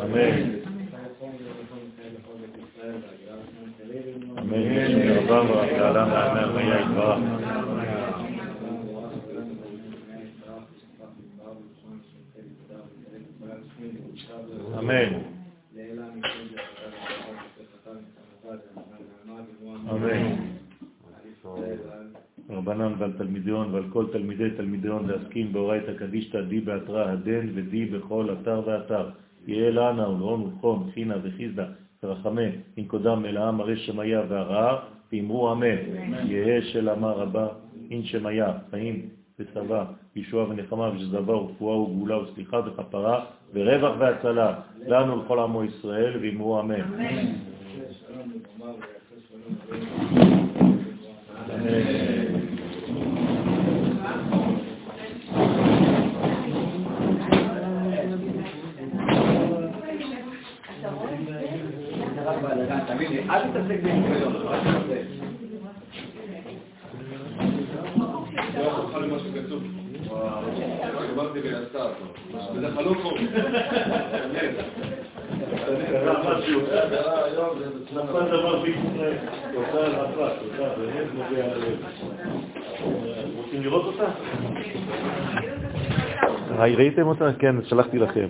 אמן. אמן. רבה אמן. אמן. רבנן ועל תלמידיון ועל כל תלמידי תלמידיון להסכים באורייתא קדישתא די באתרא הדן ודי בכל אתר ואתר. יהיה לנה ולרון ולחום, חינה וחיזדה ורחמה, אם קודם אל העם הרי שמיה והרעה, ואמרו אמן. יהיה של אמה רבה, אין שמיה, חיים וצבא, ישועה ונחמה ושזבה ורפואה וגאולה וסליחה וכפרה ורווח והצלה. לנו לכל עמו ישראל ואמרו אמן. אל תתעסק בהיגיון, רק תתעסק. אמרתי ויצא אותו. בדרך כלל לא קורה. נפל דבר בישראל, תודה רבה, תודה, באמת נוגע ללב. רוצים לראות אותה? ראיתם אותה? כן, שלחתי לכם.